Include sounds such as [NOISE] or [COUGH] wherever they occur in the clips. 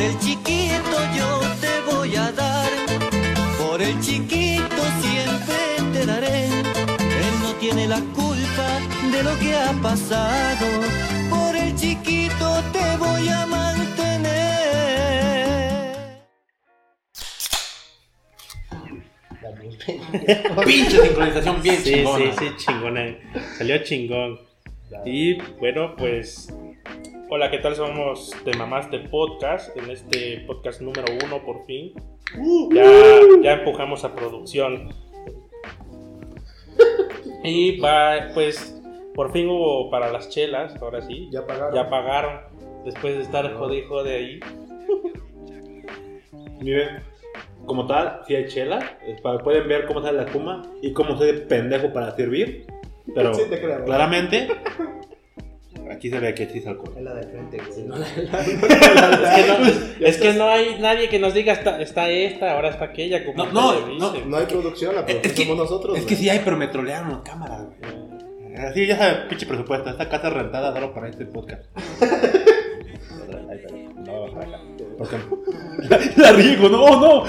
Por el chiquito yo te voy a dar, por el chiquito siempre te daré. Él no tiene la culpa de lo que ha pasado, por el chiquito te voy a mantener. Pinche sincronización bien Sí, chingona. sí, sí, chingona. Salió chingón. Y bueno, pues. Hola, ¿qué tal? Somos de Mamás de Podcast. En este podcast número uno, por fin. Ya, ya empujamos a producción. [LAUGHS] Y va, pues. Por fin hubo para las chelas, ahora sí. Ya pagaron. Ya pagaron. Después de estar jodido de ahí. [LAUGHS] Miren, como tal, si hay chela, es para- pueden ver cómo sale la espuma y cómo soy de pendejo para servir. Pero Sí, te creo. claramente, [LAUGHS] aquí se ve que sí es alcohol. Es la de frente, güey. No, [LAUGHS] Es que no, es que no hay nadie que nos diga está, está esta, ahora está aquella. Como No, no, no hay producción, la Es producción que- somos nosotros. Es que güey. sí hay, pero me trolearon las cámaras, güey. Así ya sabe, pinche presupuesto. Esta casa rentada solo para este podcast. [LAUGHS] No. Porque- La, la riego, no, no.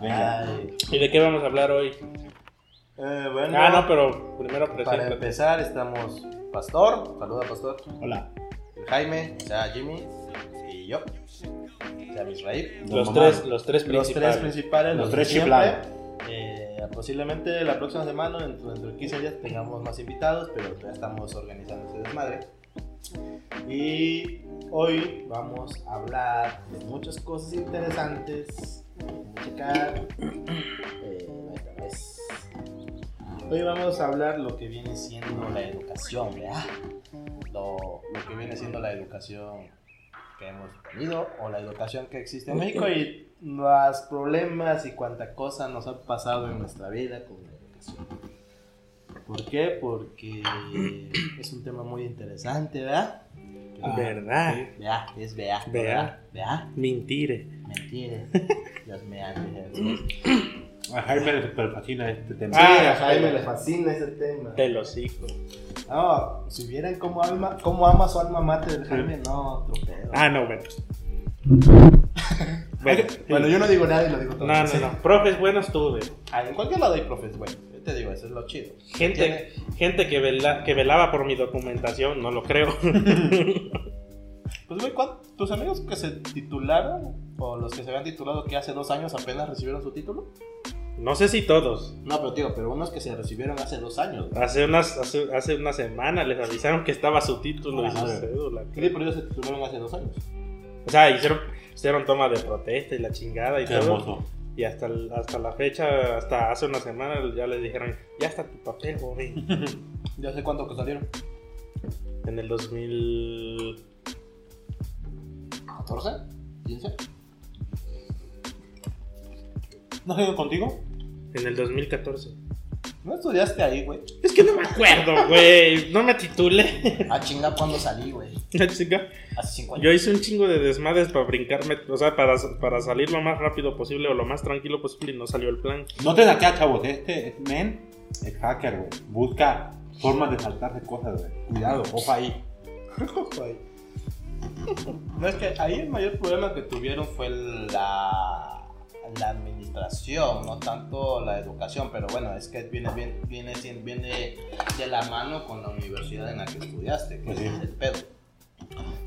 Venga. Ay, ¿Y de qué vamos a hablar hoy? Eh, bueno, Ah, no, pero primero para empezar estamos Pastor, saluda Pastor, Hola. Jaime, o sea Jimmy y yo, o sea Misraim. Los mamá. tres, los tres Los principales. tres principales, Los tres chiflados. Eh, posiblemente la próxima semana, dentro, dentro de 15 días, tengamos más invitados, pero ya estamos organizando ese desmadre. Y hoy vamos a hablar de muchas cosas interesantes. Checar. [CLEARS THROAT] Eh. Hoy vamos a hablar lo que viene siendo la educación, ¿verdad? Lo, lo que viene siendo la educación que hemos tenido o la educación que existe en México y los problemas y cuánta cosa nos ha pasado en nuestra vida con la educación. ¿Por qué? Porque es un tema muy interesante, ¿verdad? ¿Verdad? Vea, es vea. Vea. Vea. Mentire. Mentira. [LAUGHS] Dios me. A Jaime le fascina este tema. Ah, a Jaime le fascina ese tema. De los hijos. No, si vieran cómo ama, cómo ama su alma mater del Jaime, no, otro pedo. Ah, no, bueno. [LAUGHS] bueno, Bueno, yo no digo nada y lo digo todo. no, no, Sí. no. Profes buenos tuve. Ah, en cualquier lado hay profes, bueno, yo te digo, eso es lo chido. Gente, gente que, vela- que velaba por mi documentación, no lo creo. [LAUGHS] Pues, güey, ¿cuán- ¿tus amigos que se titularon o los que se habían titulado que hace dos años apenas recibieron su título? No sé si todos. No, pero digo, pero unos que se recibieron hace dos años. Hace unas, hace, hace una semana les avisaron que estaba su título y su Ajá. cédula. Sí, pero ellos se titularon hace dos años. O sea, hicieron, hicieron toma de protesta y la chingada y Qué todo. hermoso. Y hasta, hasta la fecha, hasta hace una semana, ya les dijeron, ya está tu papel, joven. [LAUGHS] Ya sé cuánto que salieron. en el 2000... ¿14? ¿15? ¿No has ido contigo? En el 2014. ¿No estudiaste ahí, güey? Es que no me acuerdo, güey. No me titulé. Ah, chinga, ¿cuándo salí, güey? [LAUGHS] La chica. Hace cinco años. Yo hice un chingo de desmadres para brincarme, o sea, para, para salir lo más rápido posible o lo más tranquilo posible y no salió el plan. No te da acá, chavos. Este men es hacker, güey. Busca formas de saltarse cosas, güey. Cuidado, ojo ahí. [LAUGHS] Ojo ahí. [LAUGHS] No es que ahí el mayor problema que tuvieron fue la, la administración, no tanto la educación, pero bueno, es que viene, viene, viene, viene de la mano con la universidad en la que estudiaste, que Pues sí. es el pedo.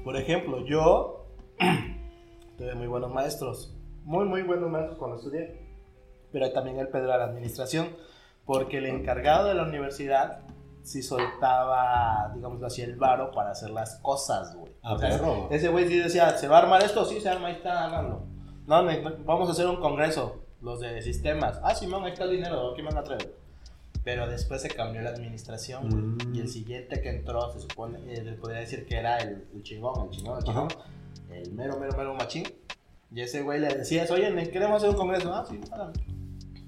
Por ejemplo, yo [CLEARS THROAT] tuve muy buenos maestros, muy, muy buenos maestros cuando estudié, pero también el pedo de la administración, porque el encargado de la universidad sí soltaba, digamos así, el varo para hacer las cosas, güey. Ah, sea, perro. ese güey sí decía, ¿se va a armar esto? Sí, se arma, ahí está, háganlo. No, vamos a hacer un congreso, los de sistemas. Ah, Simón, ahí está el dinero, ¿qué me van a traer? Pero después se cambió la administración, Mm. y el siguiente que entró, se supone, eh, le podría decir que era el, el chingón, el chingón, el chingón, el mero, mero, mero machín. Y ese güey le decía, oye, queremos hacer un congreso. Ah, sí, háganlo.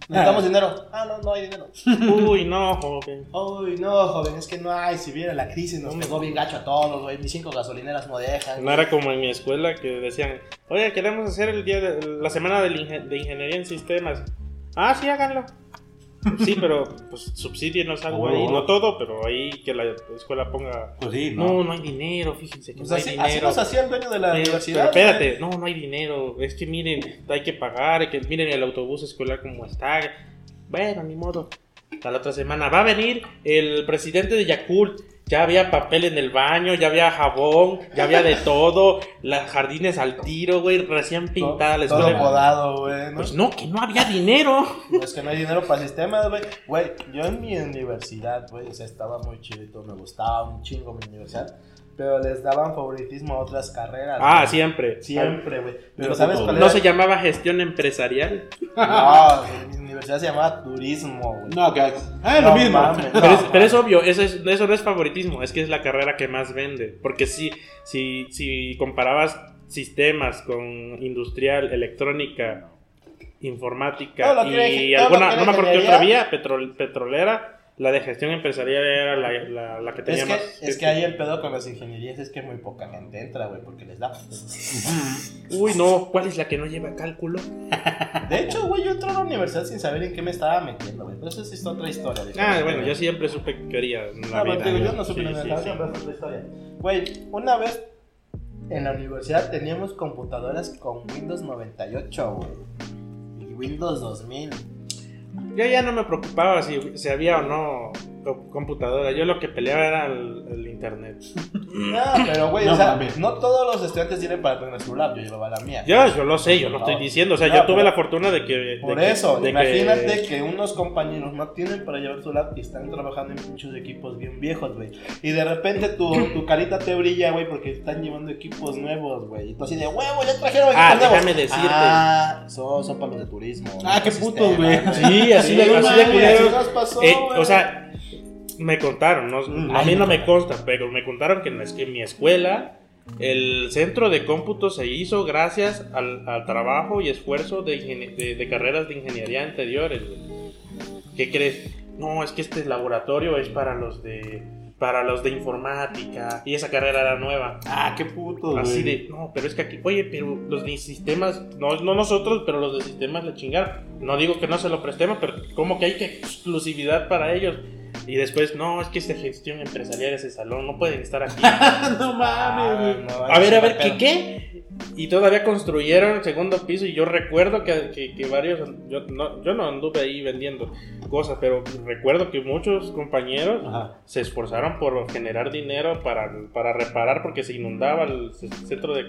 Necesitamos dinero. Ah, no, no hay dinero. [LAUGHS] Uy, no, joven. Uy, no, joven, es que no hay. Si viera la crisis, nos pegó bien gacho a todos, güey. Mis cinco gasolineras no dejan. No era como en mi escuela que decían, oye, queremos hacer el día de la semana inge- de ingeniería en sistemas. Ah, sí, háganlo. Sí, pero pues subsídienos algo Ah, ahí, bueno. no todo, pero ahí que la escuela ponga. Pues sí, no. No, no hay dinero, fíjense que Pues no hay así, así dinero. nos hacía el dueño de la Eh, universidad. pero espérate, no, no hay dinero. Es que miren, hay que pagar, que miren el autobús escolar como está. Bueno, ni modo. Hasta la otra semana va a venir el presidente de Yakult. Ya había papel en el baño, ya había jabón, ya había de todo. Las jardines al tiro, güey, recién pintada la Todo escuela. podado, güey. ¿no? Pues no, que no había dinero. [LAUGHS] Es que no hay dinero para sistemas, güey. Güey, yo en mi universidad, güey, o sea, estaba muy chido y todo, me gustaba un chingo mi universidad. Pero les daban favoritismo a otras carreras. Ah, siempre. Siempre, güey. Pero ¿sabes cuál No era? se llamaba gestión empresarial. [LAUGHS] No, mi universidad se llamaba turismo, güey. No, que. Ah, lo No mismo. mames. Pero, es, No, pero es obvio, eso, es, eso no es favoritismo, es que es la carrera que más vende. Porque si, si, si comparabas sistemas con industrial, electrónica, informática lo y alguna, lo no me acuerdo qué otra vía, petrol- petrolera, la de gestión empresarial era la, la, la que tenía Es que, más. es que ahí el pedo con las ingenierías es que muy poca gente entra, güey, porque les da. Uy, no, ¿cuál es la que no lleva cálculo? De hecho, güey, yo entré a la universidad sin saber en qué me estaba metiendo, güey. Pero eso es otra historia. Ah, bueno, yo siempre supe que quería la No, pero vida. digo, yo no supe Sí, en la sí. pero es otra historia. Güey, una vez en la universidad teníamos computadoras con Windows 98, güey. Y Windows 2000. Yo ya no me preocupaba si, si había o no computadora. Yo lo que peleaba era el, el internet. No, [LAUGHS] pero güey, No o sea, no todos los estudiantes tienen para tener su lab. Yo llevaba la mía. Yo, yo lo sé, yo no estoy diciendo. O sea, No, yo tuve pero- la fortuna de que. de Por que- eso, de imagínate que... unos compañeros no tienen para llevar su lab y están trabajando en muchos equipos bien viejos, güey. Y de repente tu, tu carita te brilla, güey, porque están llevando equipos nuevos, güey. Y tú así de huevo, ya trajeron equipos Ah, nuevos. déjame decirte. Ah, son, son para los de turismo. Ah, qué putos, güey. Sí, así de- no así de así nos pasó, Eh, güey. o sea, me contaron, no- Mm, a mí no me consta, pero me contaron que en, es que en mi escuela el centro de cómputo se hizo gracias al, al trabajo y esfuerzo de, de- de carreras de ingeniería anteriores. ¿Qué crees? No, es que este laboratorio es para los de para los de informática y esa carrera era nueva. Ah, qué puto, güey. Así de, no, pero es que aquí, oye, pero los de sistemas, no, no nosotros, pero los de sistemas le chingaron. No digo que no se lo prestemos, pero como que hay que exclusividad para ellos. Y después, no, es que esta gestión empresarial, ese salón, no pueden estar aquí. [LAUGHS] no mames, no, A ver, a ver, ¿qué qué? Y todavía construyeron el segundo piso y yo recuerdo que, que- que varios, yo no, yo no anduve ahí vendiendo cosas, pero recuerdo que muchos compañeros Ajá. se esforzaron por generar dinero para, para reparar porque se inundaba el centro de,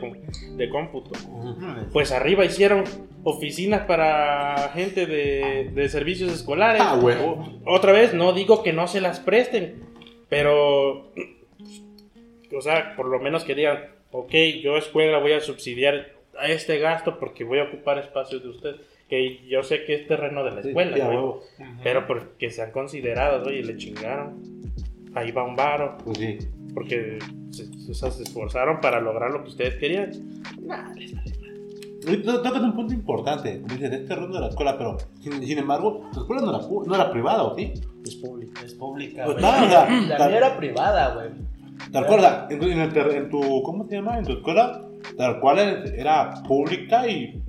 de cómputo. Pues arriba hicieron oficinas para gente de, de servicios escolares. Ah, güey. O- Otra vez, no digo que no se las presten, pero, o sea, por lo menos que digan, ok, yo escuela voy a subsidiar a este gasto porque voy a ocupar espacios de usted. Que yo sé que es terreno de la escuela, Sí, huevo. pero porque sean considerados, oye, le chingaron. Ahí va un varo, Pues sí. porque se, o sea, se esforzaron para lograr lo que ustedes querían. Nah, les vale. Tocas un punto importante. Dices, este rollo de la escuela, pero sin, sin embargo, la escuela no era, no era privada, ¿o sí? Es público. Es pública, Pues güey. nada, o sea, La tal- mía era privada, güey. Tal cual, en, tu- en en tu, ¿cómo se llama? En tu escuela, tal cual era pública y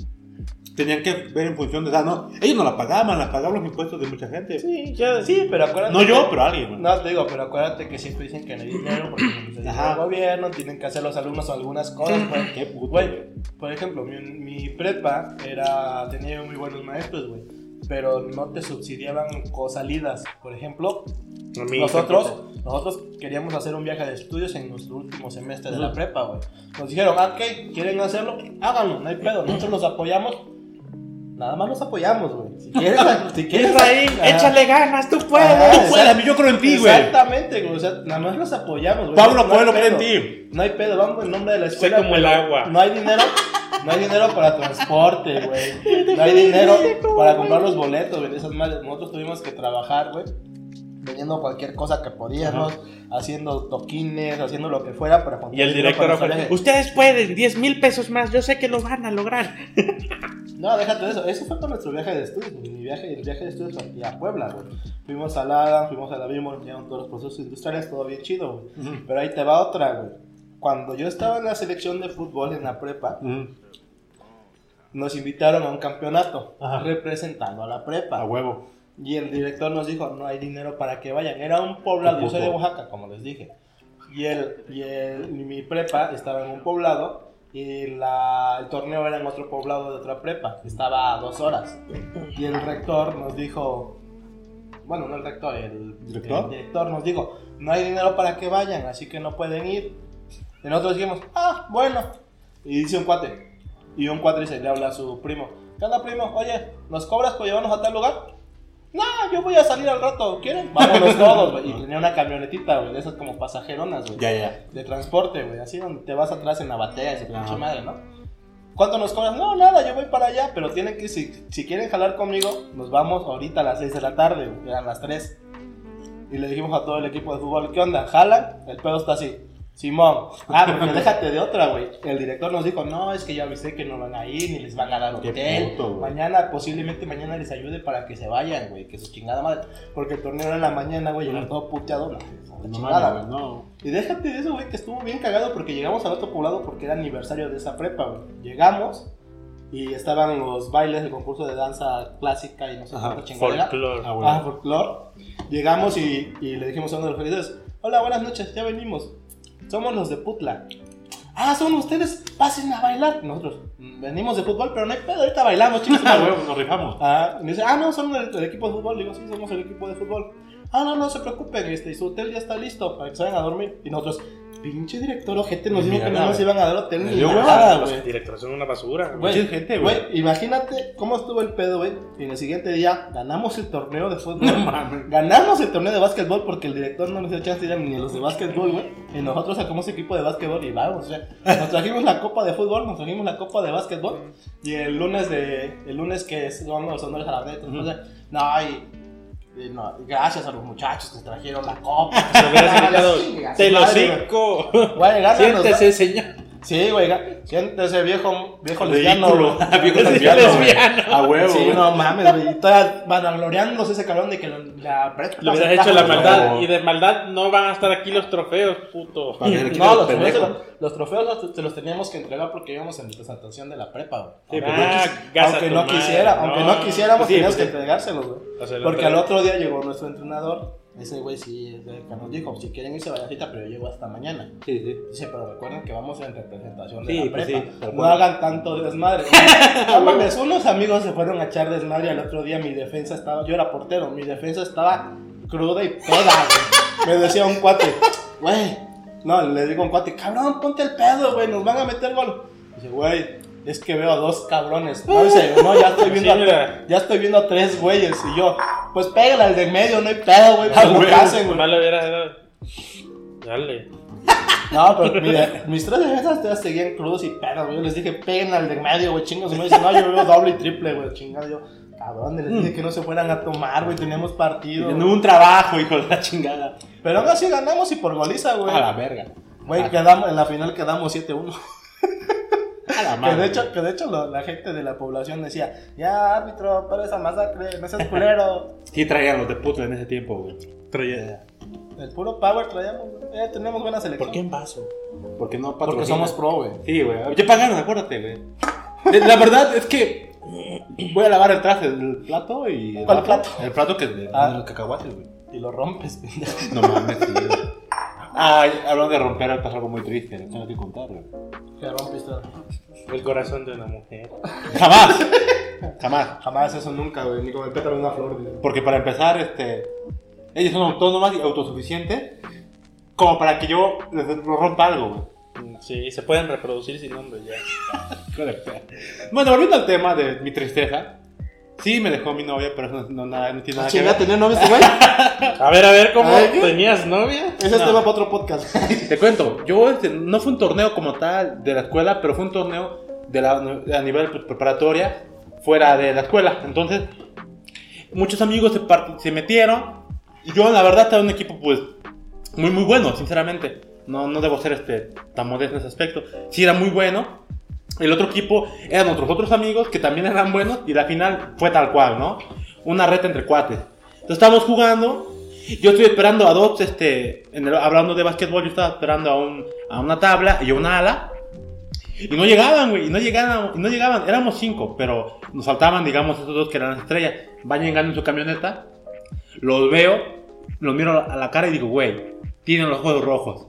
tenían que ver en función de, o sea, no, ellos no la pagaban, la pagaban los impuestos de mucha gente. Sí, ya, sí, pero acuérdate. No yo, que- pero alguien. No, te digo, pero acuérdate que siempre dicen que no hay dinero porque el gobierno, tienen que hacer los alumnos algunas cosas, güey. Qué puto, güey. por ejemplo, mi, mi prepa era, tenía muy buenos maestros, güey. Pero no te subsidiaban cosalidas. Por ejemplo, nosotros, nosotros queríamos hacer un viaje de estudios en nuestro último semestre de la prepa, güey. Nos dijeron, ah, ok, ¿quieren hacerlo? Háganlo, no hay pedo. Nosotros los apoyamos. Nada más los apoyamos, güey. Si quieres, [LAUGHS] si quieres. Israel, Ajá. échale ganas, tú puedes. Ajá, Tú puedes, a mí yo creo en ti, güey. Exactamente, güey. O sea, nada más los apoyamos, güey. Pablo No Coelho cree en ti. No hay pedo, vamos en nombre de la Sé escuela. como el agua. No hay dinero. No hay dinero para transporte, güey. No hay dinero para comprar los boletos, güey. Esas madres. Nosotros tuvimos que trabajar, güey. Vendiendo cualquier cosa que podíamos, haciendo toquines, haciendo lo que fuera para Y el director ofrece, ustedes pueden, 10 mil pesos más, yo sé que lo van a lograr. [LAUGHS] No, déjate eso. Eso fue para nuestro viaje de estudios. Mi viaje, el viaje de estudios fue aquí a Puebla, güey. Fuimos a la fuimos a la Bimor, llegaron todos los procesos industriales, todo bien chido, güey. Pero ahí te va otra, güey. Cuando yo estaba en la selección de fútbol en la prepa, Ujú. nos invitaron a un campeonato Ajá. representando a la A prepa. huevo. Y el director nos dijo, no hay dinero para que vayan. Era un poblado, yo soy de Oaxaca, como les dije. Y, el, y, el, mi prepa estaba en un poblado y la, el torneo era en otro poblado de otra prepa. Estaba a dos horas. Y el rector nos dijo, bueno, no el rector, el ¿Director? el director nos dijo, no hay dinero para que vayan, así que no pueden ir. Y nosotros dijimos, ah, bueno. Y dice un cuate, y un cuate dice, le habla a su primo, ¿qué onda primo? Oye, ¿nos cobras por llevarnos a tal lugar? No, yo voy a salir al rato, ¿quieren? Vámonos todos, güey. Y tenía una camionetita, güey, de esas como pasajeronas, güey. Ya, ya. De transporte, güey, así donde te vas atrás en la batea, esa Ajá. pinche madre, ¿no? ¿Cuánto nos cobras? No, nada, yo voy para allá, pero tienen que, si, si quieren jalar conmigo, nos vamos ahorita a las 6 de la tarde, güey, eran las 3. Y le dijimos a todo el equipo de fútbol, ¿qué onda? ¿Jalan? El pedo está así. Simón, ah, porque déjate de otra, güey. El director nos dijo, no, es que ya avisé que no van a ir, ni les van a dar Qué hotel. puto, mañana, posiblemente mañana les ayude para que se vayan, güey, que su chingada madre. Porque el torneo era en la mañana, güey, llegar todo puteado, no, la No chingada, no. Y déjate de eso, güey, que estuvo bien cagado porque llegamos al otro poblado porque era aniversario de esa prepa, güey. Llegamos y estaban los bailes del concurso de danza clásica y no sé cuánta chingadera. Folclore. Ah, bueno. Ah, folclore. Llegamos y, y le dijimos a uno de los felices, hola, buenas noches, ya venimos. Somos los de Putla. Ah, son ustedes, pasen a bailar. Nosotros "Mm, venimos de fútbol, pero no hay pedo, ahorita bailamos, chicos. [LAUGHS] Nos rifamos. Ah, y dice, ah, no, son el, el equipo de fútbol. Digo, sí, somos el equipo de fútbol. Ah, no, no se preocupen, este, su hotel ya está listo para que se vayan a dormir. Y nosotros, pinche director ojete, nos dijo que no nada, nos iban a dar hotel ni nada, Los güey. directores son una basura. güey. Gente, güey. imagínate cómo estuvo el pedo, güey. Y en el siguiente día ganamos el torneo de fútbol. No mames. Ganamos el torneo de básquetbol porque el director no nos dio chance de ir a ni a los de básquetbol, güey. Y nosotros sacamos equipo de básquetbol y vamos, o sea, nos trajimos la copa de fútbol, nos trajimos la copa de básquetbol. Y el lunes de el lunes que son los honores a la o sea, no, y no, gracias a los muchachos que trajeron la copa. [LAUGHS] Se hubieras [LAUGHS] gritado, te lo cinco. Siéntese, señor. Sí, güey, siéntese viejo, viejo Ridículo. [LAUGHS] lesbiano. Viejo Es lesbiano. A huevo. Sí, no mames, güey. Y todavía vanagloriándose ese cabrón de que lo- la prepa Le hubieras hecho la maldad. Y de maldad no van a estar aquí los trofeos, puto. No, los trofeos, los, los trofeos los, se los teníamos que entregar porque íbamos en representación de la prepa, güey. Sí, Ah, aunque no madre. quisiera, aunque no quisiéramos, Sí, teníamos pues, que entregárselos, güey. Porque al otro día llegó nuestro entrenador. Ese güey sí que nos dijo, si quieren irse vaya cita, pero yo llego hasta mañana. Sí, sí. Dice, pero recuerden que vamos en representación de Sí, la pues prepa. sí, no cual. hagan tanto desmadre. [LAUGHS] no mames, unos amigos se fueron a echar desmadre al otro día. Mi defensa estaba, yo era portero, mi defensa estaba cruda y güey. Me decía un cuate, güey. No, le digo a un cuate, cabrón, ponte el pedo, güey, nos van a meter gol. Dice, güey, es que veo a dos cabrones. No, dice, no, ya estoy viendo, Sí, a, ya estoy viendo a tres güeyes. Y yo, pues pégale al de medio, no hay pedo, güey. Ah, Pues no güey. pasen, güey. Dale. No, pero mira, mis tres defensas todavía seguían crudos y pedos, güey. Yo les dije, peguen al de medio, güey, chingos. Y me dicen, no, yo veo doble y triple, güey, chingado. Yo, cabrón, les dije que no se fueran a tomar, güey, teníamos partido. En un trabajo, hijo de la chingada. Pero aún así ganamos y por goliza, güey. A la verga. Güey, quedamos, en la final quedamos 7-1. Que de hecho, que de hecho lo- la gente de la población decía, ya árbitro, para esa masacre, no seas culero. [LAUGHS] Sí traían los de puto en ese tiempo, güey. Traía- El puro power traíamos. Ya tenemos buena selección. ¿Por qué en vaso? Porque no Porque patrocina. somos pro, güey. Sí, güey. Ya pagaron, acuérdate, güey. La verdad es que voy a lavar el traje del plato y. el ¿Cuál plato? El plato que es de, Ah. de los cacahuates, güey. Y lo rompes. No mames, güey. [LAUGHS] Ay, hablando de romper, pasa algo muy triste, lo tengo que contar, güey. Que rompiste. El corazón de una mujer. Jamás. Jamás. Jamás eso nunca, güey. Ni con el pétalo de una flor, güey. Porque para empezar, este. Ellas son autónomas y autosuficientes. Como para que yo les les rompa algo, güey. Sí, se pueden reproducir sin nombre ya. Hijo de perra. Bueno, volviendo al tema de mi tristeza. Sí, me dejó mi novia, pero eso no, no, nada, no tiene nada que ver. ¿tener novio este güey? A ver, a ver, ¿cómo Ay, ¿qué? tenías novia? Ese es No. tema para otro podcast. [LAUGHS] Te cuento, yo este, no fue un torneo como tal de la escuela, pero fue un torneo de la, a nivel preparatoria fuera de la escuela. Entonces, muchos amigos se, part- se metieron y yo la verdad estaba en un equipo pues muy muy bueno, sinceramente. No, no debo ser este, tan modesto en ese aspecto. Sí era muy bueno. El otro equipo eran otros otros amigos que también eran buenos y la final fue tal cual, ¿no? Una reta entre cuates. Entonces estábamos jugando yo estoy esperando a dos, este, en el- hablando de básquetbol, yo estaba esperando a, un, a una tabla y a una ala. Y no llegaban, güey, y no llegaban, y no llegaban, éramos cinco, pero nos faltaban, digamos, esos dos que eran las estrellas. Van llegando en su camioneta, los veo, los miro a la cara y digo, güey, tienen los ojos rojos.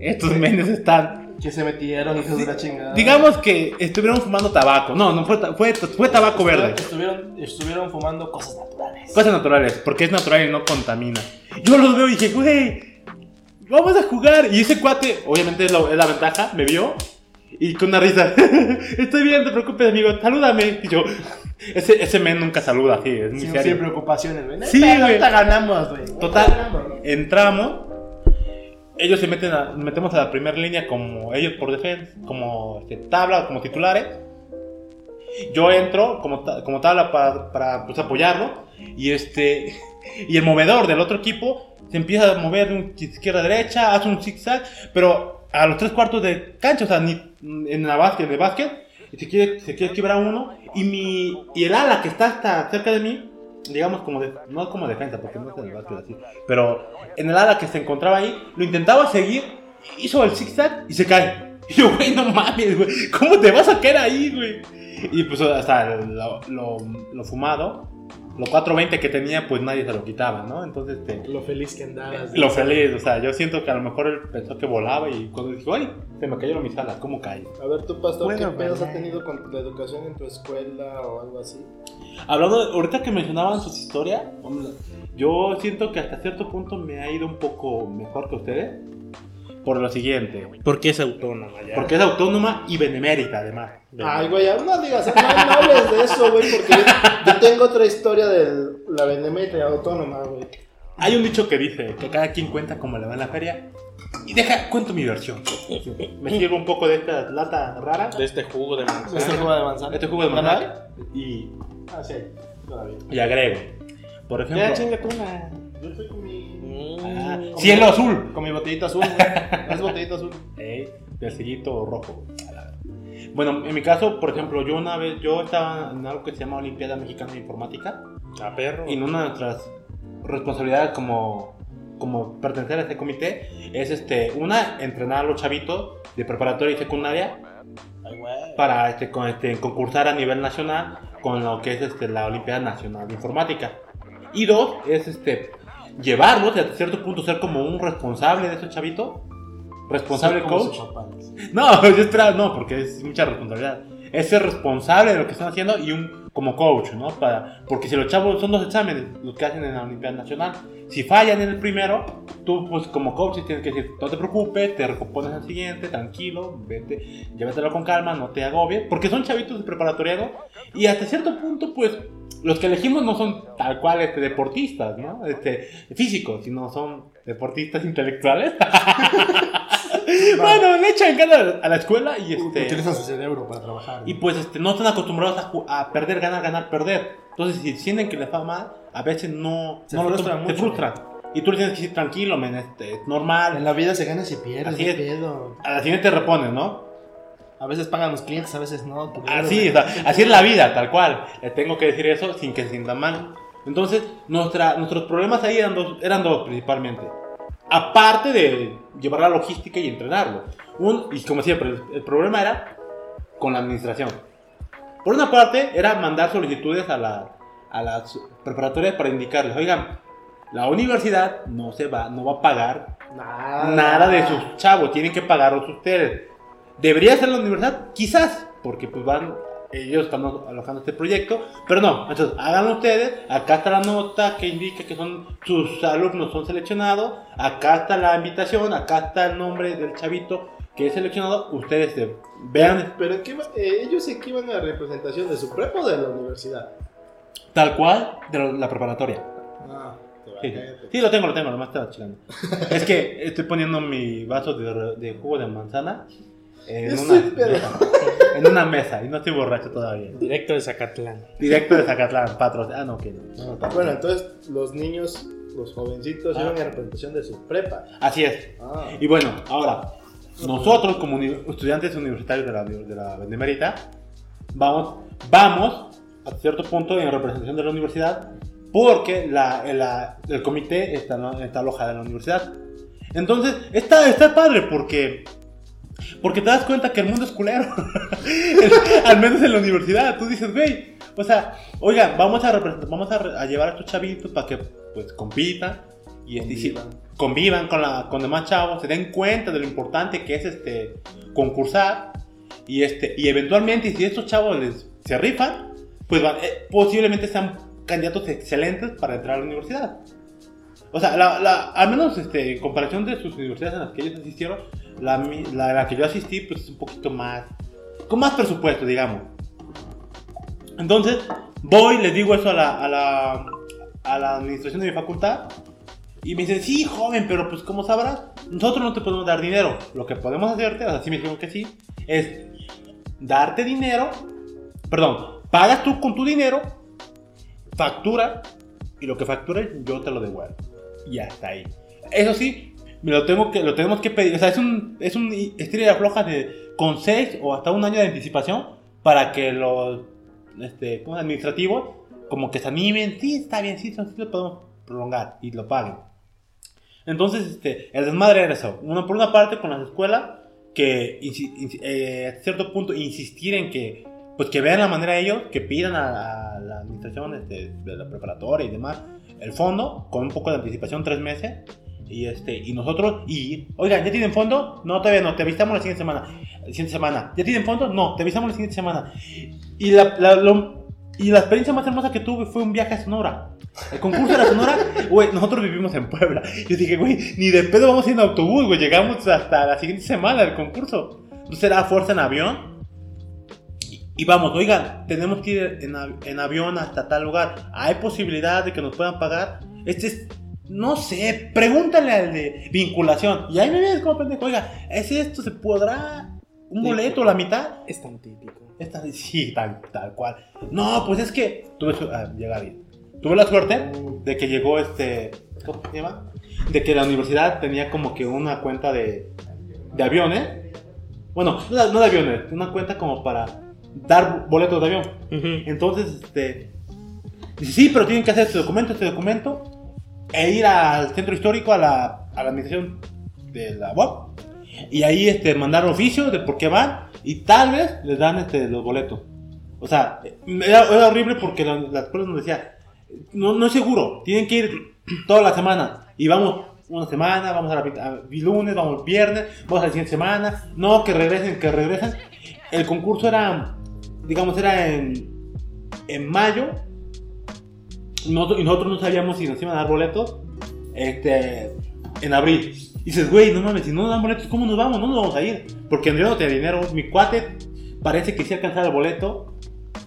Estos menes están Que se metieron, hijos de la chingada. Digamos que estuvieron fumando tabaco. No, no fue, fue, fue tabaco verde. Estuvieron, estuvieron fumando cosas naturales. Cosas naturales, porque es natural y no contamina. Yo los veo y dije, güey, vamos a jugar. Y ese cuate, obviamente es, lo- es la ventaja, me vio. Y con una risa, [LAUGHS] estoy bien, no te preocupes, amigo, salúdame. Y yo, ese, ese men nunca saluda, así, es muy Sin, serio. sin preocupaciones, güey. Sí, güey. ganamos, güey. Total, entramos. Ellos se meten a, metemos a la primera línea como ellos por defensa, como este, tabla, como titulares. Yo entro como, como tabla para, para pues, apoyarlo. Y este [LAUGHS] y el movedor del otro equipo se empieza a mover de izquierda a derecha, hace un zigzag, pero a los tres cuartos de cancha, o sea, ni, en la básquet, el básquet, y se quiere, se quiere quebrar uno. Y, mi, y el ala que está hasta cerca de mí, digamos como de- no como defensa, porque no es en el básquet así, pero en el ala que se encontraba ahí, lo intentaba seguir, hizo el zigzag y se cae. [LAUGHS] Y yo, güey, no mames, güey, ¿cómo te vas a caer ahí, güey? Y pues hasta lo, lo, lo fumado, lo 420 que tenía, pues nadie se lo quitaba, ¿no? Entonces, este, Lo feliz que andabas. lo feliz, o sea, yo siento que a lo mejor él pensó que volaba y cuando dijo, ay, se me cayeron mis alas, ¿cómo cae? A ver, tú, pastor, Bueno, ¿qué pedos has tenido con la educación en tu escuela o algo así? Hablando, de- ahorita que mencionaban sus historias, yo siento que hasta cierto punto me ha ido un poco mejor que ustedes. Por lo siguiente, Porque es autónoma ya. porque es autónoma y benemérita además. Ay, güey, no digas, no, no hables de eso, güey, porque yo, tengo otra historia de la benemérita autónoma, güey. Hay un dicho que dice que cada quien cuenta como le va en la feria. Y deja, cuento mi versión. Me sirvo un poco de esta lata rara, De este jugo de manzana. Este juego de manzana. este jugo de manzana, y, Ah, sí. Todavía. y agrego. Por ejemplo, Ya, chinga tú una. Yo estoy con mi... ah, cielo azul. Con mi botellita azul, güey. Es botellita azul. Ey, del sellito rojo. Bueno, en mi caso, por ejemplo, yo una vez, yo estaba en algo que se llama Olimpiada Mexicana de Informática A perro. y en una de nuestras responsabilidades como, como pertenecer a este comité es este, una, entrenar a los chavitos de preparatoria y secundaria para este, con, este, concursar a nivel nacional con lo que es este, la Olimpiada Nacional de Informática. Y dos, es este, llevarlos, a cierto punto, ser como un responsable de esos chavitos. Responsable coach. No, [LAUGHS] yo esperaba, no, porque es mucha responsabilidad. Es ser responsable de lo que están haciendo y un como coach, ¿no? Para, porque si los chavos son dos exámenes los que hacen en la Olimpiada Nacional. Si fallan en el primero, tú pues como coach tienes que decir, no te preocupes, te recompones al siguiente, tranquilo, vete, llévatelo con calma, no te agobies, porque son chavitos de preparatoriano y hasta cierto punto pues los que elegimos no son tal cual este, deportistas, ¿no? Este, físicos, sino son deportistas intelectuales. [LAUGHS] bueno, le echan ganas a la escuela y este... Utilizan su cerebro para trabajar. Y pues este, no están acostumbrados a, a perder, ganar, ganar, perder. Entonces, si sienten que les va mal, a veces no, Se no lo frustran toman, se mucho. frustran. Y tú le tienes que decir, tranquilo, men, este, es normal. En la vida se gana y se pierde. Así es. pedo. A la siguiente repones, ¿no? A veces pagan los clientes, a veces no. Así, o sea, así es la vida, tal cual. Le tengo que decir eso sin que se sientan mal. Entonces, nuestra, nuestros problemas ahí eran dos, eran dos principalmente. Aparte de llevar la logística y entrenarlo. Un, y como siempre, el, el problema era con la administración. Por una parte, era mandar solicitudes a, la, a las preparatorias para indicarles, oigan, la universidad no, se va, no va a pagar Nada. nada de sus chavos, tienen que pagarlos ustedes. ¿Debería ser la universidad? Quizás, porque pues van, ellos están alojando este proyecto, pero no, entonces háganlo ustedes, acá está la nota que indica que son sus alumnos son seleccionados, acá está la invitación, acá está el nombre del chavito que es seleccionado, ustedes vean Pero ¿qué va- eh, ellos que iban a representación de su prepa o de la universidad. tal cual de la preparatoria. Ah, te va, Sí, cállate. sí, lo tengo, lo tengo, nomás estaba chilando. es que estoy poniendo mi vaso de, de jugo de manzana en Yo una, mesa, en una mesa y no estoy borracho todavía. Directo de Zacatlán. Directo de Zacatlán, patro. Ah, no, que no. no, no, Bueno, entonces los niños, los jovencitos Ah. iban a representación de su prepa. Así es. Ah. Y bueno, ahora, nosotros como uni- estudiantes universitarios de la, de la Benemérita, vamos, vamos a cierto punto en representación de la universidad porque la, la- el comité está, está alojado en la universidad. Entonces, está, está padre porque Porque te das cuenta que el mundo es culero. [LAUGHS] Al menos en la universidad. Tú dices, güey, o sea, oiga, vamos a representar, vamos a, a llevar a estos chavitos para que pues compitan y este, Convivan. convivan con, la, con demás chavos, se den cuenta de lo importante que es este concursar y este y eventualmente si estos chavos les se rifan, pues van- eh, posiblemente sean candidatos excelentes para entrar a la universidad. O sea, la, la- al menos este, en comparación de sus universidades en las que ellos asistieron, la, la, la que yo asistí pues es un poquito más, con más presupuesto, digamos. Entonces, voy, les digo eso a la, a la, a la administración de mi facultad y me dicen, sí, joven, pero pues como sabrás, nosotros no te podemos dar dinero. Lo que podemos hacerte, o sea, sí me dijeron que sí, es darte dinero, perdón, pagas tú con tu dinero, factura, y lo que factures yo te lo devuelvo. Y hasta ahí. Eso sí, lo, tengo que, lo tenemos que pedir, o sea, es un, es un estrella floja de, con 6 o hasta un año de anticipación para que los este, administrativos como que se animen, sí, está bien, sí, sí lo podemos prolongar y lo paguen. Entonces, este, el desmadre era eso. Una, por una parte, con las escuelas, que eh, a cierto punto insistir en que, pues que vean la manera de ellos, que pidan a, a la administración este, de la preparatoria y demás el fondo con un poco de anticipación, tres meses. Y, este, y nosotros, y, oigan, ¿ya tienen fondo? No, todavía no, te avisamos la siguiente semana. La siguiente semana. ¿Ya tienen fondo? No, te avisamos la siguiente semana. Y la, la- lo- y la experiencia más hermosa que tuve fue un viaje a Sonora. El concurso era Sonora, [LAUGHS] güey, nosotros vivimos en Puebla. Yo dije, güey, ni de pedo vamos a ir en autobús, güey, llegamos hasta la siguiente semana del concurso. Entonces era fuerza en avión. Y vamos, oigan, tenemos que ir en, av- en avión hasta tal lugar. ¿Hay posibilidad de que nos puedan pagar? Este es, no sé, pregúntale al de vinculación. Y ahí me vienes como pendejo, oiga, ¿es esto? ¿Se podrá un boleto, la mitad? Es tan típico. Esta, sí, tal, tal cual. No, pues es que tuve su- ah, llega bien. Tuve la suerte de que llegó este. ¿Cómo se llama? De que la universidad tenía como que una cuenta de, de aviones. Bueno, no, de- no de aviones, una cuenta como para dar boletos de avión. Entonces, este. Dice, sí, pero tienen que hacer este documento, este documento. E ir al centro histórico, a la, a la administración de la UAP. Y ahí este, mandar oficio de por qué van. Y tal vez les dan este, los boletos. O sea, era, era horrible porque la, la escuela nos decía, no, no es seguro, tienen que ir toda la semana. Y vamos una semana, vamos a la a- lunes, vamos viernes, vamos a la siguiente semana. No, que regresen, que regresen. El concurso era, digamos, era en, en mayo. Nosotros- y nosotros no sabíamos si nos iban a dar boletos este, en abril. Y dices, güey, no mames, si no nos dan boletos, ¿cómo nos vamos? No nos vamos a ir. Porque yo no tenía dinero. Mi cuate parece que sí alcanzaba el boleto.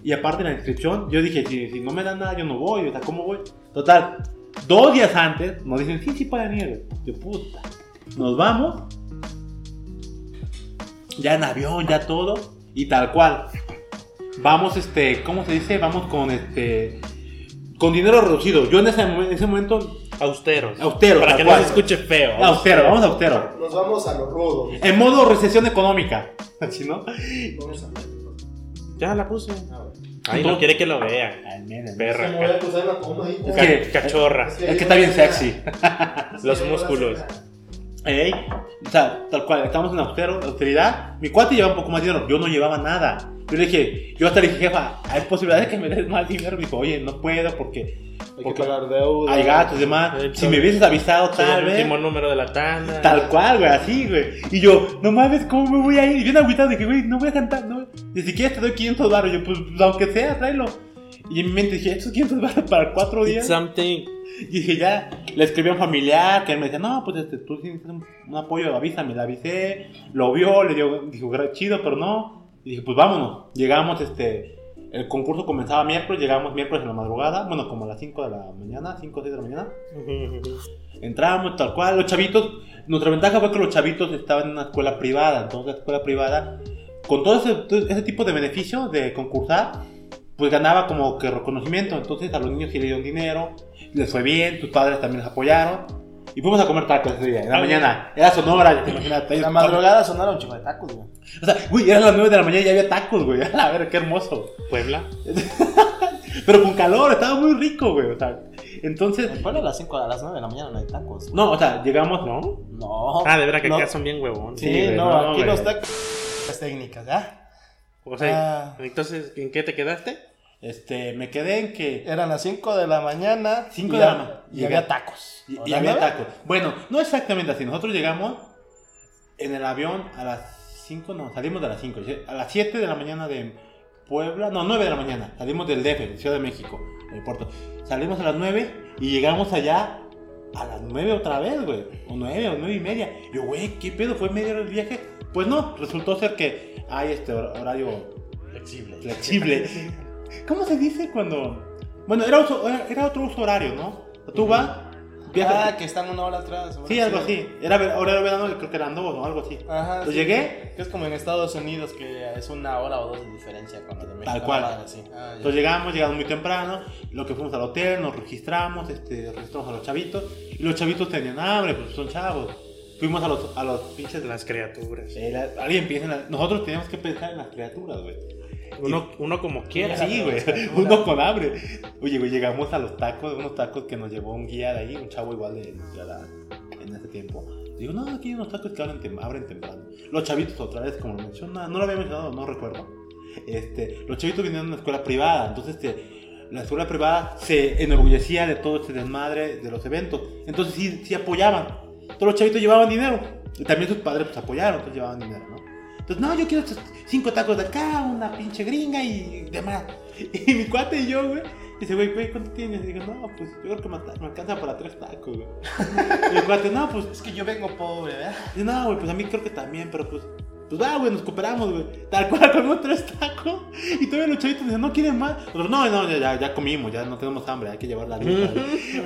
Y aparte en la inscripción, yo dije, si, no me dan nada, yo no voy. O sea, ¿cómo voy? Total, dos días antes nos dicen, sí, sí pueden ir. Yo, puta. Nos vamos. Ya en avión, ya todo. Y tal cual. Vamos, este, ¿cómo se dice? Vamos con este. Con dinero reducido. Yo en ese, en ese momento. Austeros. Austero, Para que no cual. se escuche feo. Austero, vamos a austero. Nos vamos a lo rudo. En modo recesión económica. [LAUGHS] ¿Sí, no? Vamos a Ya la puse. Ah. Ay, no quiere que lo vean. Ay, miren. Perra. Me voy a cruzar una toma ahí. Es que- cachorra. Es que está bien sexy. [LAUGHS] Los músculos. Ey, o sea, tal cual, estamos en austero, austeridad. Mi cuate llevaba un poco más de dinero, yo no llevaba nada. Yo le dije, yo hasta le dije, jefa, ¿hay posibilidad de que me des más dinero? Me dijo, oye, no puedo porque Hay que Porque pagar deuda. hay gatos y demás. Eh, Si me hubieses avisado, tal el vez. último número de la tanda. Tal cual, güey, así, güey. Y yo, no mames, ¿cómo me voy a ir? Y bien agüitado, dije, güey, no voy a cantar, no. Ni siquiera te doy 500 baros. Yo, pues, aunque sea, tráelo. Y en mi mente dije, estos 500 baros para cuatro It's días. something. Y dije, ya, le escribí a un familiar que él me decía, no, pues este, tú tienes un, apoyo, avísame, le avisé, lo vio, le dio, dijo, "Gra- chido, pero no. Y dije, pues vámonos. Llegamos, este, el concurso comenzaba miércoles, llegamos miércoles en la madrugada, bueno, como a las 5 de la mañana, 5 o 6 de la mañana. Entramos, tal cual, los chavitos, nuestra ventaja fue que los chavitos estaban en una escuela privada, entonces la escuela privada, con todo ese, todo ese tipo de beneficios de concursar, pues ganaba como que reconocimiento, entonces a los niños sí le dieron dinero, les fue bien, tus padres también los apoyaron, y fuimos a comer tacos ese día, en la Ah, mañana, era Sonora, ya te imaginas, En la madrugada sonaron un chico de tacos, güey. o sea, güey, eran las 9 de la mañana y ya había tacos, güey, [LAUGHS] a ver, qué hermoso. Puebla. [LAUGHS] Pero con calor, estaba muy rico, güey. O sea, Entonces, En Puebla a las 5 a las 9 de la mañana no hay tacos. no, o sea, llegamos, ¿no? No. Ah, de verdad que no. acá son bien huevón. Sí, güey, no, no, aquí güey. los tacos. Las técnicas, ¿ya? O sea, Ah. entonces, ¿en qué te quedaste? Este, me quedé en que Eran las 5 de la mañana. Cinco y de la ha- ma- Y había tacos. y, ¿O y había tacos. Bueno, no exactamente así. Nosotros llegamos en el avión a las 5, no, salimos de las 5. A las 7 de la mañana de Puebla, no, 9 de la mañana. Salimos del DF, Ciudad de México, el puerto. Salimos a las 9 y llegamos allá a las 9 otra vez, güey. O 9 o 9 y media. Yo, güey, ¿qué pedo? ¿Fue media hora el viaje? Pues no, resultó ser que hay este hor- horario Flexible. flexible. [LAUGHS] ¿Cómo se dice cuando.? Bueno, era, uso- era- otro uso horario, ¿no? Tú vas, viajas. Ah, que están una hora atrás. sí, algo así. Era horario verano creo que eran dos o algo así. Ajá. Entonces sí. llegué, Que es como en Estados Unidos, que es una hora o dos de diferencia con los de México. Tal cual. Ah, ya. entonces llegamos, llegamos muy temprano. Lo que fuimos al hotel, nos registramos, este, registramos a los chavitos. Y los chavitos tenían hambre, pues son chavos. Fuimos a los, a los pinches. Las criaturas. Eh, la- alguien piensa en la- Nosotros teníamos que pensar en las criaturas, güey. Uno, uno como quiera. Sí, güey. Uno con hambre. Oye, güey, llegamos a los tacos, unos tacos que nos llevó un guía de ahí, un chavo igual de en ese tiempo. Digo, no, aquí hay unos tacos que abren, tem- abren temprano. Los chavitos, otra vez, como lo menciona, no lo había mencionado, no recuerdo. Este, los chavitos vinieron de una escuela privada, entonces este, la escuela privada se enorgullecía de todo este desmadre de los eventos. Entonces sí, sí apoyaban. Todos los chavitos llevaban dinero. Y también sus padres pues apoyaron, entonces llevaban dinero. Entonces, no, yo quiero estos cinco tacos de acá, una pinche gringa y demás. [LAUGHS] Y mi cuate y yo, güey, dice, güey, güey, ¿cuánto tienes? Y digo, no, pues yo creo que me, me alcanza para tres tacos, güey. [LAUGHS] Y mi cuate, no, pues, Es que yo vengo pobre, ¿verdad? dice, no, güey, pues a mí creo que también, pero pues, pues va, güey, nos cooperamos, güey. Tal cual, [LAUGHS] comimos tres tacos. Y todavía los chavitos dicen, no quieren más. Nosotros, no, no, ya, ya, ya comimos, ya no tenemos hambre, hay que llevar la güey".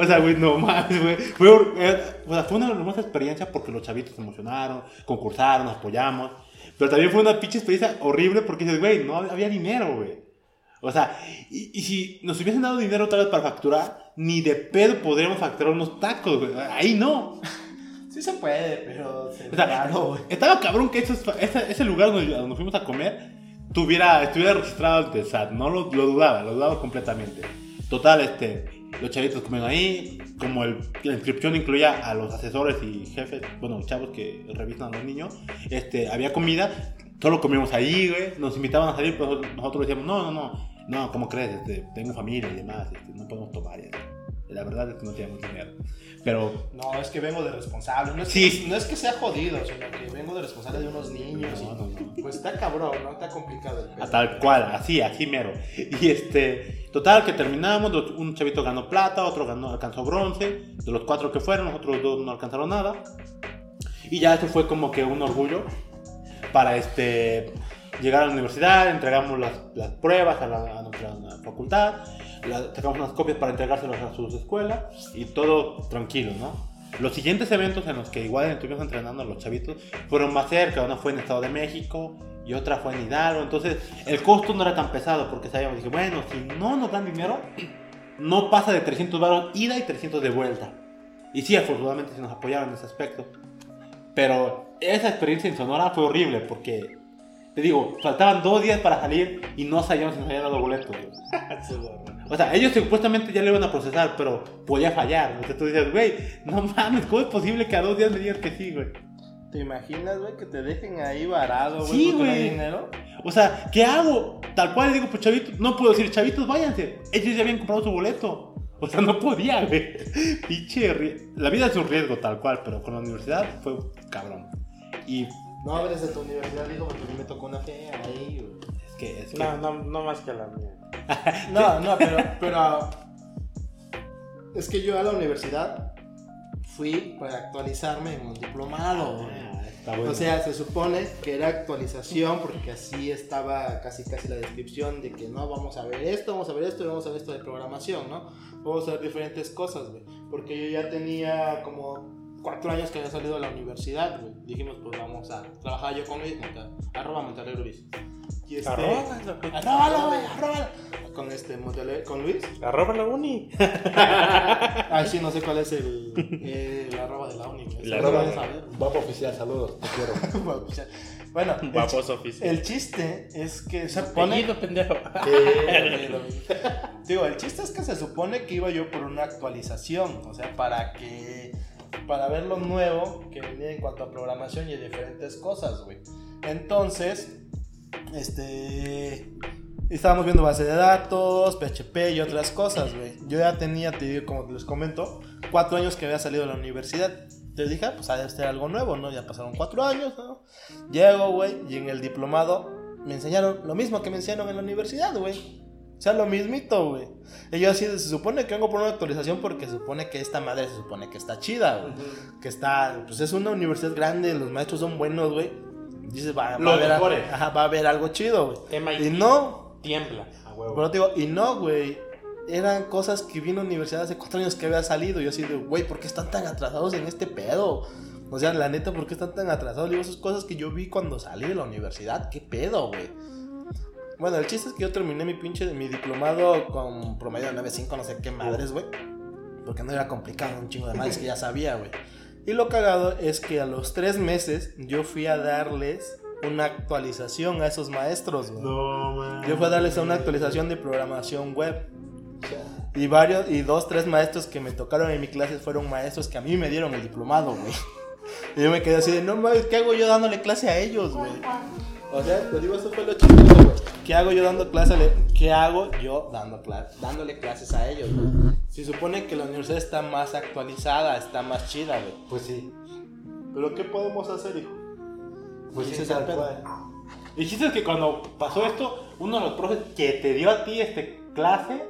o sea, güey, no más, güey. Fue, eh, o sea, fue una hermosa experiencia porque los chavitos se emocionaron, concursaron, nos apoyamos. Pero también fue una pinche experiencia horrible porque dices, güey, no había dinero, güey. O sea, y, y si nos hubiesen dado dinero otra vez para facturar, ni de pedo podríamos facturar unos tacos, güey. Ahí no. [LAUGHS] Sí se puede, pero se O sea, raro, güey. estaba cabrón que esos- ese, ese lugar donde, donde fuimos a comer tuviera, estuviera registrado ante el SAT. No lo, lo dudaba, lo dudaba completamente. Total, este, los chavitos comieron ahí. Como el- la inscripción incluía a los asesores y jefes, bueno, chavos que revisan a los niños, este, había comida. Solo comíamos ahí, güey. Nos invitaban a salir, pero nosotros- nosotros decíamos, no, no, no. No, ¿cómo crees? Este, tengo familia y demás. este, no podemos tomar. y así. La verdad es que no teníamos dinero. Pero No, es que vengo de responsable. No es, Sí. que, no es que sea jodido, sino que vengo de responsable de unos niños. No, no, no. Pues está cabrón, ¿no? Está complicado el. A tal cual, así, así mero. Y este, total, que terminamos, un chavito ganó plata, otro ganó, alcanzó bronce, de los cuatro que fueron, los otros dos no alcanzaron nada. Y ya eso fue como que un orgullo para este, llegar a la universidad, entregamos las, las pruebas a, la, a nuestra facultad, la- sacamos unas copias para entregárselas a sus escuelas y todo tranquilo, ¿no? Los siguientes eventos en los que igual estuvimos entrenando a los chavitos fueron más cerca, una fue en Estado de México y otra fue en Hidalgo, entonces el costo no era tan pesado porque sabíamos, dije, bueno, si no nos dan dinero, no pasa de 300 baros ida y 300 de vuelta. Y sí, afortunadamente se nos apoyaron en ese aspecto. Pero esa experiencia en Sonora fue horrible porque, te digo, faltaban dos días para salir y no sabíamos si nos habían dado boletos. [LAUGHS] O sea, ellos supuestamente ya lo iban a procesar, pero podía fallar. Entonces tú dices, güey, no mames, ¿cómo es posible que a dos días me digas que sí, güey? ¿Te imaginas, güey, que te dejen ahí varado, güey, Sí, no güey. dinero? O sea, ¿qué hago? Tal cual le digo, pues chavitos, no puedo decir, chavitos, váyanse. Ellos ya habían comprado su boleto. O sea, no podía, güey. [LAUGHS] Pinche La vida es un riesgo, tal cual, pero con la universidad fue cabrón. Y No hables de tu universidad, digo, porque a mí me tocó una fea ahí, güey. es que, es que No, no, no más que la mía. [LAUGHS] No, no, pero, pero es que yo a la universidad fui para actualizarme en un diplomado. Ah, bueno. O sea, se supone que era actualización porque así estaba casi casi la descripción de que no vamos a ver esto, vamos a ver esto y vamos a ver esto de programación, ¿no? Vamos a ver diferentes cosas, güey. Porque yo ya tenía como cuatro años que había salido de la universidad, güey. Dijimos, pues vamos a trabajar yo con Luis, arroba Montalero Luis. Y este, Arróbalo, güey, arróbalo. Con este Montalero, con Luis. Arroba la uni. [LAUGHS] Ay, sí, no sé cuál es el, el arroba de la uni. güey. La arroba. sabe. Guapo oficial, saludos, te quiero. [LAUGHS] Bueno. Bueno, el, oficial. el chiste es que se supone. [LAUGHS] Apellido, pendejo. Digo, el chiste es que se supone que iba yo por una actualización, o sea, para que para ver lo nuevo que venía en cuanto a programación y diferentes cosas, güey. Entonces, este estábamos viendo base de datos, PHP y otras cosas, güey. Yo ya tenía, te digo, como les comento, cuatro años que había salido de la universidad. Entonces dije, ah, pues ha de ser algo nuevo, ¿no? Ya pasaron cuatro años, ¿no? Llego, güey, y en el diplomado me enseñaron lo mismo que me enseñaron en la universidad, güey. O sea, lo mismito, güey. Y yo así, se supone que vengo por una actualización porque se supone que esta madre se supone que está chida, güey. Que está, pues es una universidad grande, los maestros son buenos, güey. Dices, va, va a haber, ajá, va a haber algo chido, güey. Y no, Tiembla, a huevo. pero te digo, y no, güey. Eran cosas que vi en la universidad hace cuatro años que había salido. Y yo así de, güey, ¿por qué están tan atrasados en este pedo? O sea, la neta, ¿por qué están tan atrasados? Digo, esas cosas que yo vi cuando salí de la universidad. ¿Qué pedo, güey? Bueno, el chiste es que yo terminé mi pinche, mi diplomado con promedio de 9.5, no sé qué madres, güey. Porque no era complicado, un chingo de madres que ya sabía, güey. Y lo cagado es que a los tres meses yo fui a darles una actualización a esos maestros, güey. No, man. Yo fui a darles una actualización de programación web. Y varios, y dos, tres maestros que me tocaron en mi clase fueron maestros que a mí me dieron el diplomado, güey. Y yo me quedé así de, no mames, ¿qué hago yo dándole clase a ellos, güey? O sea, te digo, eso fue lo chistoso, güey. ¿Qué hago yo dando clase? ¿Qué hago yo dando cla- dándole clases a ellos, güey? Se supone que la universidad está más actualizada, está más chida, güey. Pues sí. Pero ¿qué podemos hacer, hijo? Pues sí, tal cual. Es que cuando pasó esto, uno de los profes que te dio a ti este clase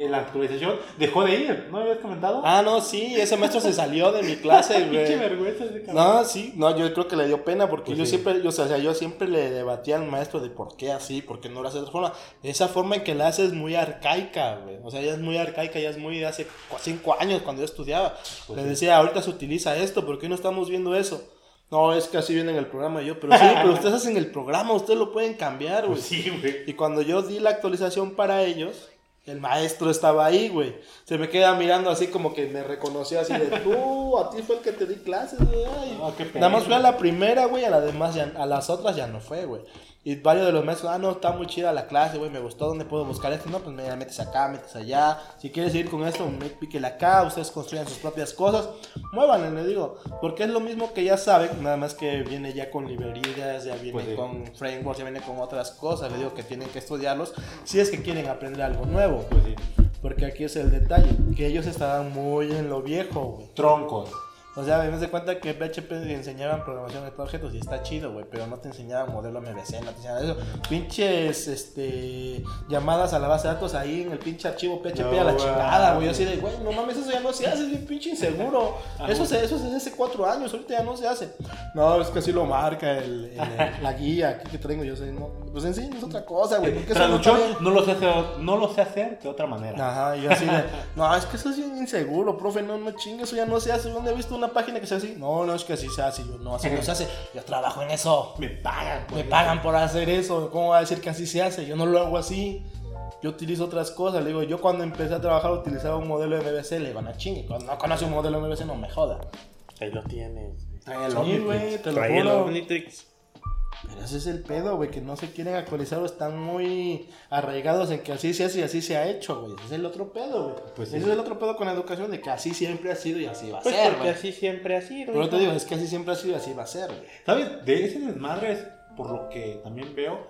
en la actualización dejó de ir. ¿No habías comentado? Ah, no, sí, ese maestro se salió de mi clase, [LAUGHS] güey. vergüenza ese cabrón. No, sí, no, yo creo que le dio pena porque Pues yo sí. siempre, yo, o sea, yo siempre le debatía al maestro de por qué así, por qué no lo hace de otra forma. Esa forma en que la hace es muy arcaica, güey. O sea, ya es muy arcaica, ya es muy de hace cinco años cuando yo estudiaba. Pues le sí. decía, ahorita se utiliza esto, ¿por qué no estamos viendo eso? No, es que así viene en el programa yo, pero sí, pero ustedes [LAUGHS] hacen el programa, ustedes lo pueden cambiar, güey. Pues sí, güey. Y cuando yo di la actualización para ellos, el maestro estaba ahí, güey. Se me queda mirando así como que me reconoció así de tú, a ti fue el que te di clases, güey. No, pena. Nada más fue a la primera, güey, a las demás ya, a las otras ya no fue, güey. Y varios de los maestros, ah, no, está muy chida la clase, güey, me gustó, ¿dónde puedo buscar esto? No, pues mira, metes acá, metes allá. Si quieres seguir con esto, me- píquele acá, ustedes construyan sus propias cosas. Muévanle, le digo, porque es lo mismo que ya saben, nada más que viene ya con librerías, ya viene Pues sí. con frameworks, ya viene con otras cosas. Le digo que tienen que estudiarlos si es que quieren aprender algo nuevo. Pues sí. Porque aquí es el detalle, que ellos estaban muy en lo viejo, güey. Troncos. O sea, me de cuenta que PHP te enseñaban programación de objetos y está chido, güey, pero no te enseñaban modelo MVC, no te enseñaban eso. Pinches, este, llamadas a la base de datos ahí en el pinche archivo PHP a la chingada, güey. Yo así de, güey, no mames, eso ya no se hace, es bien pinche inseguro. Eso, se, eso se hace hace cuatro años, ahorita ya no se hace. No, es que así lo marca el, el- [LAUGHS] la guía aquí que traigo, yo sé, no. Pues en sí es otra cosa, güey. porque eso no está bien. Traducción, no lo sé hacer, no lo sé hacer de otra manera. Ajá, y yo así de, no, es que eso es bien inseguro, profe, no, no chingue, eso ya no se hace. ¿Dónde he visto una página que sea así? No, no, es que así se hace. Yo, no, así no se hace. Yo trabajo en eso. Me pagan. Me pagan por hacer eso. ¿Cómo va a decir que así se hace? Yo no lo hago así. Yo utilizo otras cosas. Le digo, yo cuando empecé a trabajar utilizaba un modelo MVC, le iban a chingue. Cuando no conoce un modelo MVC, no me joda. Ahí lo tienes. Trae el Sí, Omnitrix. güey, te lo juro. Pero ese es el pedo, güey, que no se quieren actualizar o están muy arraigados en que así se hace y así se ha hecho, güey. Ese es el otro pedo, güey. Pues sí. Ese es el otro pedo con la educación, de que así siempre ha sido y así va a Pues ser, porque güey. así siempre ha sido. Pero te digo, es que así siempre ha sido y así va a ser, güey. ¿Sabes? De ese desmadre es por lo que también veo.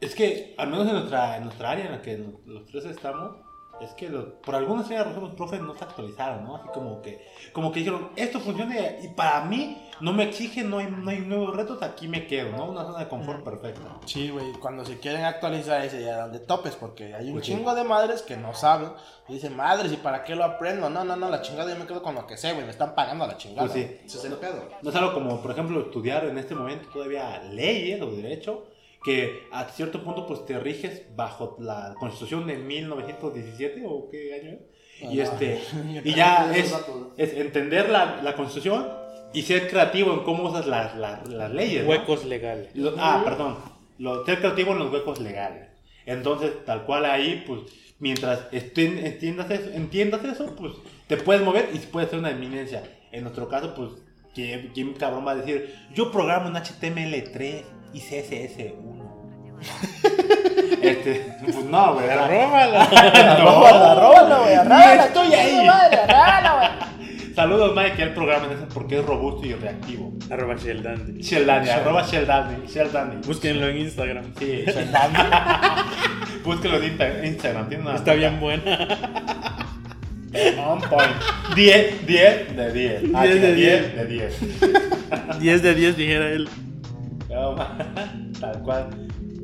Es que, al menos en nuestra, en nuestra área en la que los tres estamos, es que los- por alguna extraña razón los profes no se actualizaron, ¿no? Así como que, como que dijeron, esto funciona y para mí no me exige, no hay, no hay nuevos retos, aquí me quedo, ¿no? Una zona de confort perfecta. Sí, güey, cuando se quieren actualizar ese ya dan de topes, porque hay un Pues sí. chingo de madres que no saben. Y dicen, madres, ¿y para qué lo aprendo? No, no, no, la chingada yo me quedo con lo que sé, güey, me están pagando a la chingada. Pues sí. Ese es el pedo. No es algo como, por ejemplo, estudiar en este momento todavía leyes o derecho, que a cierto punto pues te riges bajo la constitución de 1917 o qué año es. Y, Ah, este, no. [LAUGHS] y ya es, ¿no? es entender la, la constitución y ser creativo en cómo usas las, las, las leyes. ¿no? Huecos legales. Lo- ah, perdón. Lo, ser creativo en los huecos legales. Entonces, tal cual ahí, pues, mientras estén- entiendas, eso, entiendas eso, pues, te puedes mover y puedes ser una eminencia. En nuestro caso, pues, ¿quién, quién cabrón va a decir, yo programo en HTML3 y CSS1? [LAUGHS] este, pues no, güey. Róbala. [LAUGHS] Róbala, róbala, güey. Arrábala, estoy tuya, ahí. arrábala, güey. Saludos, Mike, que él programa en eso porque es robusto y reactivo. Arroba Sheldon. Sheldani, arroba Sheldani, Sheldani. Búsquenlo en Instagram. Sí, [LAUGHS] búsquelo en Insta- Instagram. Tiene una Está bien buena. On point. 10, 10 de 10. Ah, 10 de 10 de 10. 10 de 10 dijera él. Tal cual.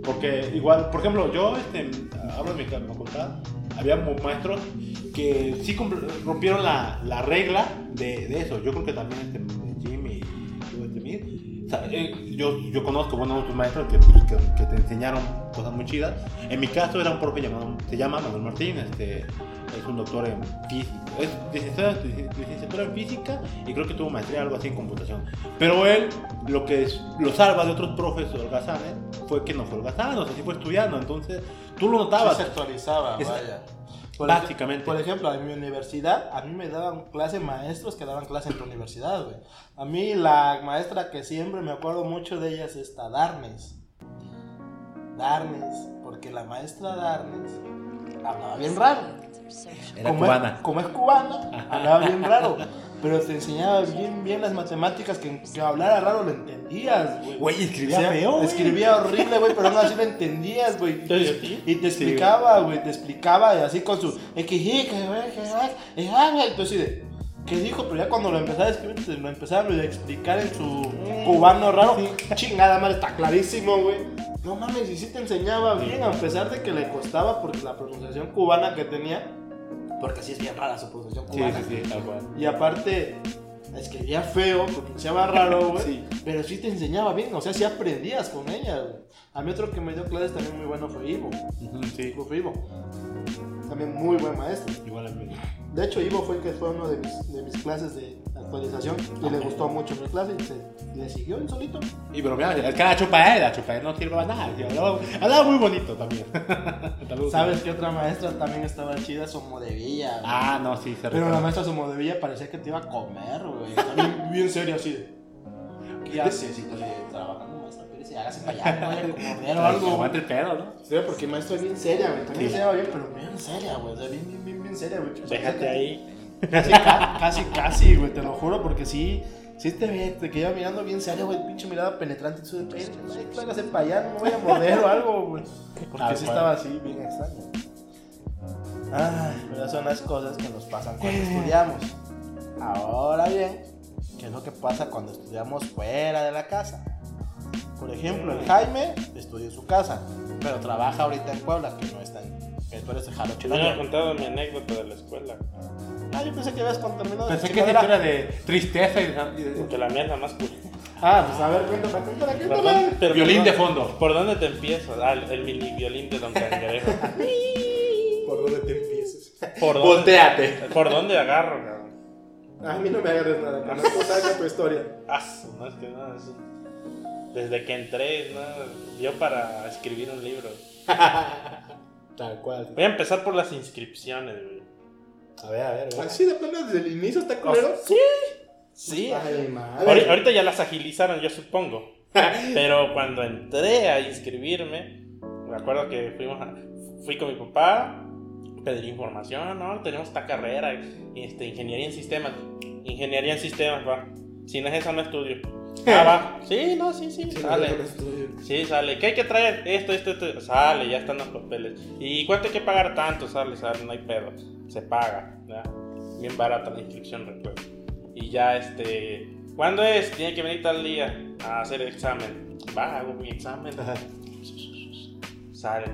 Porque igual, por ejemplo, yo este, hablo de mi facultad, había maestros que sí rompieron la, la regla de, de eso. Yo creo que también este, yo, yo conozco buenos otros maestros que, pues, que, que te enseñaron cosas muy chidas. En mi caso era un profe llamado, se llama Manuel Martín, este, es un doctor en física, es licenciatura, licenciatura en física y creo que tuvo maestría algo así en computación. Pero él, lo que es- lo salva de otros profes holgazanes fue que no fue holgazán, o sea, sí fue estudiando, entonces tú lo notabas. Sí se actualizaba, Es- vaya. Por Básicamente. ej- Por ejemplo, en mi universidad, a mí me daban clase maestros que daban clase en tu universidad, güey. A mí la maestra que siempre me acuerdo mucho de ella es esta Darnes. Darnes, porque la maestra Darnes hablaba bien raro. Era como cubana. Es, como es cubana, hablaba bien raro. Pero te enseñaba bien, bien las matemáticas, que, que hablara raro lo entendías, güey. Güey, escribía O sea, feo, güey. Escribía horrible, güey, pero aún así lo entendías, güey. Y te explicaba, güey, te explicaba y así con su "Es que sí, que que güey, es ángel", Entonces, de, ¿qué dijo? Pero ya cuando lo empezaba a escribir, te lo empezaba a explicar en su cubano raro. Chingada madre, está clarísimo, güey. No mames, y sí te enseñaba bien, a pesar de que le costaba porque la pronunciación cubana que tenía. Porque sí es bien rara su pronunciación Sí, cubana. sí, sí, tal cual. Y aparte, escribía feo, pronunciaba raro, güey. Sí. Pero sí te enseñaba bien, o sea, sí aprendías con ella, güey. A mí otro que me dio clases también muy bueno fue Ivo. Sí, Fue Ivo. También muy buen maestro. igual a mí. De hecho, Ivo fue el que fue uno de mis, de mis clases de actualización y le gustó mucho mi clase y se, le siguió él solito. Y bromeaba, el que la chupa él, la chupa él no sirve para nada. tío. Hablaba, hablaba muy bonito también. [LAUGHS] ¿Sabes qué otra maestra también estaba chida? Somodevilla. güey. Ah, no, sí, se Pero la maestra Somodevilla parecía que te iba a comer, güey. También bien serio así de... ¿Qué haces? Y le trabajando, maestra, pero si hágase para allá, a comer o algo. El pedo, ¿no? Sí, porque maestra es bien seria, güey. También se llama bien, pero bien seria, güey. O sea, bien, bien, bien, bien seria, güey. Déjate ahí. Casi, ca- casi, casi, güey, te lo juro, porque sí, sí te ve, te queda mirando bien serio, güey, pinche mirada penetrante, su de hágase para allá, no me voy a morder o algo, güey. Porque Tal sí cual. estaba así, bien extraño. Ay, pero son las cosas que nos pasan cuando estudiamos. Ahora bien, ¿qué es lo que pasa cuando estudiamos fuera de la casa? Por ejemplo, el Jaime estudia en su casa, pero trabaja ahorita en Puebla, que no está en... Tú eres de Jalo Te hubiera contado mi anécdota de la escuela. Ah, yo pensé que habías contado Pensé que esa historia de tristeza y de- Que la mía es la más cool. Ah, pues a ver, cuéntame, cuéntame, pero Violín de fondo. ¿Por dónde te empiezo? Ah, el, el mini violín de Don Cangrejo. [LAUGHS] ¿Por dónde te empieces? ¿Por dónde, Volteate. ¿Por dónde agarro, cabrón? A mí no me agarres nada, no tú saca tu historia. Ah, no es que nada. Desde que entré, ¿no? Dio para escribir un libro. [LAUGHS] Tal cual. Voy a empezar por las inscripciones, güey. A ver, a ver, a ver. Así de plano desde el inicio está culero. Sí. Sí. Ay, madre. Ahori- Ahorita ya las agilizaron, yo supongo. [LAUGHS] Pero cuando entré a inscribirme, me acuerdo que fuimos a- fui con mi papá, pedí información, ¿no? Tenemos esta carrera, este, ingeniería en sistemas. Ingeniería en sistemas, va. Si no es esa, no estudio. Ah, [LAUGHS] va. Sí, no, sí, sí, sale. Sí, sale. ¿Qué hay que traer? Esto, esto, esto. Sale, ya están los papeles. ¿Y cuánto hay que pagar? Tanto, sale, sale, no hay pedo. Se paga, ¿ya? Bien barata la inscripción, recuerdo. Y ya, este. ¿Cuándo es? Tiene que venir tal día a hacer el examen. Va, hago mi examen. Sale.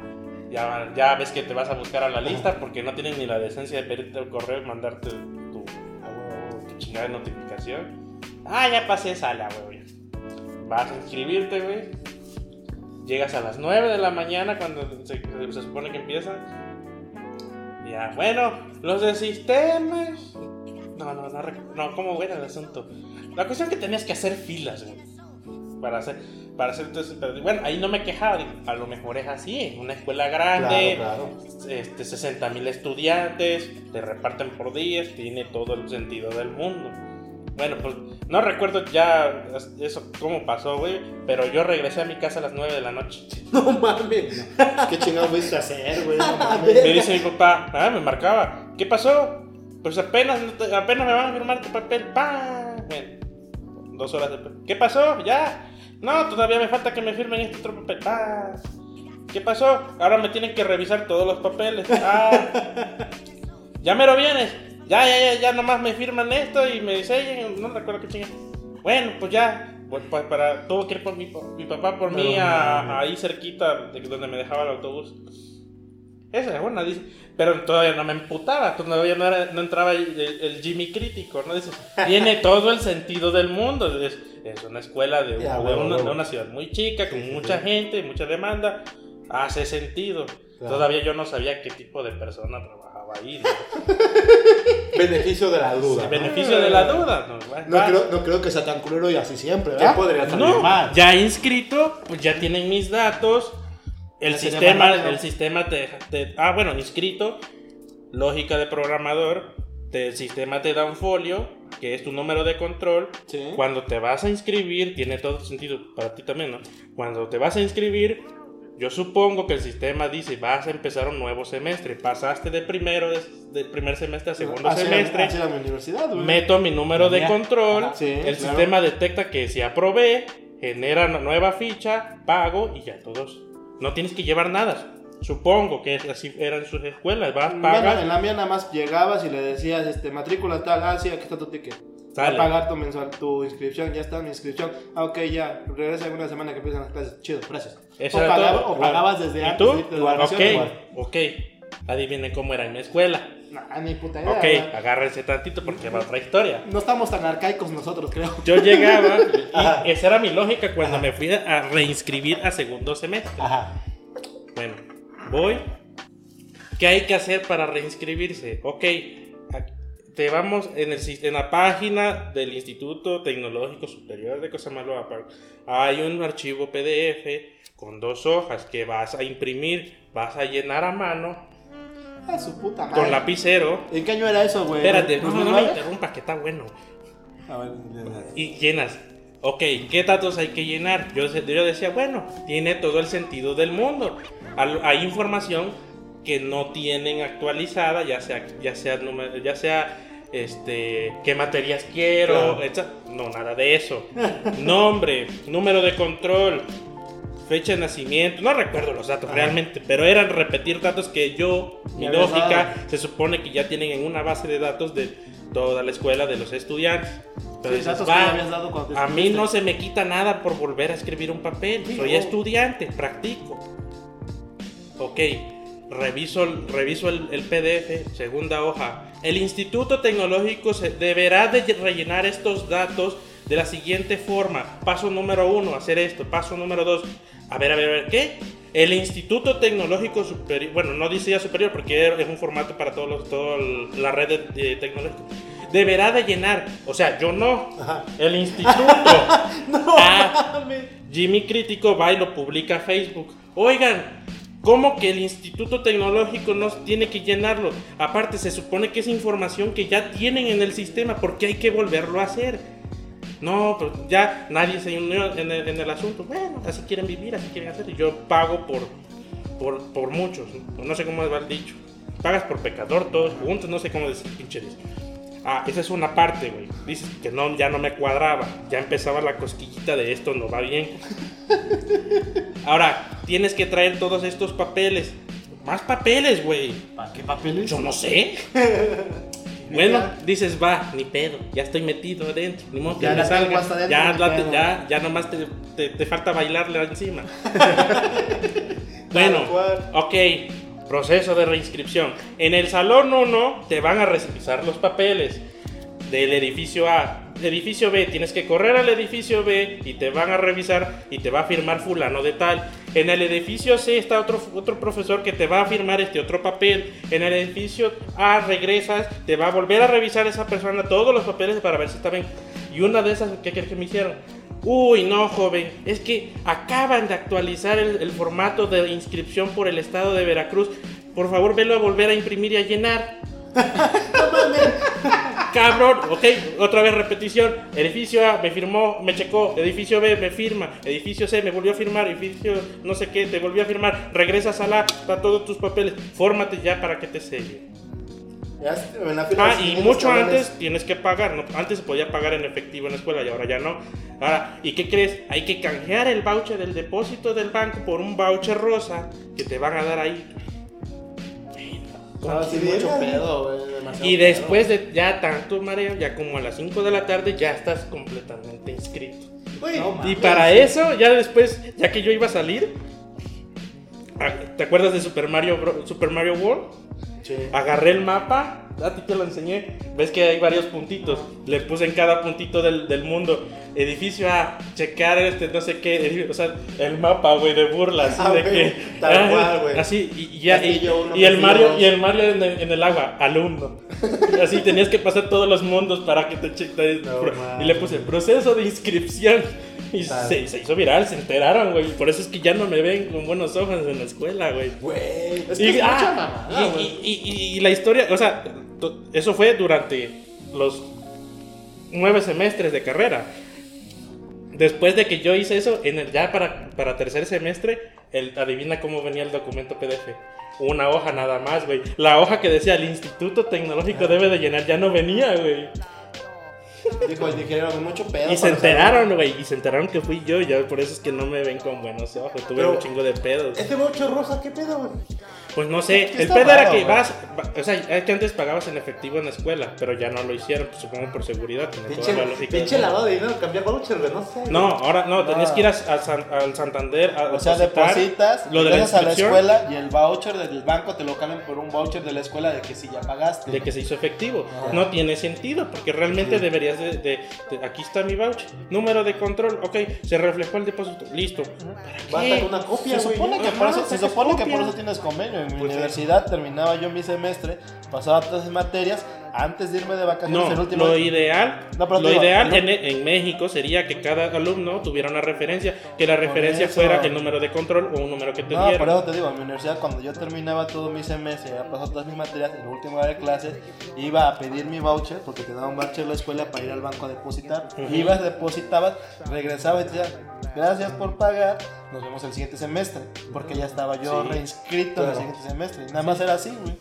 Ya, ya ves que te vas a buscar a la lista porque no tienes ni la decencia de pedirte el correo y mandarte tu, tu chingada de notificación. Ah, ya pasé, sale, güey. Vas a inscribirte, güey. Llegas a las 9 de la mañana cuando se, se supone que empieza. Ya, bueno, los de sistemas. No, no, no, no, ¿cómo era el asunto? La cuestión es que tenías que hacer filas, güey. Para hacer, para hacer pedo. Bueno, ahí no me quejaba, a lo mejor es así, una escuela grande, Claro, este, 60 mil estudiantes, te reparten por días, tiene todo el sentido del mundo. Bueno, pues No recuerdo ya eso cómo pasó, güey, pero yo regresé a mi casa a las 9 de la noche. [LAUGHS] No mames. ¿Qué chingados fuiste a hacer, güey? No [LAUGHS] mames. Me dice mi papá, ah, me marcaba, ¿qué pasó? Pues apenas, apenas me van a firmar tu papel, pa. Bien, dos horas después. ¿Qué pasó? ¿Ya? No, todavía me falta que me firmen este otro papel, pa. ¿Qué pasó? Ahora me tienen que revisar todos los papeles. Ah. [LAUGHS] ¿Ya me lo vienes? Ya, ya, ya, ya nomás me firman esto y me dicen, no recuerdo qué chinga. Bueno, pues ya, pues, pues, para, tuvo que ir por mi, pa- mi papá por mí a- ahí cerquita de donde me dejaba el autobús. Esa es buena, dice. Pero todavía no me emputaba, todavía no, era- no entraba el, el- Jimmy crítico, ¿no? Dices, tiene [LAUGHS] todo el sentido del mundo. Es, es una escuela de, Ya, una, de una ciudad muy chica, con Sí, mucha sí. gente, mucha demanda. Hace sentido. Claro. Todavía yo no sabía qué tipo de persona trabajaba ahí. ¿no? [LAUGHS] Beneficio de la duda. Beneficio de la duda. No, Bueno, No creo, no creo que sea tan culero y así siempre, ¿Qué ¿verdad? podría salir No, mal? ya inscrito, pues ya tienen mis datos. El Ya sistema, el sistema te, te- Ah, bueno, inscrito. Lógica de programador. te- el sistema te da un folio, que es tu número de control. Sí. Cuando te vas a inscribir, tiene todo sentido para ti también, ¿no? Cuando te vas a inscribir, yo supongo que el sistema dice, vas a empezar un nuevo semestre. Pasaste de primero, de, primer semestre a segundo era- semestre. era mi universidad, güey. Meto mi número de control, Ajá, sí, el claro. sistema detecta que si aprobé, genera una nueva ficha, pago y ya todos. No tienes que llevar nada. Supongo que así eran sus escuelas. Vas, Bueno, pagas, en la mía nada más llegabas y le decías, este, matrícula tal, ah, sí, aquí está tu ticket. A pagar tu mensual, tu inscripción, ya está mi inscripción. Ah, ok, ya, regresa en una semana que empiezan las clases. Chido, gracias. Eso o, pagaba- pagabas desde ¿Y antes tú? de vacaciones, ok, ok. Adivinen cómo era en mi escuela. Nah, ni puta idea. Ok, ¿verdad? agárrense tantito porque va otra historia. No estamos tan arcaicos nosotros, creo. Yo llegaba [LAUGHS] Ajá. esa era mi lógica cuando me fui a reinscribir a segundo semestre. Ajá. Bueno, voy. ¿Qué hay que hacer para reinscribirse? Ok, te vamos en, el, en la página del Instituto Tecnológico Superior de Cosamaloa. Park. Hay un archivo PDF con dos hojas que vas a imprimir, vas a llenar a mano A su puta madre. con lapicero. ¿En qué año era eso, güey? Espérate, no, no, no me ¿2009? interrumpas, que está bueno. A ver, y llenas. Ok, ¿qué datos hay que llenar? Yo, yo decía, bueno, tiene todo el sentido del mundo. Hay información que no tienen actualizada, ya sea, ya sea, ya sea este, qué materias quiero, Claro. etc. No, nada de eso. [LAUGHS] Nombre, número de control, fecha de nacimiento, no recuerdo los datos realmente, pero eran repetir datos que yo, mi lógica, se supone que ya tienen en una base de datos de toda la escuela de los estudiantes. Pero Sí, dices, datos que "Va, ya habías dado cuando te a mí inscribiste". no se me quita nada por volver a escribir un papel. Sí, Soy oh. estudiante, practico. Ok, reviso, el- reviso el, el PDF, segunda hoja. El Instituto Tecnológico se deberá de rellenar estos datos de la siguiente forma. Paso número uno, hacer esto. Paso número dos, a ver, a ver, a ver, ¿qué? El Instituto Tecnológico Superior, bueno, no dice ya superior porque es un formato para todos los, toda la red de, de tecnológica. Deberá de llenar, o sea, yo no, Ajá. el instituto. [LAUGHS] Ah, Jimmy Crítico va y lo publica a Facebook. Oigan, ¿cómo que el Instituto Tecnológico no tiene que llenarlo? Aparte, se supone que es información que ya tienen en el sistema, porque hay que volverlo a hacer? No, pero ya nadie se unió en el, en asunto. Bueno, así quieren vivir, así quieren hacer. Yo pago por, por, por muchos. No sé cómo va el dicho. Pagas por pecador todos juntos, no sé cómo decir pinche. Ah, esa es una parte, güey. Dices que no, ya no me cuadraba. Ya empezaba la cosquillita de esto no va bien. Ahora, tienes que traer todos estos papeles. Más papeles, güey. ¿Para qué papeles? Yo no sé. [LAUGHS] Bueno, dices, va, ni pedo, ya estoy metido adentro, ni modo que Ya me la tengo salga. adentro, ya, ni la- pedo. ya, ya nomás te, te- te falta bailarle encima. [LAUGHS] bueno, ok, proceso de reinscripción. En el salón 1 te van a revisar los papeles del edificio A. Edificio B, tienes que correr al edificio B y te van a revisar y te va a firmar fulano de tal. En el edificio C está otro, otro profesor que te va a firmar este otro papel. En el edificio A regresas, te va a volver a revisar esa persona todos los papeles para ver si está bien. Y una de esas, ¿qué crees que me hicieron? Uy, no, joven, es que acaban de actualizar el, el formato de inscripción por el estado de Veracruz. Por favor, velo a volver a imprimir y a llenar. [LAUGHS] cabrón, ok, otra vez repetición. Edificio A me firmó, me checó. Edificio B me firma. Edificio C me volvió a firmar. Edificio no sé qué, te volvió a firmar. Regresas a la, está todos tus papeles. Fórmate ya para que te selle. Ya, en la fila Ah, y mucho antes tienes que pagar. ¿no? Antes se podía pagar en efectivo en la escuela y ahora ya no. Ahora, ¿y qué crees? Hay que canjear el voucher del depósito del banco por un voucher rosa que te van a dar ahí. Ah, sí, mucho pedo, demasiado Y pedo. después de ya tanto mareo, ya como a las 5 de la tarde, ya estás completamente inscrito. Güey, No, Y mames. para eso, ya después, ya que yo iba a salir, ah, ¿te acuerdas de Super Mario, Bro- Super Mario World? Sí. Agarré el mapa, a ti te lo enseñé. Ves que hay varios puntitos. Le puse en cada puntito del, del mundo. Edificio A, checar este, no sé qué. edificio- o sea, el mapa, güey, de burlas. [LAUGHS] Ah, de que, tal [LAUGHS] cual, güey. Así, y, ya. Y, y el Mario, dos. y el Mario en el, en el agua, alumno. [LAUGHS] Así tenías que pasar todos los mundos para que te cheque. No, y le puse proceso de inscripción. [LAUGHS] Y se, se hizo viral, se enteraron, güey. Por eso es que ya no me ven con buenos ojos en la escuela, güey. Güey, es que Y, es mucha ah, mamada, y- güey. y- y- y la historia, o sea, eso fue durante los nueve semestres de carrera. Después de que yo hice eso, en el, ya para, para tercer semestre, el, adivina cómo venía el documento PDF. Una hoja nada más, güey. La hoja que decía el Instituto Tecnológico debe de llenar ya no venía, güey. Dijo, dijeron mucho pedo. Y se enteraron, güey. Y se enteraron que fui yo. Ya por eso es que no me ven con buenos ojos. Tuve Pero- un chingo de pedos. Este bocho rosa, ¿qué pedo, güey? Pues no sé, Es que el pedo era que vas, va- o sea, es que antes pagabas en efectivo en la escuela, pero ya no lo hicieron, pues, supongo por seguridad, tiene toda la lógica. Pinche mundo. lavado de dinero, cambiar voucher, no sé. No, ahora no, tenías que ir a, a San- al Santander a O sea, depositas, lo de la a la escuela y el voucher del banco te lo cambian por un voucher de la escuela de que si ya pagaste. de que se hizo efectivo. Ajá. No tiene sentido, porque realmente deberías de, de- de- Aquí está mi voucher, número de control, ok, se reflejó el depósito, listo. Basta con una copia, Se güey. supone, que, por eso, se supone que por eso tienes convenio. En mi Pues universidad terminaba yo mi semestre, pasaba tres materias antes de irme de vacaciones No, el último lo ideal, No, lo digo, ideal en, en México sería que cada alumno tuviera una referencia, que la referencia eso. fuera el número de control o un número que te No, por eso te digo, en mi universidad cuando yo terminaba todo mi semestre, ya pasado todas mis materias, el último día de clases, iba a pedir mi voucher, porque te daban un voucher la escuela para ir al banco a depositar. Ujú. Ibas, depositabas, regresabas y te decían, gracias por pagar, nos vemos el siguiente semestre, porque ya estaba yo Sí, reinscrito en el siguiente semestre. Nada más era así, güey.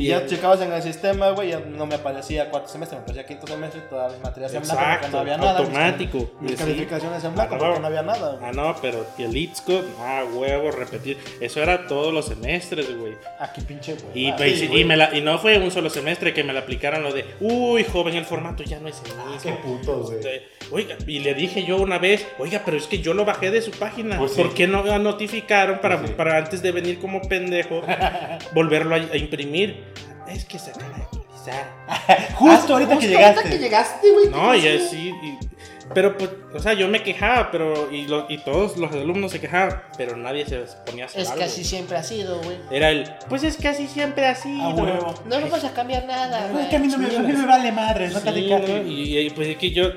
Y Y ya checabas en el sistema, güey, ya no me aparecía cuarto semestre, me aparecía quinto semestre, todas mis materias en blanco, porque no había nada. automático. Mis Sí. calificaciones en blanco, Ah, porque no. no había nada. güey. Ah, no, pero el ITSCO, ah, huevo, repetir. Eso era todos los semestres, güey. Aquí pinche, güey. Y, Ah, pues, sí, y güey. me la- y no fue un solo semestre que me la aplicaron lo de, uy, joven, el formato ya no es el Ah, Qué mismo. putos, güey. Este, Oiga, y le dije yo una vez, oiga, pero es que yo lo bajé de su página. Pues sí. ¿Por qué no me notificaron para, Pues sí. para antes de venir como pendejo [LAUGHS] volverlo a, a imprimir? Es que se acaba de actualizar. [LAUGHS] Justo ahorita que llegaste. que llegaste, güey. No, y así. y- pero, pues, o sea, yo me quejaba, pero. Y, lo- y todos los alumnos se quejaban, pero nadie se ponía a hacer Es algo. que así siempre ha sido, güey. Era el. Pues es que así siempre ha sido. A huevo. No vamos a cambiar nada, No, güey. es que a mí no me, a mí me vale madre, no Sí, te ¿no? y, y, pues es que yo.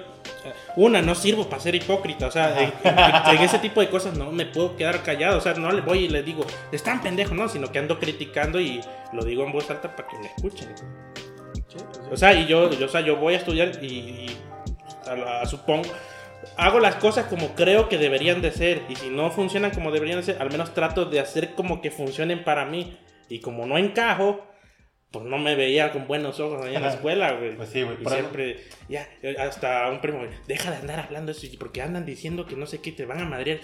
Una, no sirvo para ser hipócrita. O sea, en, en- en ese tipo de cosas no me puedo quedar callado. O sea, no le voy y le digo, están pendejos, no, sino que ando criticando y lo digo en voz alta para que me escuchen. O sea, y yo, yo, o sea, yo voy a estudiar y, y a la- supongo, hago las cosas como creo que deberían de ser. Y si no funcionan como deberían de ser, al menos trato de hacer como que funcionen para mí. Y como no encajo, pues no me veía con buenos ojos ahí en la escuela, güey. Pues sí, güey, Y por eso- siempre, ya, hasta un primo, güey, deja de andar hablando eso, porque andan diciendo que no sé qué, te van a madrear.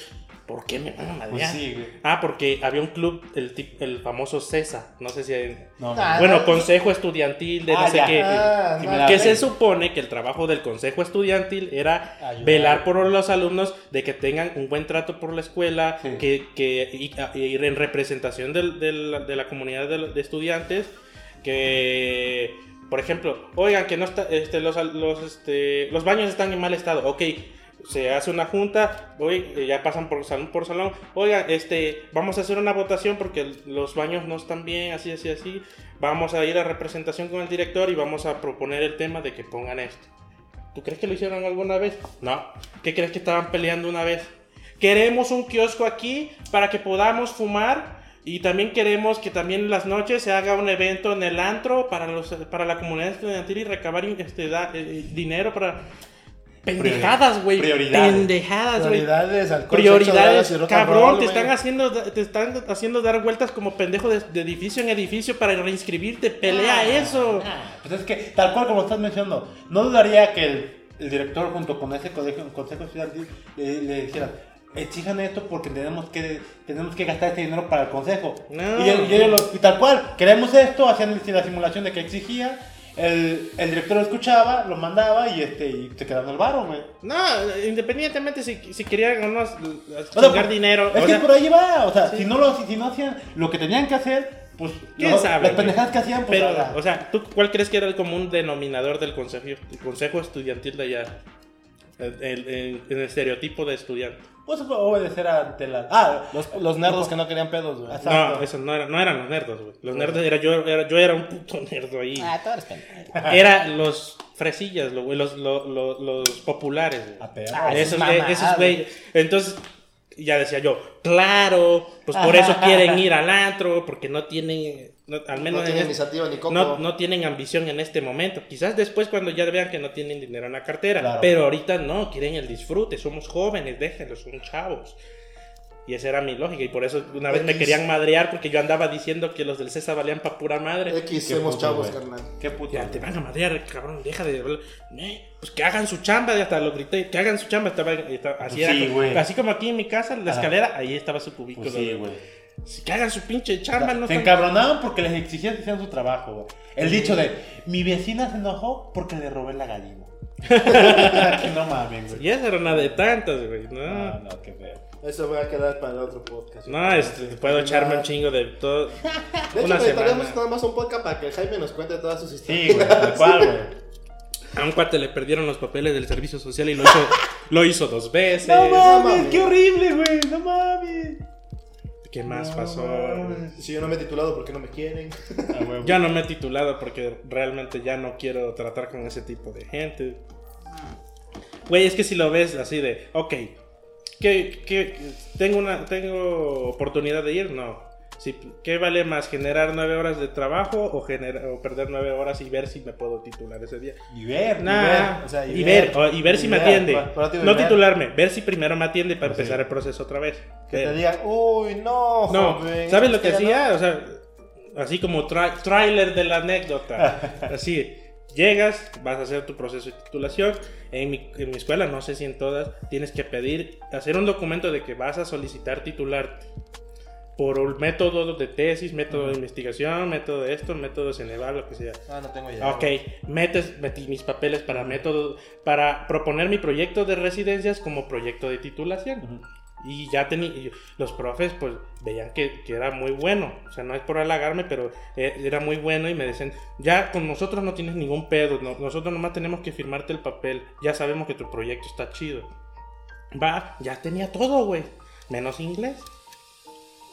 ¿Por qué me van a Pues madrear? sí, güey. Ah, porque había un club, el, el famoso CESA, no sé si hay... No, Ah, Bueno, no. Consejo Estudiantil de no Ah, sé ya. qué. Ah, no, Que se supone que el trabajo del consejo estudiantil era Ayudar. velar por los alumnos de que tengan un buen trato por la escuela, Sí. que, que y- en representación del- del- de la comunidad de, de estudiantes, que, por ejemplo, oigan que no está, este, los, los, este, los baños están en mal estado, ok. Se hace una junta, hoy ya pasan por salón por salón. Oigan, este, vamos a hacer una votación porque los baños no están bien, así, así, así. Vamos a ir a representación con el director y vamos a proponer el tema de que pongan esto. ¿Tú crees que lo hicieron alguna vez? No. ¿Qué crees que estaban peleando una vez? Queremos un kiosco aquí para que podamos fumar Y también queremos que también en las noches se haga un evento en el antro para los para la comunidad estudiantil y recabar este, da- eh, dinero para pendejadas, güey. Prioridades. Pendejadas, güey. Prioridades, alcohol, sexo, Prioridades, and cabrón, roll, te están haciendo te están haciendo dar vueltas como pendejo de, de edificio en edificio para reinscribirte. Pelea eso. Pues es que, tal cual como estás mencionando, no dudaría que el, el director junto con ese colegio, consejo estudiantil le, le dijera, exijan esto porque tenemos que, tenemos que gastar este dinero para el consejo. No. Y, y lo- y tal cual, queremos esto, hacían la simulación de que exigía, el, el director lo escuchaba, lo mandaba y, este, y te quedaba el varo, güey. No, independientemente si, si querían o no O sea, por- dinero. Es o que sea, por ahí va, o sea, si, no lo, si, si no hacían lo que tenían que hacer, pues ¿Quién lo- sabe, las pendejadas que hacían, pues Pero, o sea, ¿tú cuál crees que era el común denominador del consejo, el consejo estudiantil de allá? El, el- el- el estereotipo de estudiante. pues obedecer ante la... Ah, Los, los nerdos que no querían pedos, güey. No, esos no, era- no eran los nerdos, güey. Los nerdos era yo, era, yo era un puto nerdo ahí. Ah, tú eres pendejo. Era los fresillas, los, lo- lo- los populares, güey. A perro. Ah, esos, esos güey. Entonces, ya decía yo, claro, pues por eso [LAUGHS] quieren ir al antro, porque no tienen, no- al menos No en tienen este- iniciativa ni coco. no, no tienen ambición en este momento. Quizás después cuando ya vean que no tienen dinero en la cartera. Claro. Pero ahorita no, quieren el disfrute. Somos jóvenes, déjenlos, son chavos. Y esa era mi lógica. Y por eso una vez me querían madrear porque yo andaba diciendo que los del César valían pa' pura madre. X, somos puto, chavos, güey. carnal. Qué puto. Ya te van a madrear, cabrón, deja de hablar. Pues que hagan su chamba, y hasta lo grité, que hagan su chamba. Estaba, estaba- así, sí, era, güey. así como aquí en mi casa, la Ajá. escalera, ahí estaba su cubículo. Pues sí, güey. Sí, que hagan su pinche chamba, no Se encabronaban porque les exigían que hicieran su trabajo, güey. El dicho de, mi vecina se enojó porque le robé la gallina. que [LAUGHS] no mames, güey. Y esa era una de tantas, güey. No, No, no, qué feo. Eso va a quedar para el otro podcast. no, este, puedo echarme un chingo de todo. De hecho, una necesitaríamos nada más un podcast para que Jaime nos cuente todas sus Sí, historias. güey, tal cual, güey. A un cuate le perdieron los papeles del servicio social y lo hizo, lo hizo dos veces. No mames, mames. qué horrible, güey. No mames. ¿Qué más No pasó? mames. Si yo no me he titulado, ¿por qué no me quieren? [LAUGHS] Ah, güey. Ya no me he titulado porque realmente ya no quiero tratar con ese tipo de gente. Güey, es que si lo ves así de, ok, ¿qué, qué- tengo, una, ¿tengo oportunidad de ir? No. Si, ¿Qué vale más, generar nueve horas de trabajo o, generar, o perder nueve horas y ver si me puedo titular ese día? Y ver, Nah, y ver. o sea, y y, ver, ver, o- y ver si me atiende. para no titularme, ver si primero me atiende para Pues empezar el proceso otra vez. Que Ver. te digan, uy, no, No, ¿sabes lo que hacía? O sea, así como tra- tráiler de la anécdota. [LAUGHS] Así, llegas, vas a hacer tu proceso de titulación. En mi, en mi escuela, no sé si en todas, tienes que pedir, hacer un documento de que vas a solicitar titularte. Por un método de tesis, método de investigación, método de esto, método de Ceneval, lo que sea. Ah, no tengo idea. Ok, metes, metí mis papeles para método, para proponer mi proyecto de residencias como proyecto de titulación. Y ya tenía, los profes pues veían que, que era muy bueno, o sea, no es por halagarme, pero eh, era muy bueno y me decían, ya con nosotros no tienes ningún pedo, no- nosotros nomás tenemos que firmarte el papel, ya sabemos que tu proyecto está chido. Va, ya tenía todo, güey, menos inglés.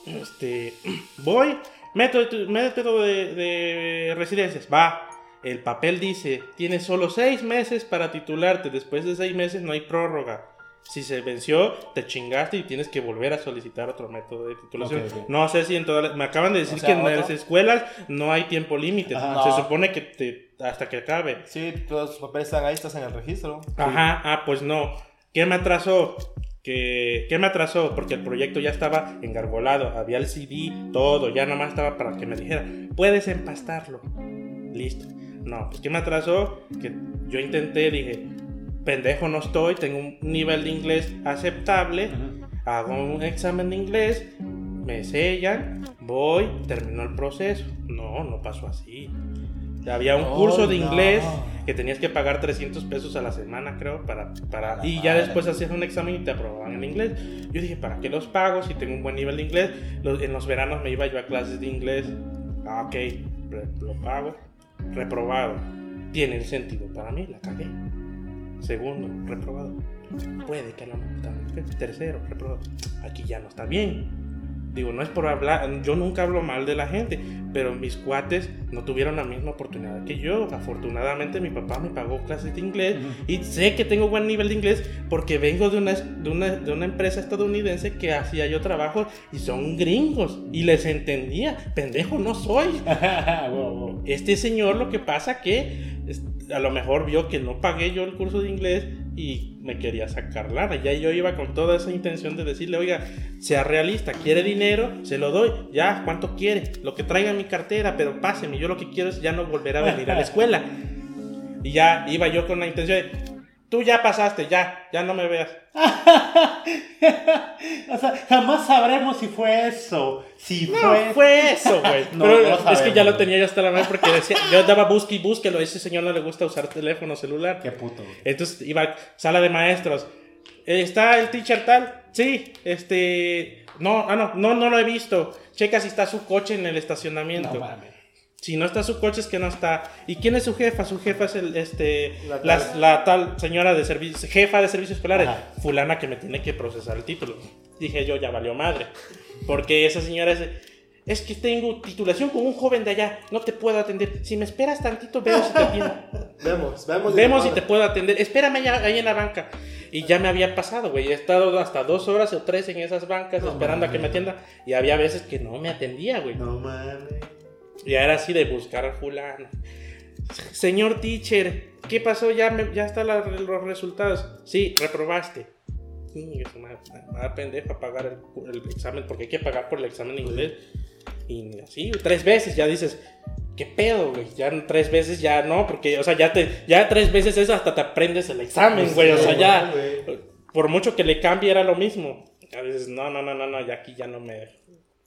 Este, voy, método, método de, de residencias, va. El papel dice, tienes solo seis meses para titularte, después de seis meses no hay prórroga. Si se venció, te chingaste y tienes que volver a solicitar otro método de titulación. Ok, ok. No sé si en todas las- Me acaban de decir O sea, que en otro. las escuelas no hay tiempo límite. Se No. supone que te, hasta que acabe. Sí, todos los papeles están ahí, estás en el registro. Ajá, ah, pues no. ¿Qué me atrasó? ¿Qué, ¿Qué me atrasó? Porque el proyecto ya estaba engargolado, había el CD, todo, ya nomás estaba para que me dijera, puedes empastarlo. Listo. No, pues ¿qué me atrasó? Que yo intenté, dije, pendejo no estoy, tengo un nivel de inglés aceptable, hago un examen de inglés, me sellan, voy, terminó el proceso. No, no pasó así. Había un curso de no. inglés que tenías que pagar 300 pesos a la semana, creo, para, para y ya después hacías un examen y te aprobaban en inglés. Yo dije, ¿para qué los pago si tengo un buen nivel de inglés? Los- en los veranos me iba yo a clases de inglés. Ah, ok, lo pago. Reprobado. Tiene sentido para mí, la cagué. Segundo, reprobado. Puede que no me gusta. Tercero, reprobado. Aquí ya no está bien. Digo, no es por hablar, yo nunca hablo mal de la gente, pero mis cuates no tuvieron la misma oportunidad que yo. Afortunadamente mi papá me pagó clases de inglés y sé que tengo buen nivel de inglés porque vengo de una, de una, de una empresa estadounidense que hacía yo trabajo y son gringos y les entendía. Pendejo no soy. [LAUGHS] Wow, wow. Este señor lo que pasa que a lo mejor vio que no pagué yo el curso de inglés y me quería sacar lana. Ya yo iba con toda esa intención de decirle, oiga, sea realista, quiere dinero, se lo doy, ya, ¿cuánto quiere? Lo que traiga en mi cartera, pero páseme, yo lo que quiero es ya no volver a venir a la [LAUGHS] escuela. Y ya iba yo con la intención de, tú ya pasaste, ya, ya no me veas. [LAUGHS] o sea, jamás sabremos si fue eso. Si No, fue. fue eso, güey. [LAUGHS] No, Pero no es que ya lo tenía yo hasta la mano porque decía, yo daba busque y búsquelo, ese señor no le gusta usar teléfono celular. Qué puto, güey. Entonces iba sala de maestros. Eh, ¿Está el teacher tal? Sí, este. No, ah, no, no, no lo he visto. Checa si está su coche en el estacionamiento. No mames. Si no está su coche es que no está. ¿Y quién es su jefa? Su jefa es el, este, La tal. la tal señora de servicio, jefa de servicios escolares, Ajá. fulana que me tiene que procesar el título. Dije yo, ya valió madre. Porque esa señora es, es que tengo titulación con un joven de allá, no te puedo atender. Si me esperas tantito, veo si te atiendo. [LAUGHS] Vemos, vemos. Vemos si te puedo atender. Espérame ya, ahí en la banca. Y ya me había pasado, güey. He estado hasta dos horas o tres en esas bancas esperando a que me atienda. Y había veces que no me atendía, güey. No mames. Y era así de buscar a fulano. Señor teacher, ¿qué pasó? Ya, me- ya están los resultados. Sí, reprobaste. Sí, es una, una pendeja pagar el, el examen porque hay que pagar por el examen inglés. Y así, tres veces ya dices, ¿qué pedo, güey? Ya tres veces ya no, porque, o sea, ya, te, ya tres veces eso hasta te aprendes el examen, güey. O sea, ya, por mucho que le cambie era lo mismo. A veces, no, no, no, no, no, ya aquí ya no me,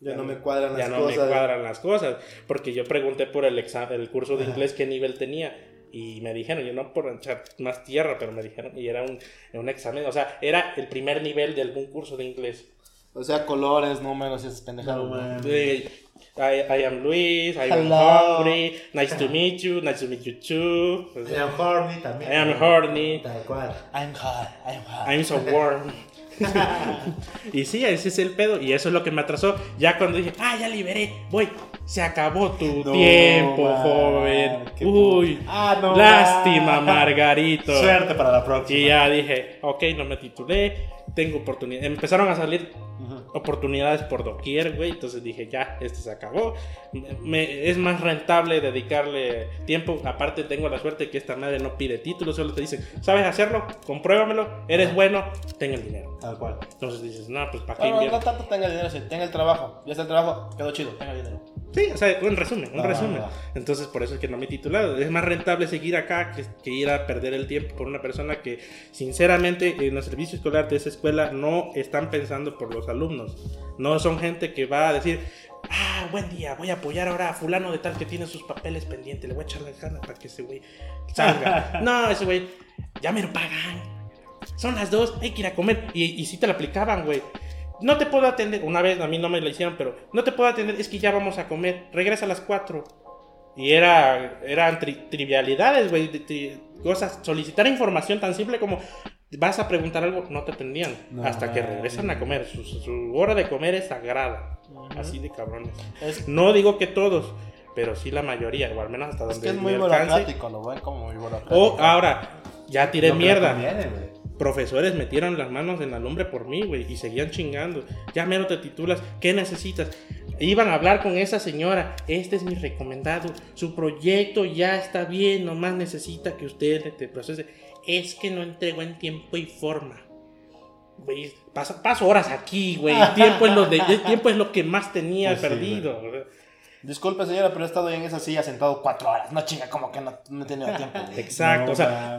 Ya no me cuadran ya las no cosas. me cuadran las cosas. Porque yo pregunté por el, el curso de inglés qué nivel tenía. Y me dijeron, yo no por echar más tierra, pero me dijeron, y era un, un examen, o sea, era el primer nivel de algún curso de inglés. O sea, colores, números y esas pendejadas. No, ¿no? I, I am Luis, I am Hello. hungry, nice to meet you, nice to meet you too. O I sea, am horny también. I am horny, Tal cual. I'm hot, I'm hot. I'm so warm. [LAUGHS] y sí, ese es el pedo. Y eso es lo que me atrasó. Ya cuando dije, ah, ya liberé, voy. Se acabó tu No, tiempo, man, joven. Uy. Ah, no, lástima, man. Margarito. Suerte para la próxima. Y ya dije, ok, no me titulé, tengo oportunidad. Empezaron a salir oportunidades por doquier, güey. Entonces dije, ya, este se acabó. Me- me- es más rentable dedicarle tiempo. Aparte, tengo la suerte que esta madre no pide título, solo te dice, ¿sabes hacerlo? Compruébamelo, eres bueno, ten el dinero. Tal cual. Entonces dices, no, pues para qué No, no, tanto tenga el dinero, sí, tenga el trabajo. Ya está el trabajo, quedó chido, tenga el dinero. Sí, o sea, un resumen, un Ah, resumen. Entonces, por eso es que no me he titulado. Es más rentable seguir acá que, que ir a perder el tiempo por una persona que, sinceramente, en el servicio escolar de esa escuela no están pensando por los alumnos. No son gente que va a decir, ah, buen día, voy a apoyar ahora a fulano de tal que tiene sus papeles pendientes, le voy a echar la ganas para que ese güey salga. [LAUGHS] no, ese güey, ya me lo pagan. Son las dos, hay que ir a comer. Y, y sí te la aplicaban, güey. No te puedo atender. Una vez a mí no me lo hicieron, pero no te puedo atender. Es que ya vamos a comer. Regresa a las 4. Y era, eran tri- trivialidades, güey. Cosas. Solicitar información tan simple como vas a preguntar algo, no te atendían. No, hasta que regresan a comer. Su, su hora de comer es sagrada. Así de cabrones. Es, No digo que todos, pero sí la mayoría, o al menos hasta donde es que es muy burocrático, lo ven como muy burocrático. O ahora, ya tiré le mierda conviene. Profesores metieron las manos en la lumbre por mí, güey, y seguían chingando. Ya mero te titulas, ¿qué necesitas? Iban a hablar con esa señora, este es mi recomendado, su proyecto ya está bien, nomás necesita que usted te procese. Es que no entregó en tiempo y forma. Güey, paso, paso horas aquí, güey. El tiempo es lo, de, el tiempo es lo que más tenía [LAUGHS] Pues sí, perdido. Disculpe, señora, pero he estado en esa silla sentado cuatro horas. No chinga, como que no, no he tenido [LAUGHS] tiempo. Exacto, No o sea,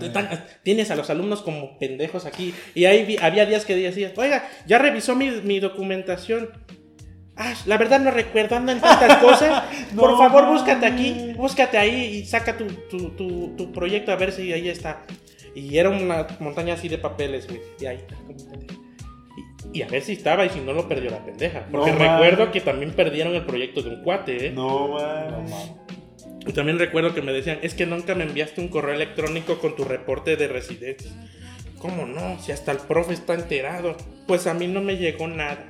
tienes a los alumnos como pendejos aquí. Y ahí vi- había días que decías, oiga, ya revisó mi, mi documentación. Ah, la verdad no recuerdo, ando en tantas [LAUGHS] cosas. Por No favor, mames. búscate aquí, búscate ahí y saca tu, tu, tu, tu proyecto a ver si ahí está. Y era una montaña así de papeles, güey. Y ahí. Y, a ver si estaba y si no lo perdió la pendeja. Porque No recuerdo que también perdieron el proyecto de un cuate, ¿eh? No, man. Y también recuerdo que me decían, es que nunca me enviaste un correo electrónico con tu reporte de residencia. ¿Cómo no? Si hasta el profe está enterado. Pues a mí no me llegó nada.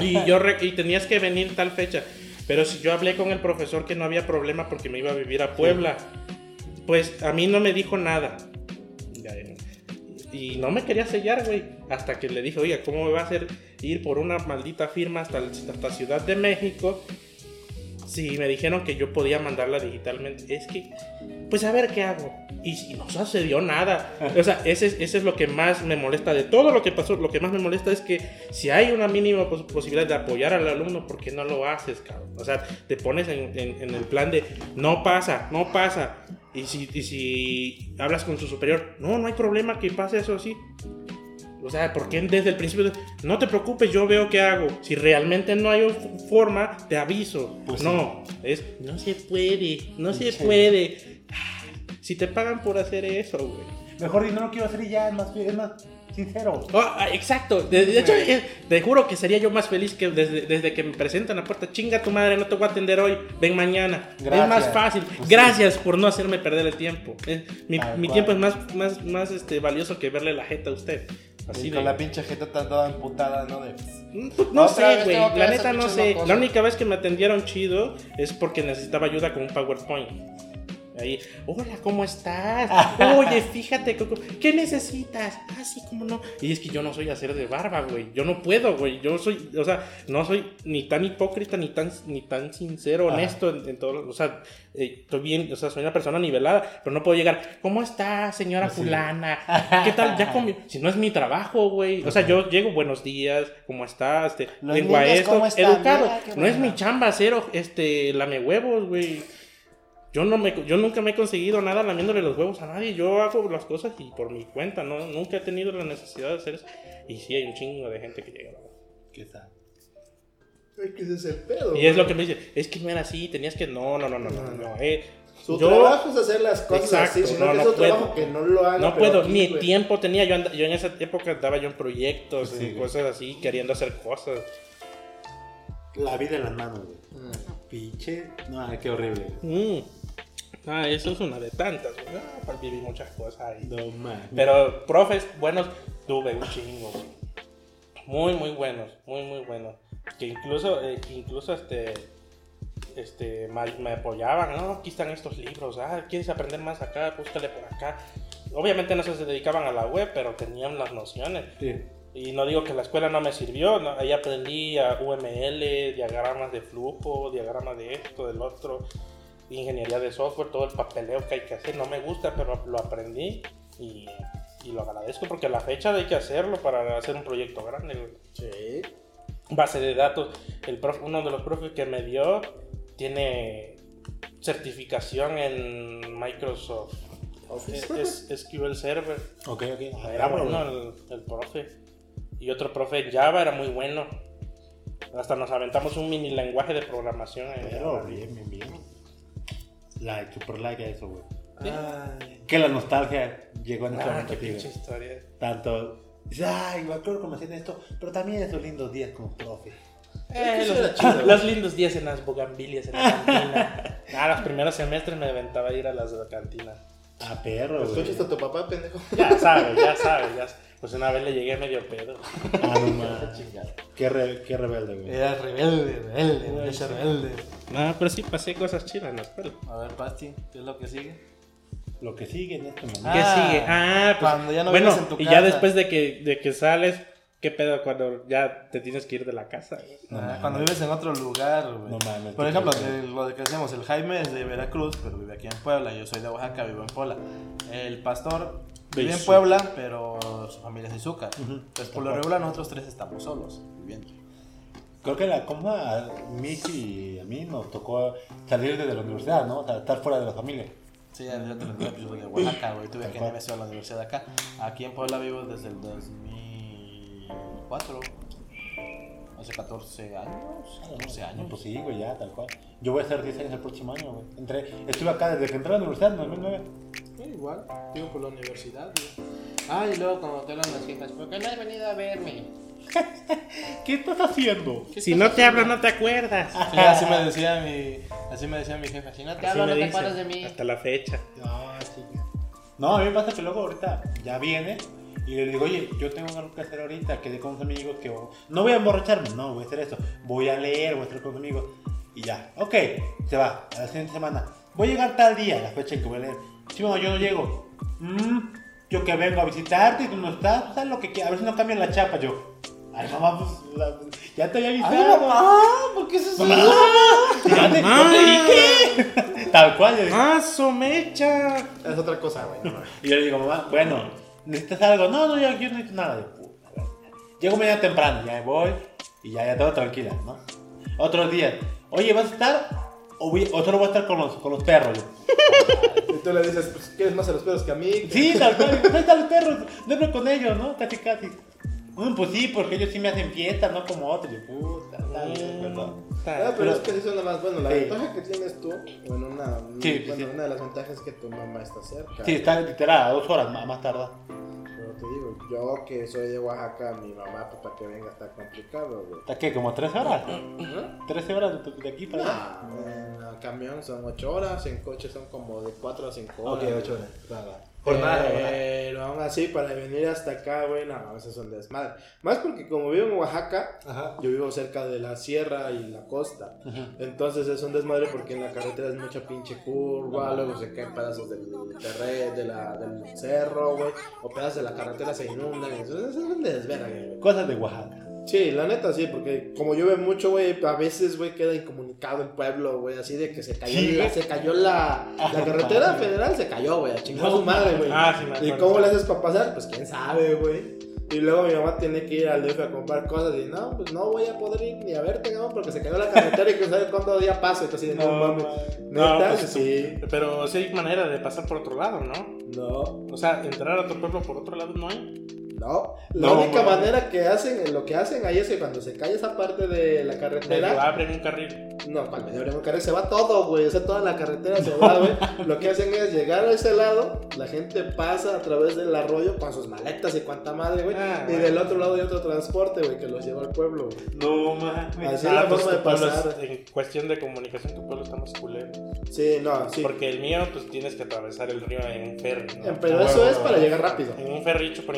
Y [LAUGHS] yo re- y tenías que venir tal fecha. Pero si yo hablé con el profesor que no había problema porque me iba a vivir a Puebla, pues a mí no me dijo nada. Y no me quería sellar, güey. Hasta que le dije, oiga, ¿cómo me va a hacer ir por una maldita firma hasta, hasta Ciudad de México? Sí, me dijeron que yo podía mandarla digitalmente. Es que, pues a ver qué hago. Y, y no sucedió nada. O sea, ese, es- ese es lo que más me molesta de todo lo que pasó. Lo que más me molesta es que si hay una mínima pos- posibilidad de apoyar al alumno, ¿por qué no lo haces, cabrón? O sea, te pones en, en- en el plan de no pasa, no pasa. Y si, y si hablas con su superior, no, no hay problema que pase eso así. O sea, ¿por qué desde el principio? de- No te preocupes, yo veo qué hago. Si realmente no hay forma, te aviso. Pues no, es no se puede, no se Sí. puede. Si te pagan por hacer eso, güey. Mejor di, no lo quiero hacer y ya, es más, es más sincero. Ah, ah, exacto. De, de hecho, eh, te juro que sería yo más feliz que desde, desde que me presentan la puerta. Chinga tu madre, no te voy a atender hoy. Ven mañana. Gracias. Es más fácil. Pues Gracias por no hacerme perder el tiempo. Eh, mi mi tiempo es más, más, más este, valioso que verle la jeta a usted. Así Y de- con la pinche jeta tan toda emputada, ¿no? De... No Otra sé, güey. La neta no sé. locos. La única vez que me atendieron chido es porque necesitaba ayuda con un PowerPoint. Ahí, hola, ¿cómo estás? [LAUGHS] Oye, fíjate, Coco, ¿qué necesitas? Ah, sí, ¿cómo no? Y es que yo no soy hacer de barba, güey. Yo no puedo, güey. Yo soy, o sea, no soy ni tan hipócrita, ni tan, ni tan sincero, honesto en, en todo. O sea, eh, estoy bien, o sea, soy una persona nivelada, pero no puedo llegar, ¿cómo está, señora fulana? [LAUGHS] ¿Qué tal? Ya comió. Si no es mi trabajo, güey. O sea, yo llego, buenos días, ¿cómo estás? Este, Los vengo a niños, esto, ¿cómo están? educado. Mira, No es mi chamba hacer, este, lame huevos, güey. Yo, no me, yo nunca me he conseguido nada lamiéndole los huevos a nadie. Yo hago las cosas y por mi cuenta, ¿no? Nunca he tenido la necesidad de hacer eso. Y sí, hay un chingo de gente que llega. ¿Qué tal? Es que ese es el pedo. Y es lo que me dice, es que no era así, tenías que... No, no, no, no, no, no. eh, Su yo trabajo es hacer las cosas Exacto, así, sino no, que no es su puedo. trabajo que no lo haga. no puedo, aquí, ni güey. tiempo tenía. Yo, anda- yo en esa época andaba yo en proyectos, Sí, en güey. cosas así, queriendo hacer cosas. La vida en las manos, güey. Pinche. No, qué horrible. Mm. Ah, eso es una de tantas. güey. Ah, viví muchas cosas ahí. No mames. Pero profes buenos tuve un chingo, güey. Muy, muy buenos, muy, muy buenos. Que incluso, eh, que incluso este, este, me apoyaban, ¿no? Aquí están estos libros, ah, ¿quieres aprender más acá? Búscale por acá. Obviamente no se dedicaban a la web, pero tenían las nociones. Sí. Y no digo que la escuela no me sirvió, ¿no? ahí aprendí a UML, diagramas de flujo, diagramas de esto, del otro, ingeniería de software, todo el papeleo que hay que hacer. No me gusta, pero lo aprendí y, y lo agradezco porque a la fecha hay que hacerlo para hacer un proyecto grande. Sí. Base de datos, el prof- uno de los profes que me dio tiene certificación en Microsoft. Es, es SQL Server. Ok, ok. Ah, Era bueno, el, el profe. Y otro profe en Java era muy bueno. Hasta nos aventamos un mini lenguaje de programación en Pero Java. bien, bien, bien. Like, super like a eso, güey. Ay, Que la nostalgia llegó en este Ah, momento qué historia. Tanto. Dices, ay, me acuerdo cómo hacían esto, pero también esos lindos días como profe. Eh, eso los, chido. [LAUGHS] los lindos días en las bugambilias en la cantina. [LAUGHS] ah, los primeros semestres me aventaba ir a las cantinas. Ah, perro, güey. ¿Escuchas a tu papá, pendejo? Ya sabes, ya [LAUGHS] sabes, ya sabes. Pues una vez le llegué medio pedo. Ah, no [LAUGHS] mames. Qué, re- qué rebelde, güey. Era rebelde, rebelde, no Ay, sí. rebelde. No, pero sí pasé cosas chidas en la escuela. A ver, Pasti, ¿qué es lo que sigue? Lo que sigue en este momento. ¿Qué Ah, sigue? Ah, pues. cuando ya no bueno, vives en tu y casa. ya después de que, de que sales, ¿qué pedo cuando ya te tienes que ir de la casa? güey? No Ah, cuando vives en otro lugar, güey. No mames, Por ejemplo, de lo de que decíamos, el Jaime es de Veracruz, pero vive aquí en Puebla. Yo soy de Oaxaca, vivo en Puebla. El pastor vive en. Puebla, pero su familia es de Izúcar. Ujú. Entonces, por lo regular, nosotros tres estamos solos viviendo. Creo que la como a Miki y a mí nos tocó salir desde la universidad, ¿no? O sea, estar fuera de la familia. Sí, yo te lo soy de Oaxaca, güey. Tuve que irme a la universidad de acá. Aquí en Puebla vivo desde el 2004. Hace 14 años. 14 No, años. pues sí, güey, ya, tal cual. Yo voy a hacer 10 años el próximo año, güey. Entré, estuve acá desde que entré a la universidad en 2009. Igual, digo por la universidad. güey. Ah, y luego cuando te hablan las jefas, ¿por qué no has venido a verme? [LAUGHS] ¿Qué estás haciendo? Si no te hablo, no te acuerdas. Sí, así me decía mi, así me decía mi jefa, si no te Así hablo, no te acuerdas de mí. Hasta la fecha. No, sí. No, a mí me pasa que luego ahorita ya viene Y le digo, oye, yo tengo algo que hacer ahorita, quedé con unos amigos que no voy a emborracharme, no, voy a hacer esto, voy a leer, voy a estar con amigos. Y ya, ok, se va, a la siguiente semana. Voy a llegar tal día, la fecha en que voy a leer. Sí, mamá, yo no llego. "Mm, yo que vengo a visitarte y tú no estás, pues haz lo que quieras, a ver si no cambian la chapa. Yo, ay, mamá, pues la- ya te había Ay, avisado. mamá, ¿por qué se Mamá, ya te, no te dije. Tal cual, yo dije. ¡Ah, somecha! Es otra cosa, güey. no. Y yo le digo, mamá, bueno, ¿necesitas algo? No, no, yo, yo no necesito nada. Yo, puta, bueno. Llego mañana temprano, ya me voy y ya, ya todo tranquila, ¿no? Otros días, oye, ¿vas a estar? O, voy- o solo voy a estar con los, con los perros. Y tú le dices, pues, ¿quieres más a los perros que a mí? sí, tal cual, ahí están los perros, duerme con ellos, ¿no? Casi, casi. "Mm, pues sí, porque ellos sí me hacen fiesta, no como otros. Yo, puta, está bien, perdón. Ah, pero es que sí suena más bueno. La Sí. ventaja que tienes tú, bueno, una, sí, bueno, sí. una de las ventajas es que tu mamá está cerca. Sí, está literal, a dos horas más, más tarda. Te digo, yo que soy de Oaxaca, mi mamá, pues para que venga está complicado, güey. ¿Está qué? ¿Como 13 horas? ¿Ah? 13 horas de, aquí para allá. No, en camión son 8 horas, en coche son como de 4 a 5 horas. Ok, 8 güey. horas. Jornada, jornada. Pero aún así, para venir hasta acá, güey, no, eso es un desmadre. Más porque como vivo en Oaxaca, Ajá. yo vivo cerca de la sierra y la costa. Entonces es un desmadre porque en la carretera es mucha pinche curva, luego se caen pedazos del terreno, de la, del cerro, güey, o pedazos de la carretera se inundan. Entonces es un desvergue, güey. Cosas de Oaxaca. Sí, la neta sí, porque como llueve mucho, güey, a veces, güey, queda incomunicado el pueblo, güey, así de que se cayó, Sí, la, se cayó la, la Ah, carretera federal, se cayó, güey, a chingar a No, su madre, güey. Ah, sí, me ¿Y cómo le haces para pasar? Pues quién sabe, güey. Y luego mi mamá tiene que ir al DF a comprar cosas y no, pues no voy a poder ir ni a verte, cabrón, porque se cayó la carretera y que sabe cuánto día paso. Así de no, mames. No, Neta, pues, sí. Pero sí hay manera de pasar por otro lado, ¿no? No, O sea, entrar a otro pueblo por otro lado no hay. No. La No, única manera que hacen, lo que hacen ahí es que cuando se cae esa parte de la carretera. abren un carril. No, cual medio abren un carril, se va todo, güey. O sea, toda la carretera se va, güey. [LAUGHS] Lo que hacen es llegar a ese lado, la gente pasa a través del arroyo con sus maletas y cuanta madre, güey. Ah, y del otro lado hay otro transporte, güey, que los lleva al pueblo, güey. No mames. Así es Ah, la pues forma de pasar. en cuestión de comunicación, tu pueblo está más culero. Sí, no, sí. Porque el mío, pues tienes que atravesar el río en un ferry. ¿no? Pero Ah, eso es para llegar rápido. En un ferry hecho por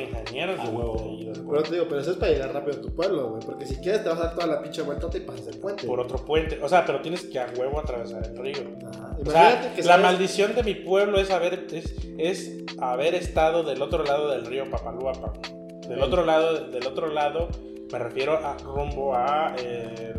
Ah, güey, Pero te digo, pero eso es para llegar rápido a tu pueblo, güey. Porque si quieres te vas a dar toda la pinche vueltota y pasas el puente. por otro puente. O sea, pero tienes que a huevo atravesar el río. Ajá. O sea, Imagínate que la sabes- maldición de mi pueblo es haber, es, es haber estado del otro lado del río Papaluapa. Del otro lado, del otro lado, me refiero a rumbo a eh,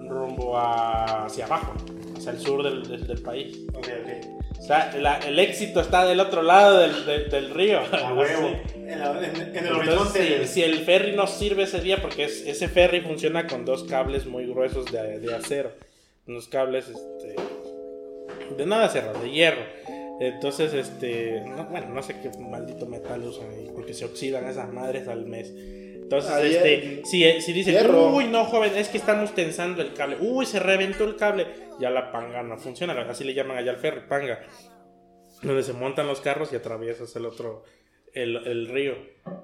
rumbo a hacia abajo, hacia el sur del, del- del país. Ok, ok. O sea, la- el éxito está del otro lado del, del- del río. A [LAUGHS] huevo. Sí. En, la- en- en el Entonces, horizonte. si, si el ferry no sirve ese día, porque es- ese ferry funciona con dos cables muy gruesos de, de acero, unos cables este, de nada acero, de hierro. Entonces, este, no- bueno, no sé qué maldito metal usan ahí, porque se oxidan esas madres al mes. Entonces, este, si, si dicen, hierro. uy, no, joven, es que estamos tensando el cable, uy, se reventó el cable, ya la panga no funciona, así le llaman allá al ferry, panga, donde se montan los carros y atraviesas el otro, el, el río.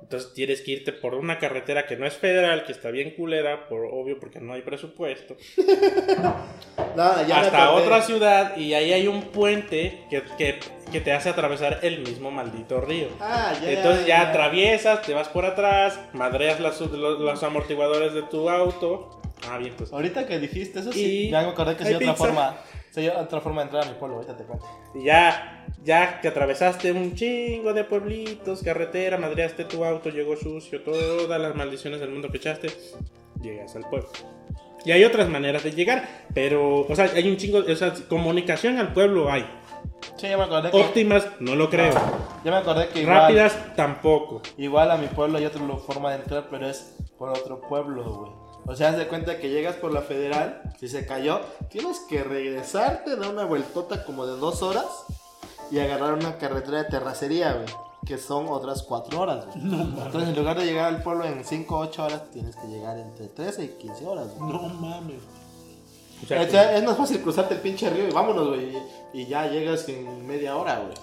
Entonces tienes que irte por una carretera que no es federal, que está bien culera, por obvio, porque no hay presupuesto, [LAUGHS] No, ya hasta otra ciudad y ahí hay un puente que, que, que te hace atravesar el mismo maldito río. Ah, ya. Entonces ya atraviesas, te vas por atrás, madreas las- los, los amortiguadores de tu auto. Ah, bien, pues. Ahorita que dijiste eso, sí. Ya me acordé que sí otra forma. Sí, otra forma de entrar a mi pueblo. Ahorita te cuento. Y ya, ya que atravesaste un chingo de pueblitos, carretera, madreaste tu auto, llegó sucio, todas las maldiciones del mundo que echaste, llegas al pueblo. Y hay otras maneras de llegar, pero, o sea, hay un chingo, o sea, comunicación al pueblo hay. Sí, ya me acordé que. Óptimas, no lo creo. Ya me acordé que igual. Rápidas, tampoco. Igual a mi pueblo hay otra forma de entrar, pero es por otro pueblo, güey. O sea, haz de cuenta que llegas por la federal, si se cayó, tienes que regresarte, dar una vueltota como de dos horas y agarrar una carretera de terracería, güey. Que son otras cuatro horas, güey. Entonces, en lugar de llegar al pueblo en 5 o 8 horas, tienes que llegar entre 13 y 15 horas, güey. No mames. O sea, O sea, es más fácil cruzarte el pinche río y vámonos, güey. Y, y ya llegas en media hora, güey.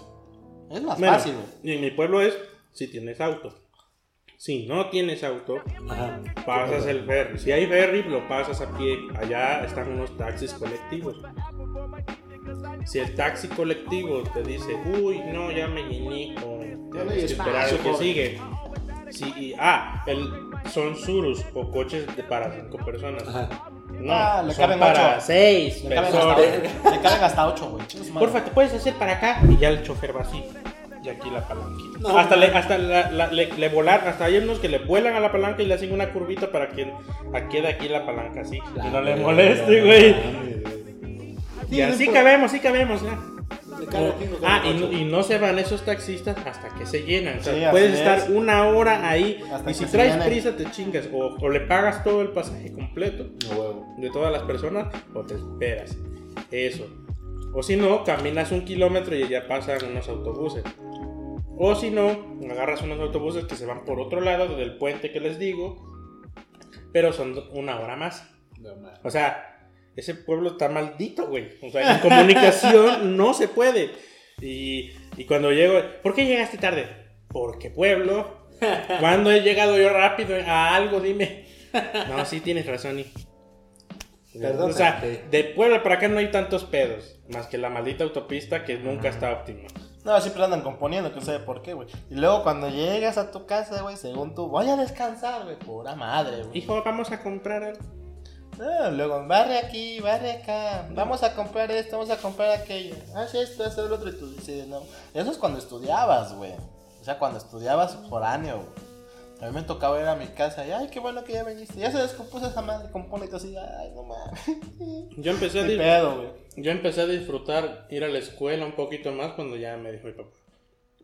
Es más fácil, güey. y en mi pueblo es si tienes auto. Si no tienes auto, Ajá. pasas el ferry. Si hay ferry, lo pasas a pie. Allá están unos taxis colectivos. Si el taxi colectivo te dice, uy, no, ya me llené con. Que esperar al que joven". sigue. Sí, y- ah, el, son surus o coches de para cinco personas. Ajá. No, Ah, le son caben para ocho. seis Le caben hasta personas. ocho. Le caben hasta ocho, güey. Porfa, ¿te puedes hacer para acá? Y ya el chofer va así. Y aquí la palanquita. No, hasta le, hasta la- la- le, le volar, hasta hay unos que le vuelan a la palanca y le hacen una curvita para que quede aquí la palanca así. y no le moleste, güey. Sí, Y no así importa. cabemos, sí cabemos, ya. Ah, cabe y no, ocho. y no se van esos taxistas hasta que se llenan. O sea, Sí, puedes es. estar una hora ahí Hasta y si que se traes prisa te chingas. O, o le pagas todo el pasaje completo huevo. de todas las personas o te esperas. Eso. O si no, caminas un kilómetro y ya pasan unos autobuses. O si no, agarras unos autobuses que se van por otro lado del puente que les digo, pero son una hora más. No. O sea, ese pueblo está maldito, güey. O sea, en comunicación [LAUGHS] no se puede. Y, y cuando llego, ¿por qué llegaste tarde? Porque pueblo. Cuando he llegado yo rápido a algo, dime. No, sí tienes razón. Y... [LAUGHS] Perdón, o sea, de Puebla para acá no hay tantos pedos. Más que la maldita autopista que nunca está óptima. No, siempre andan componiendo, que no sabe por qué, güey. Y luego cuando llegas a tu casa, güey, según tú, voy a descansar, güey. Pura madre, güey. Hijo, vamos a comprar algo. Ah, luego, barre aquí, barre acá. Vamos a comprar esto, vamos a comprar aquello. Haz esto, haz el otro. Y tú dices, no. Eso es cuando estudiabas, güey. O sea, cuando estudiabas por año, güey. A mí me tocaba ir a mi casa y, ay, qué bueno que ya viniste. Ya se descompuso esa madre, compone y así, ay, no mames. Yo empecé a pedo. Yo empecé a disfrutar ir a la escuela un poquito más cuando ya me dijo mi papá.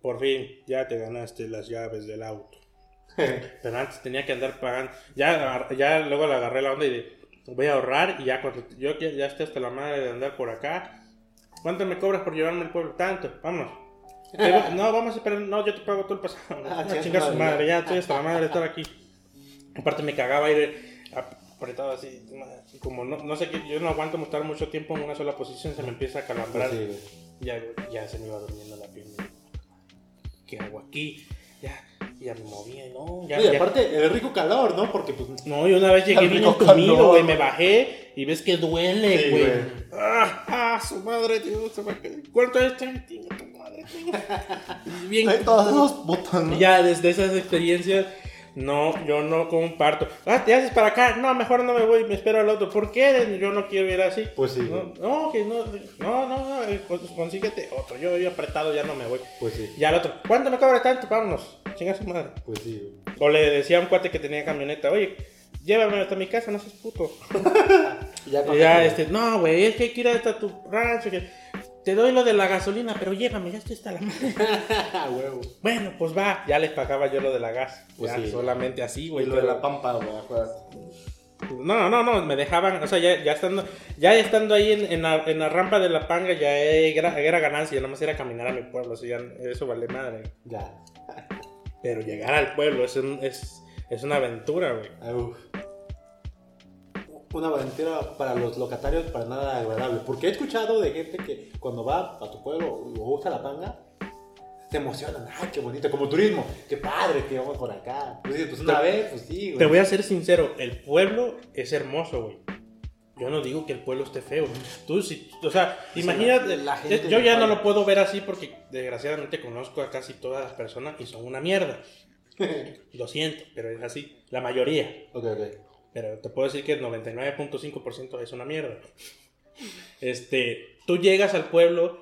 Por fin, ya te ganaste las llaves del auto. [LAUGHS] Pero antes tenía que andar pagando. Ya, ya luego le agarré la onda y de, voy a ahorrar y ya cuando yo ya, ya esté hasta la madre de andar por acá. ¿Cuánto me cobras por llevarme al pueblo? Tanto, vámonos. [LAUGHS] No, vamos a esperar, no, yo te pago todo el pasado. Ah, chinga chingar su madre. ya estoy hasta la madre de estar aquí. Aparte me cagaba ir apretado así, como no, no sé qué, yo no aguanto estar mucho tiempo en una sola posición, se me empieza a calambrar. Sí. Ya, ya se me iba durmiendo la pierna. ¿Qué hago aquí? Ya, me movía, no, ya, No, y ya- aparte, el rico calor, ¿no? Porque pues. No, y una vez llegué bien entumido, güey, me bajé y ves que duele, güey. ah, ah, su madre, Dios, se me. ¿Cuánto es? Tinga tu madre. Y Bien, Ay, todos esos putos, ¿no? y ya desde esas experiencias, no, yo no comparto. Ah, te haces para acá. No, mejor no me voy, me espero al otro. ¿Por qué? Yo no quiero ir así. Pues sí, No, no, que no, no, no, no, eh, cons- consíguete otro. Yo, yo apretado ya no me voy. Pues sí. Ya al otro, ¿cuánto me cobra tanto? Vámonos, chinga su madre. Pues sí, güey. O le decía a un cuate que tenía camioneta, oye, llévame hasta mi casa, no seas puto. Y [LAUGHS] ya, Y ya, este, no, güey, es que hay que ir hasta tu rancho. Que te doy lo de la gasolina, pero llévame, ya estoy hasta la madre. [LAUGHS] Huevo. Bueno, pues va, ya les pagaba yo lo de la gas. Pues ya, sí. solamente así, Y güey. lo de la pampa, güey, acuérdate. No, no, no, me dejaban, o sea, ya, ya estando, ya estando ahí en, en la, en la rampa de la panga, ya era, era ganancia, nada más era caminar a mi pueblo, o sea, ya eso vale madre. Ya. Pero llegar al pueblo es, un- es, es una aventura, güey. Ah, uf. Una aventura para los locatarios para nada agradable. Porque he escuchado de gente que cuando va a tu pueblo o usa la panga, se emocionan. ¡Ay, qué bonito! Como turismo. ¡Qué padre que vamos por acá! Pues, pues una Te- vez, pues sí, güey. Te voy a ser sincero, el pueblo es hermoso, güey. Yo no digo que el pueblo esté feo. Tú, si, o sea, imagínate, la gente yo ya no lo puedo ver así porque desgraciadamente conozco a casi todas las personas y son una mierda. [LAUGHS] Lo siento, pero es así. La mayoría. Ok, ok. Pero te puedo decir que el 99.5% es una mierda. Este, tú llegas al pueblo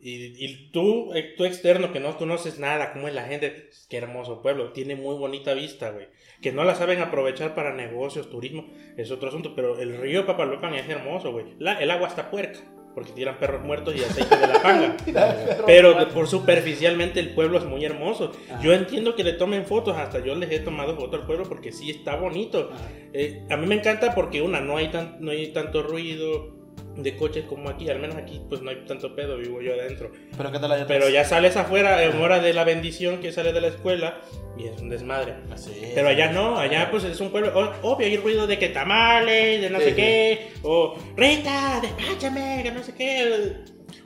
y, y tú, eh, tú externo que no conoces nada, cómo es la gente, qué hermoso pueblo, tiene muy bonita vista, güey. Que no la saben aprovechar para negocios, turismo, es otro asunto, pero el río Papalopan es hermoso, güey. El agua está puerca, porque tiran perros muertos y aceite de la panga. [LAUGHS] Pero por superficialmente el pueblo es muy hermoso. Yo entiendo que le tomen fotos, hasta yo les he tomado fotos al pueblo porque sí está bonito. Eh, a mí me encanta porque una, no hay, tan, no hay tanto ruido de coches como aquí, al menos aquí pues no hay tanto pedo, vivo yo adentro. Pero qué tal allá Pero ya sales afuera en hora de la bendición que sale de la escuela y es un desmadre. Así Pero es. allá no, allá pues es un pueblo, obvio hay ruido de que tamales, de no sé Sí, qué, o Rita, despáchame, que no sé qué,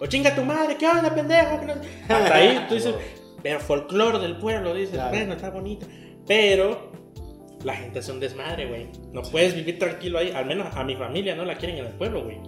o chinga tu madre, ¿qué onda, pendejo? Que no sé- Hasta ahí tú dices, [LAUGHS] pero folclore del pueblo, dices, Claro. bueno, está bonito. Pero la gente es un desmadre, güey. No puedes vivir tranquilo ahí, al menos a mi familia no la quieren en el pueblo, güey.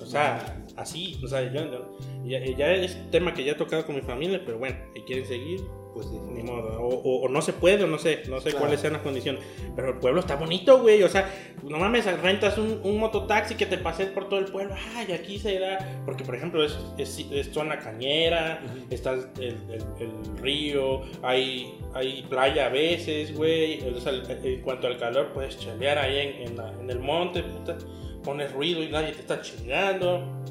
O sea, así, o sea, yo- yo- ya, ya es tema que ya he tocado con mi familia, pero bueno, si quieren seguir, Pues sí. ni modo, o, o- o no se puede, o no sé, no sé Claro. cuáles sean las condiciones, pero el pueblo está bonito, güey, o sea, no mames, rentas un, un mototaxi que te pase por todo el pueblo, ay, aquí se da, porque por ejemplo es, es, es zona cañera, está el, el- el río, hay, hay playa a veces, güey, o sea, en cuanto al calor, puedes chalear ahí en, en la- en el monte, puta, pones ruido y nadie te está chingando.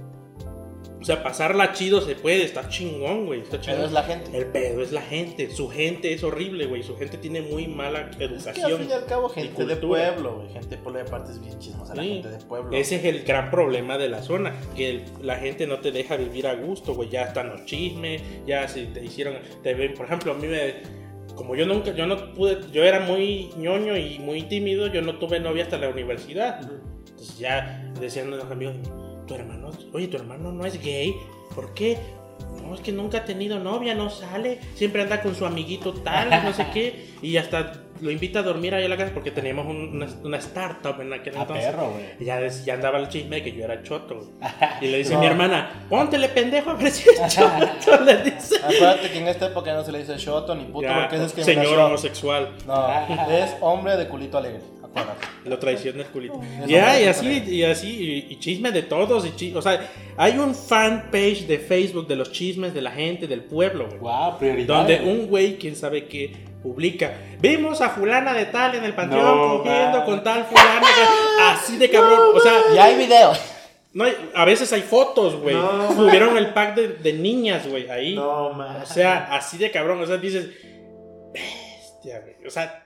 O sea, pasarla chido se puede, está chingón, güey. Está chingón. Pero es la gente. El pedo es la gente. Su gente es horrible, güey. Su gente tiene muy mala Es que al educación. fin y al cabo, gente de pueblo, güey. Gente de pueblo, y aparte es bien chismosa la gente de pueblo. Ese es el gran problema de la zona, que el- la gente no te deja vivir a gusto, güey. Ya están los chismes, ya si te hicieron, te ven, por ejemplo, a mí me, como yo nunca, yo no pude, yo era muy ñoño y muy tímido, yo no tuve novia hasta la universidad. Entonces ya decían los amigos, tu hermano, oye, tu hermano no es gay, ¿por qué? No, es que nunca ha tenido novia, no sale, siempre anda con su amiguito tal, no sé qué, y hasta lo invita a dormir ahí a la casa porque teníamos un- una, una startup en aquel Ah, entonces. perro. Y Ya, ya andaba el chisme de que yo era choto. [LAUGHS] Y le dice No. mi hermana, póntele pendejo a ver si es choto. [LAUGHS] Le dice. Acuérdate que en esta época no se le dice shoto ni puto Ya, porque es señor discriminación. homosexual. No, es hombre de culito alegre. Acuérdate. Lo traiciona el culito. Ya, me y así, y así, y, y chisme de todos. Y chi- o sea, hay un fan page de Facebook de los chismes de la gente del pueblo, güey. Guau, prioridad. Donde un güey, quién sabe qué, publica. Vimos a fulana de tal en el panteón No, cogiendo man. con tal fulana. güey". Así de cabrón. O sea, Y hay video. no hay- a veces hay fotos, güey. No, Subieron el pack de, de niñas, güey, ahí. No, man. O sea, así de cabrón. O sea, dices, bestia, güey. O sea,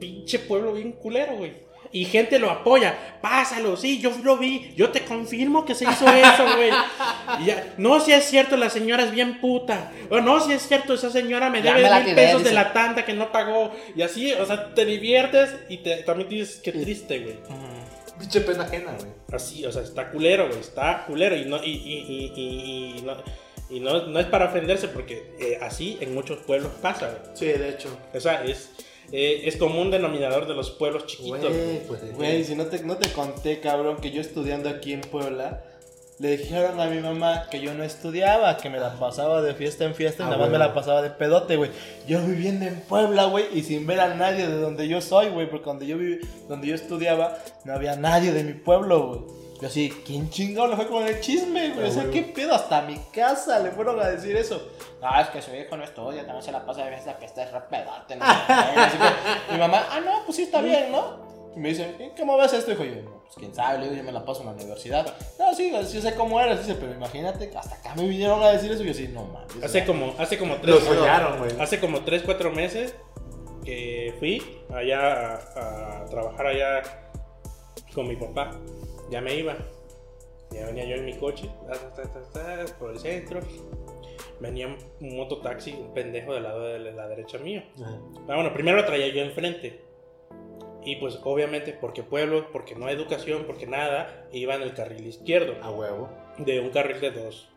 pinche pueblo bien culero, güey. Y gente lo apoya. Pásalo, sí, yo lo vi. Yo te confirmo que se hizo eso, güey. No, si es cierto, la señora es bien puta. O no, si es cierto, esa señora me Ya debe me mil tiré, pesos de la tanda que no pagó. Y así, o sea, te diviertes y te, también dices, qué triste, güey. Pinche pena ajena, güey. Así, o sea, está culero, güey, está culero y no, y, y, y, y- y no, y no, no es para ofenderse porque eh, así en muchos pueblos pasa, güey. Sí, de hecho. O sea, es, eh, es como un denominador de los pueblos chiquitos. güey. Pues. Güey, si no te, no te conté, cabrón, que yo estudiando aquí en Puebla, le dijeron a mi mamá que yo no estudiaba, que me la pasaba de fiesta en fiesta y Ah, nada más me la pasaba de pedote, güey. Yo viviendo en Puebla, güey, y sin ver a nadie de donde yo soy, güey, porque donde yo viví, donde yo estudiaba, no había nadie de mi pueblo, güey. Yo así, ¿quién chingado le fue con el chisme, güey? O sea. ¿qué pedo? Hasta mi casa le fueron a decir eso. No, es que su hijo no estudia, también se la pasa de fiesta, que está es re pedote, ¿no? [LAUGHS] Así que mi mamá, ah, no, pues sí está bien, ¿no? Y me dice, "¿Y ¿cómo ves esto, hijo? Y yo, "No, pues quién sabe, le digo, yo me la paso en la universidad. No, sí, sí sé cómo eres, dice, pero imagínate, hasta acá me vinieron a decir eso y yo sí, no mames. Hace como, hace como tres, Lo soñaron, güey. hace como tres, cuatro meses que fui allá a, a trabajar allá con mi papá. Ya me iba. Ya venía yo en mi coche, por el centro. Venía un, mototaxi, un pendejo del lado de la derecha mío. Ah, bueno, primero lo traía yo enfrente. Y pues obviamente porque pueblo, porque no hay educación, porque nada, iba en el carril izquierdo. A huevo. De un carril de dos,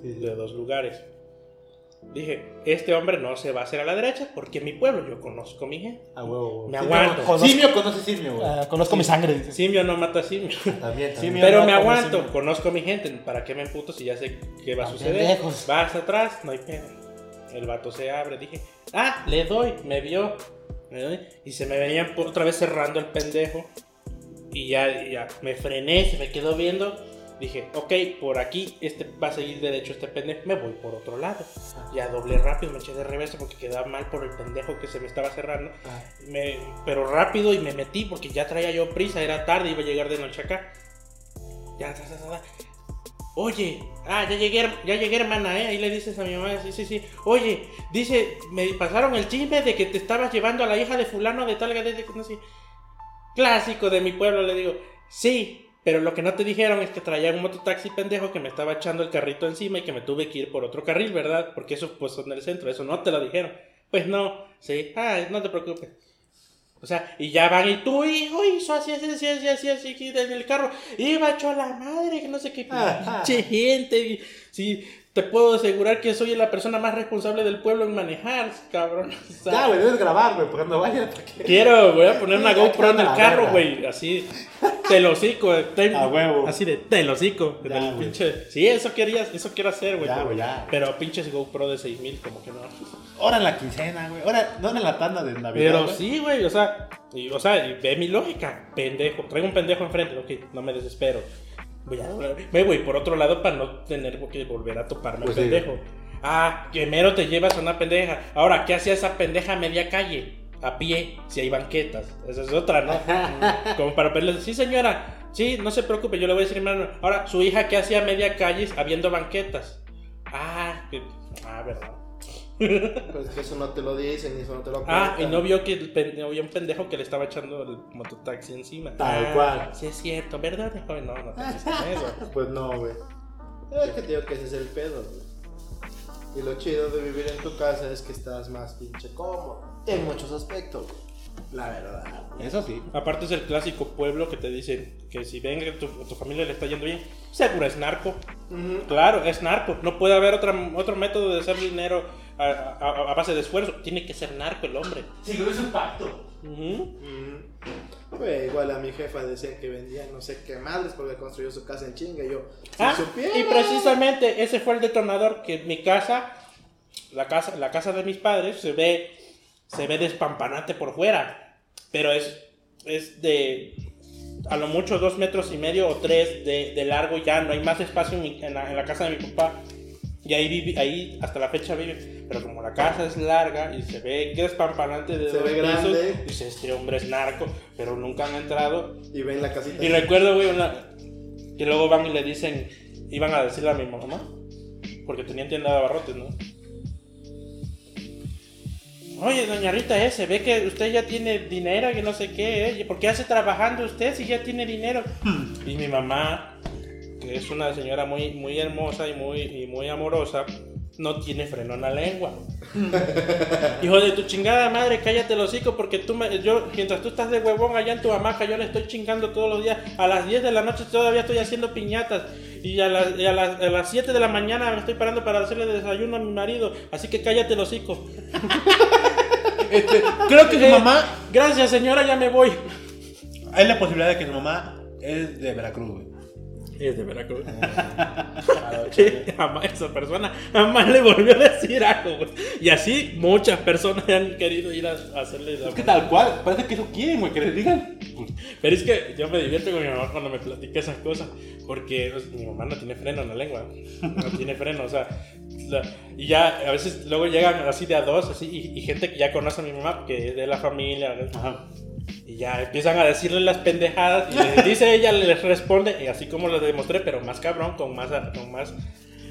Sí, sí. de dos lugares. Dije, este hombre no se va a hacer a la derecha porque en mi pueblo yo conozco a mi gente. A huevo. Me Simio- aguanto. Conozco- Simio conoce simio, güey. ah, conozco mi sangre, dice. Simio no mata simio. También, Sí, también. mi- Pero no me aguanto, simio. conozco a mi gente. ¿Para qué me emputo si ya sé qué va a Ah, suceder? Vas atrás, no hay pedo. El vato se abre, dije, ah, le doy, me vio. Me doy, y se me venía por- otra vez cerrando el pendejo. Y ya, ya me frené, se me quedó viendo. Dije, ok, por aquí este va a seguir derecho este pendejo. Me voy por otro lado. Ya doblé rápido, me eché de reversa porque quedaba mal por el pendejo que se me estaba cerrando. Ah. Me- pero rápido y me metí porque ya traía yo prisa, era tarde, iba a llegar de noche acá. Ya, ta, ta, ta. Oye, ah, ya llegué, ya llegué hermana, ¿eh? Ahí le dices a mi mamá, sí, sí, sí. Oye, dice, me pasaron el chisme de que te estabas llevando a la hija de fulano de tal, de, de- no sé. Clásico de mi pueblo, le digo, sí, pero lo que no te dijeron es que traía un mototaxi pendejo que me estaba echando el carrito encima y que me tuve que ir por otro carril, ¿verdad? Porque eso pues son del centro, eso no te lo dijeron. Pues no, sí, ah, no te preocupes. O sea, y ya van y tú, hijo, hizo así, así, así, así, así, así, así, desde el carro. Iba hecho a la madre, que no sé qué pinche gente. y- Sí, te puedo asegurar que soy la persona más responsable del pueblo en manejar, cabrón. O sea, Ya, güey, debes grabar, güey, porque no vayas. ¿para qué? Quiero, voy a poner una GoPro en el carro, güey, así. telocico. te- A huevo. Así de telocico. Ya, pinche. Sí, eso querías, eso quiero hacer, güey. Ya, güey, ya. Pero pinches GoPro de 6000, como que no. Ahora en la quincena, güey. Ahora, no en la tanda de Navidad. Pero sí, güey, o sea, y, o sea, y ve mi lógica, pendejo. Traigo un pendejo enfrente, ok, no me desespero. Voy a ve, güey, por otro lado, para no tener que volver a toparme Pues sí. pendejo. Ah, que mero te llevas a una pendeja. Ahora, ¿qué hacía esa pendeja a media calle? A pie, si hay banquetas. Esa es otra, ¿no? [LAUGHS] Como para pedirle, sí, señora, sí, no se preocupe, yo le voy a decir, hermano. Ahora, su hija, ¿qué hacía a media calle habiendo banquetas? Ah, que- ah, verdad. Pues que eso no te lo dicen eso no te lo Ah, y cuentan. no vio que el un pendejo que le estaba echando el mototaxi encima. Tal Ah, cual. Sí, es cierto, ¿verdad? joven? No, no te dicen eso. [LAUGHS] Pues no, güey. Es que te digo que ese es el pedo, güey. Y lo chido de vivir en tu casa es que estás más pinche cómodo. En muchos aspectos, güey. La verdad. Eso sí. Aparte es el clásico pueblo que te dicen que si ven que tu, tu familia le está yendo bien, seguro es narco. Claro, es narco. No puede haber otra, otro método de hacer dinero a, a- a base de esfuerzo. Tiene que ser narco el hombre. Sí, es un pacto. Güey, igual a mi jefa decían que vendía no sé qué madres porque construyó su casa en chinga. Y yo, Ah, supiera. y precisamente ese fue el detonador que mi casa, la casa, la casa de mis padres, se ve, se ve despampanante por fuera, pero es, es de a lo mucho dos metros y medio o tres de, de largo ya, no hay más espacio en, mi- en la, en la casa de mi papá. Y ahí, vivi- ahí hasta la fecha vive. Pero como la casa es larga y se ve que es pampanante de Se dos ve pisos, grande. dice, este hombre es narco, pero nunca han entrado. Y ven la casita. Y recuerdo, güey, una... que luego van y le dicen, iban a decirle a mi mamá, porque tenían tienda de abarrotes, ¿no? Oye, doña Rita, eh, se ve que usted ya tiene dinero, que no sé qué, ¿eh? ¿Y ¿Por qué hace trabajando usted si ya tiene dinero? Y mi mamá, que es una señora muy, muy hermosa y muy, y muy amorosa, no tiene freno en la lengua. [LAUGHS] Hijo de tu chingada madre, cállate el hocico porque tú me, yo, mientras tú estás de huevón allá en tu hamaca, yo le estoy chingando todos los días. A las 10 de la noche todavía estoy haciendo piñatas. Y a, las- y a las, a las 7 de la mañana me estoy parando para hacerle desayuno a mi marido. Así que cállate el hocico. [LAUGHS] Este, creo que su Eh, mamá. Gracias, señora, ya me voy. Hay la posibilidad de que su mamá es de Veracruz, güey. Es de Veracruz. [LAUGHS] jamás esa persona jamás le volvió a decir algo, güey. Y así muchas personas han querido ir a, a hacerle la Es que tal cual, parece que eso quieren, güey, que les digan. Pero es que yo me divierto con mi mamá cuando me platica esas cosas. Porque pues, mi mamá no tiene freno en la lengua. No tiene freno, o sea. la- y ya a veces luego llegan así de a dos, así. Y, y gente que ya conoce a mi mamá, que es de la familia. Ajá. Y ya empiezan a decirle las pendejadas. Y les dice ella, les responde. Y así como lo demostré, pero más cabrón, con más. Con más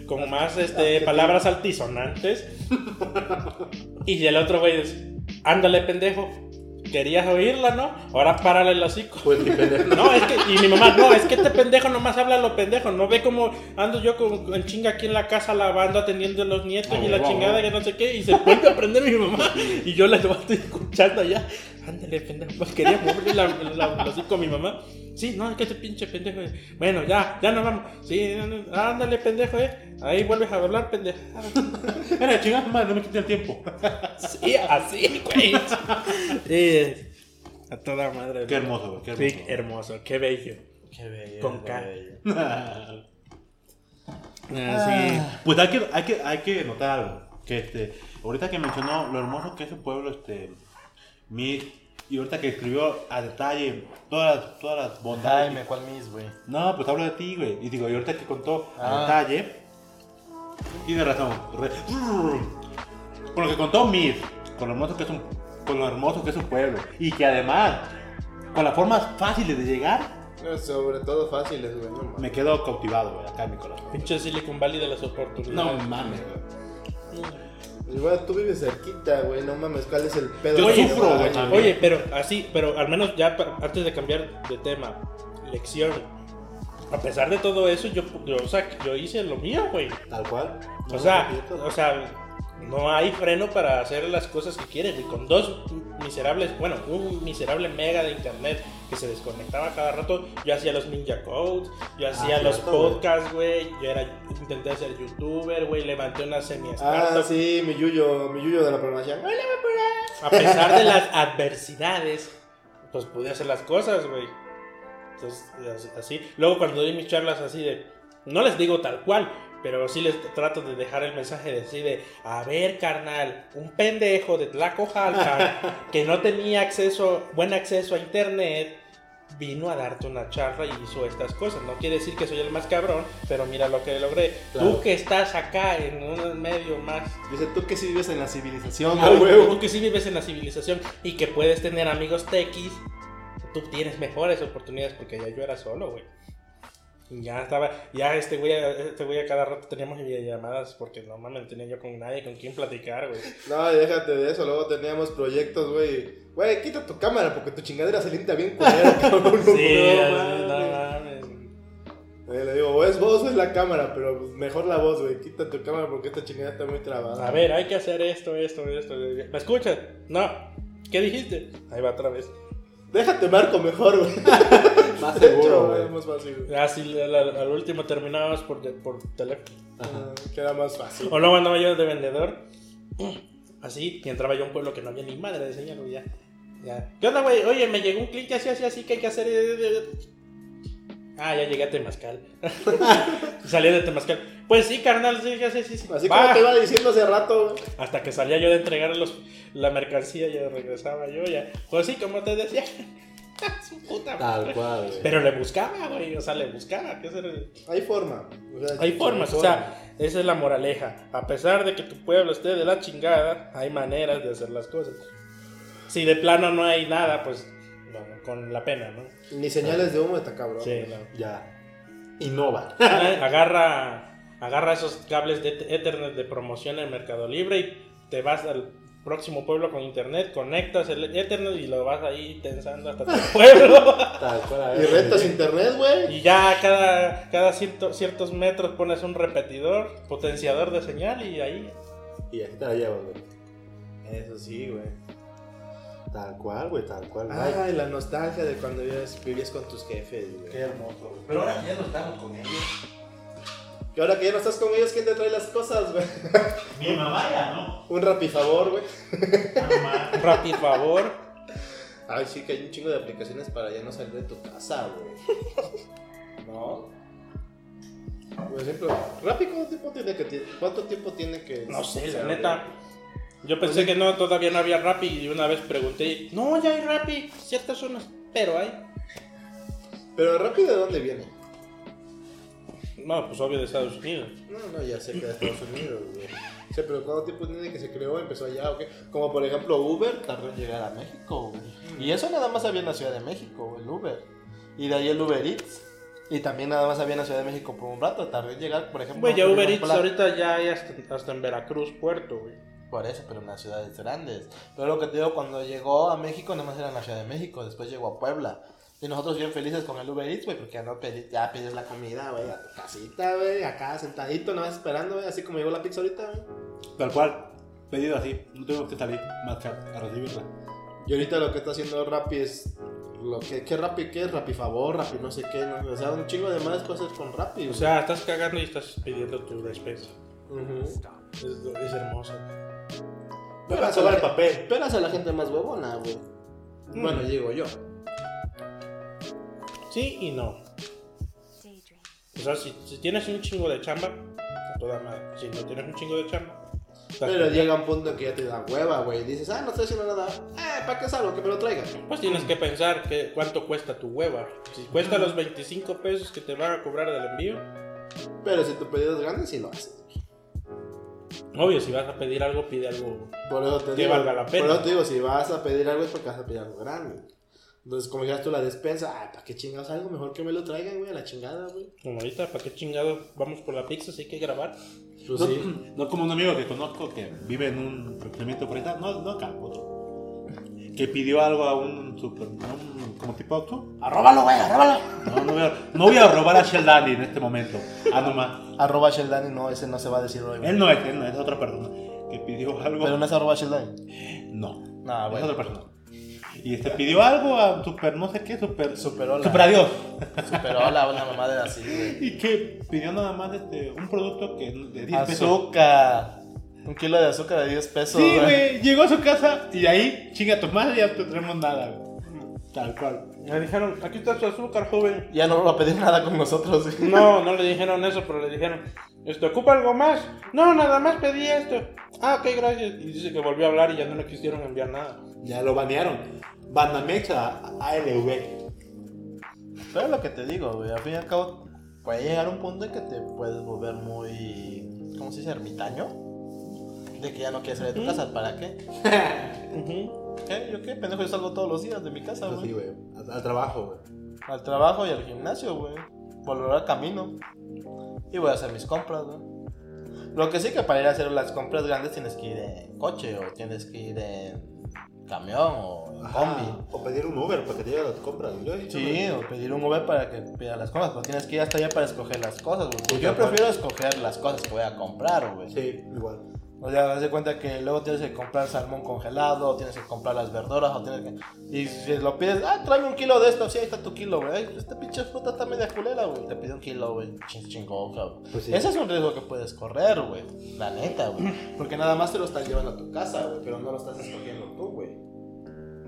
con más este, palabras altisonantes. Y el otro güey es, ándale pendejo, querías oírla, ¿no? Ahora párale el hocico. Pues ni pendejo. [LAUGHS] No, es que, y mi mamá, no, es que este pendejo nomás habla lo pendejo, no ve cómo ando yo con, en chinga aquí en la casa lavando, atendiendo a los nietos y la chingada que no sé qué, y se vuelve a aprender mi mamá, y yo la estoy escuchando allá, ándale pendejo, pues quería moverle la, la, el hocico a mi mamá, sí, no, es que este pinche pendejo, bueno, ya, ya nos vamos, sí, ándale pendejo, eh, ahí vuelves a hablar pendejo, [LAUGHS] Era chingada madre, no me quité el tiempo. sí, así, güey, Eh, a toda madre, Qué hermoso, güey, qué hermoso. Sí, hermoso, qué bello. Qué bello. Con K. bello. [LAUGHS] Ah, Pues hay que, hay que, hay que notar algo. Que este, ahorita que mencionó lo hermoso que es el pueblo, este, Miss, y ahorita que escribió a detalle todas las, todas las bondades. Jaime, ¿cuál mis, güey? No, pues hablo de ti, güey. Y digo, y ahorita que contó a Ah. detalle, tiene razón. Re- Con lo que contó Miss, con lo hermoso que es un, con lo hermoso que es un pueblo, y que además, con las formas fáciles de llegar, No, sobre todo fáciles, güey. No, mames. me quedo cautivado, güey, acá en mi corazón. Pinche Silicon Valley de las oportunidades. No mames, güey. Igual tú vives cerquita, güey. No mames, ¿cuál es el pedo? Yo sufro, güey. Oye, pero así, pero al menos ya antes de cambiar de tema, lección. A pesar de todo eso, yo, yo, o sea, yo hice lo mío, güey. Tal cual. O sea, o sea, no hay freno para hacer las cosas que quieren. Y con dos miserables, bueno, un miserable mega de internet que se desconectaba cada rato, yo hacía los ninja codes, yo hacía Ah, los cierto, güey. podcasts, güey. Yo era, intenté ser youtuber, güey. Levanté una semi Ah, sí, mi yuyo, mi yuyo de la programación. Hola, A pesar de las [LAUGHS] adversidades, pues pude hacer las cosas, güey. Entonces, así- así. Luego cuando doy mis charlas así de, no les digo tal cual, pero sí les trato de dejar el mensaje de así de, a ver carnal, un pendejo de Tlacojalca [LAUGHS] que no tenía acceso, buen acceso a internet, vino a darte una charla y hizo estas cosas. No quiere decir que soy el más cabrón, pero mira lo que logré. Claro. Tú que estás acá en un medio más Dice, tú que sí vives en la civilización, Ah, huevo. Tú que sí vives en la civilización y que puedes tener amigos tequis, tú tienes mejores oportunidades porque ya yo era solo, güey. Ya estaba, ya este güey, este güey a cada rato teníamos videollamadas porque no mames, no tenía yo con nadie con quien platicar, güey. No, déjate de eso. Luego teníamos proyectos, güey. Güey, quita tu cámara porque tu chingadera se limpia bien culero, [LAUGHS] cabrón. Sí, No, no mames. Eh, le digo, o es vos o es la cámara, pero mejor la voz, güey. Quita tu cámara porque esta chingada está muy trabada. A ver, hay que hacer esto, esto, esto. ¿Me escuchas? No. ¿Qué dijiste? Ahí va otra vez. Déjate marco mejor, güey. [LAUGHS] [LAUGHS] Más De seguro, güey, más fácil. güey. Así al, último terminábamos por, por teléfono. Ah, Queda más fácil. O luego andaba yo de vendedor. [CLEARS THROAT] Así, y entraba yo a un pueblo que no había ni madre de señal, güey, ya. ya. ¿Qué onda, güey? Oye, me llegó un clic así, así, así que hay que hacer. Ah, ya llegué a Temazcal. [LAUGHS] Salí de Temazcal. Pues sí, carnal, sí, sí, sí. sí. Así Va. como te iba diciendo hace rato, güey. Hasta que salía yo de entregar los, la mercancía, ya regresaba yo, ya. Pues sí, como te decía. [LAUGHS] Su puta Tal cual, güey. Pero le buscaba, güey, o sea, le buscaba. ¿qué hacer? Hay forma. O sea, Hay formas, o sea, esa es la moraleja. A pesar de que tu pueblo esté de la chingada, hay maneras de hacer las cosas. Si de plano no hay nada, pues bueno, con la pena, ¿no? Ni señales de humo está cabrón. Sí, no. Ya. Innova. [LAUGHS] agarra, agarra esos cables de Ethernet de promoción en Mercado Libre y te vas al próximo pueblo con internet, conectas el Ethernet y lo vas ahí tensando hasta tu [LAUGHS] pueblo. Tal cual. a Y rentas internet, güey. Y ya cada, cada cierto- ciertos metros pones un repetidor, potenciador de señal y ahí Y así te la llevas, güey. Eso sí, güey. Tal cual, güey, tal cual. güey. Ay, la nostalgia de cuando vivías, vivías con tus jefes, güey. Qué hermoso, güey. Pero ahora ya no estamos con ellos. Y ahora que ya no estás con ellos, ¿quién te trae las cosas, güey? Mi mamá ya, ¿no? Un rapifavor, güey. Mamá. [LAUGHS] Rapid favor. Ay, sí, que hay un chingo de aplicaciones para ya no salir de tu casa, güey. ¿No? Por ejemplo, Rappi, ¿cuánto tiempo tiene que, cuánto tiempo tiene que No sé, la neta. Yo pensé que no, todavía no había Rappi y una vez pregunté, no, ya hay Rappi, ciertas zonas, pero hay. Pero Rappi, ¿de dónde viene? No, pues obvio de Estados Unidos. No, no, ya sé que de Estados Unidos, güey. O sea, pero ¿cuánto tiempo tiene que se creó? ¿Empezó allá o qué? Como por ejemplo Uber. Tardó en llegar a México, güey. Y eso nada más había en la Ciudad de México, el Uber. Y de ahí el Uber Eats. Y también nada más había en la Ciudad de México por un rato. Tardó en llegar, por ejemplo. Güey, ya Uber Eats ahorita ya hay hasta, hasta en Veracruz, Puerto, güey. Por eso, pero en las ciudades grandes. Pero lo que te digo, cuando llegó a México, nada más era en la Ciudad de México. Después llegó a Puebla. Y nosotros bien felices con el Uber Eats, güey, porque ya no pedí, ya pides la comida, güey, a tu casita, güey, acá sentadito, nada más esperando, güey, así como llegó la pizza ahorita, güey. Tal cual. Pedido así. No tengo que salir más que a a recibirla. Y ahorita lo que está haciendo Rappi es. Lo que, ¿Qué Rappi qué es? Rappi favor, Rappi no sé qué, ¿no? O sea, un chingo de más cosas con Rappi. O sea, estás cagando y estás pidiendo tu despensa. Ujú. Es, es hermoso. Pero Va a la- el papel. Pero hace la gente más huevona, güey. Bueno, digo yo. Sí y no. O sea, si, si tienes un chingo de chamba, toda madre. Si no tienes un chingo de chamba, Pero llega un punto que ya te da hueva, güey. Dices, ah, no estoy haciendo nada. Eh, ¿para qué salgo? Que me lo traigan. Pues tienes que pensar que cuánto cuesta tu hueva. Si cuesta los 25 pesos que te van a cobrar del envío, Pero si tu pedido es grande, sí lo haces. obvio, si vas a pedir algo, pide algo. Por eso te Que digo. valga la pena. Por eso te digo, si vas a pedir algo es porque vas a pedir algo grande. Entonces, como ya tú la despensa, ah, ¿para qué chingados algo? Mejor que me lo traigan, güey, a la chingada, güey. Como ahorita, ¿para qué chingados vamos por la pizza si hay que grabar? Pues No, sí. no como un amigo que conozco que vive en un por ahí, no, no acá, otro. Que pidió algo a un super, a un, como tipo auto. Arróbalo, güey, arróbalo. No, no voy, a, no voy a robar a Sheldon en este momento. Ah, nomás. Arroba Sheldani, no, ese no se va a decir hoy. güey. Él no es, él no es, es otra persona. Que pidió algo. Pero no es arroba Sheldani. No. Ah, Es bueno. otra persona. Y este pidió algo a super, no sé qué, super. Superola. Super adiós. Superola, una mamá de así, güey. [LAUGHS] Y que pidió nada más este, un producto que de 10 pesos. Azúcar. Un kilo de azúcar de 10 pesos, Sí, güey. güey, llegó a su casa y ahí, chinga tu madre, ya no tenemos nada, güey. Tal cual. Le dijeron, aquí está su azúcar, joven. Ya no va a pedir nada con nosotros. güey. No, [LAUGHS] no le dijeron eso, pero le dijeron, ¿esto ocupa algo más? No, nada más pedí esto. Ah, ok, gracias. Y dice que volvió a hablar y ya no le quisieron enviar nada. Ya lo banearon. Banamex a ALV. Pero es lo que te digo, güey. Al fin y al cabo, puede llegar un punto en que te puedes volver muy. ¿Cómo se dice? Ermitaño. De que ya no quieres salir de tu casa. ¿Para qué? [LAUGHS] ¿Qué? ¿Yo qué? Pendejo, yo salgo todos los días de mi casa, Así, güey. güey. Al, al trabajo, güey. Al trabajo y al gimnasio, güey. Volver al camino. Y voy a hacer mis compras, güey. Lo que sí que para ir a hacer las compras grandes tienes que ir en coche o tienes que ir en camión o en Ajá. combi. O pedir un Uber para que te llegue las compras. Yo he Sí, o pedir un Uber para que pida las cosas, pero tienes que ir hasta allá para escoger las cosas, güey. Sí, Yo prefiero escoger las cosas que voy a comprar, güey. Sí, igual. O sea, haz de cuenta que luego tienes que comprar salmón congelado, o tienes que comprar las verduras, o tienes que... Y si lo pides, ah, tráeme un kilo de esto, sí, ahí está tu kilo, güey. Esta pinche fruta está media culera, güey. Te pide un kilo, güey. Ching, chingón, cabrón. Pues sí. Ese es un riesgo que puedes correr, güey. La neta, güey. Porque nada más te lo estás llevando a tu casa, güey, pero no lo estás escogiendo tú, güey.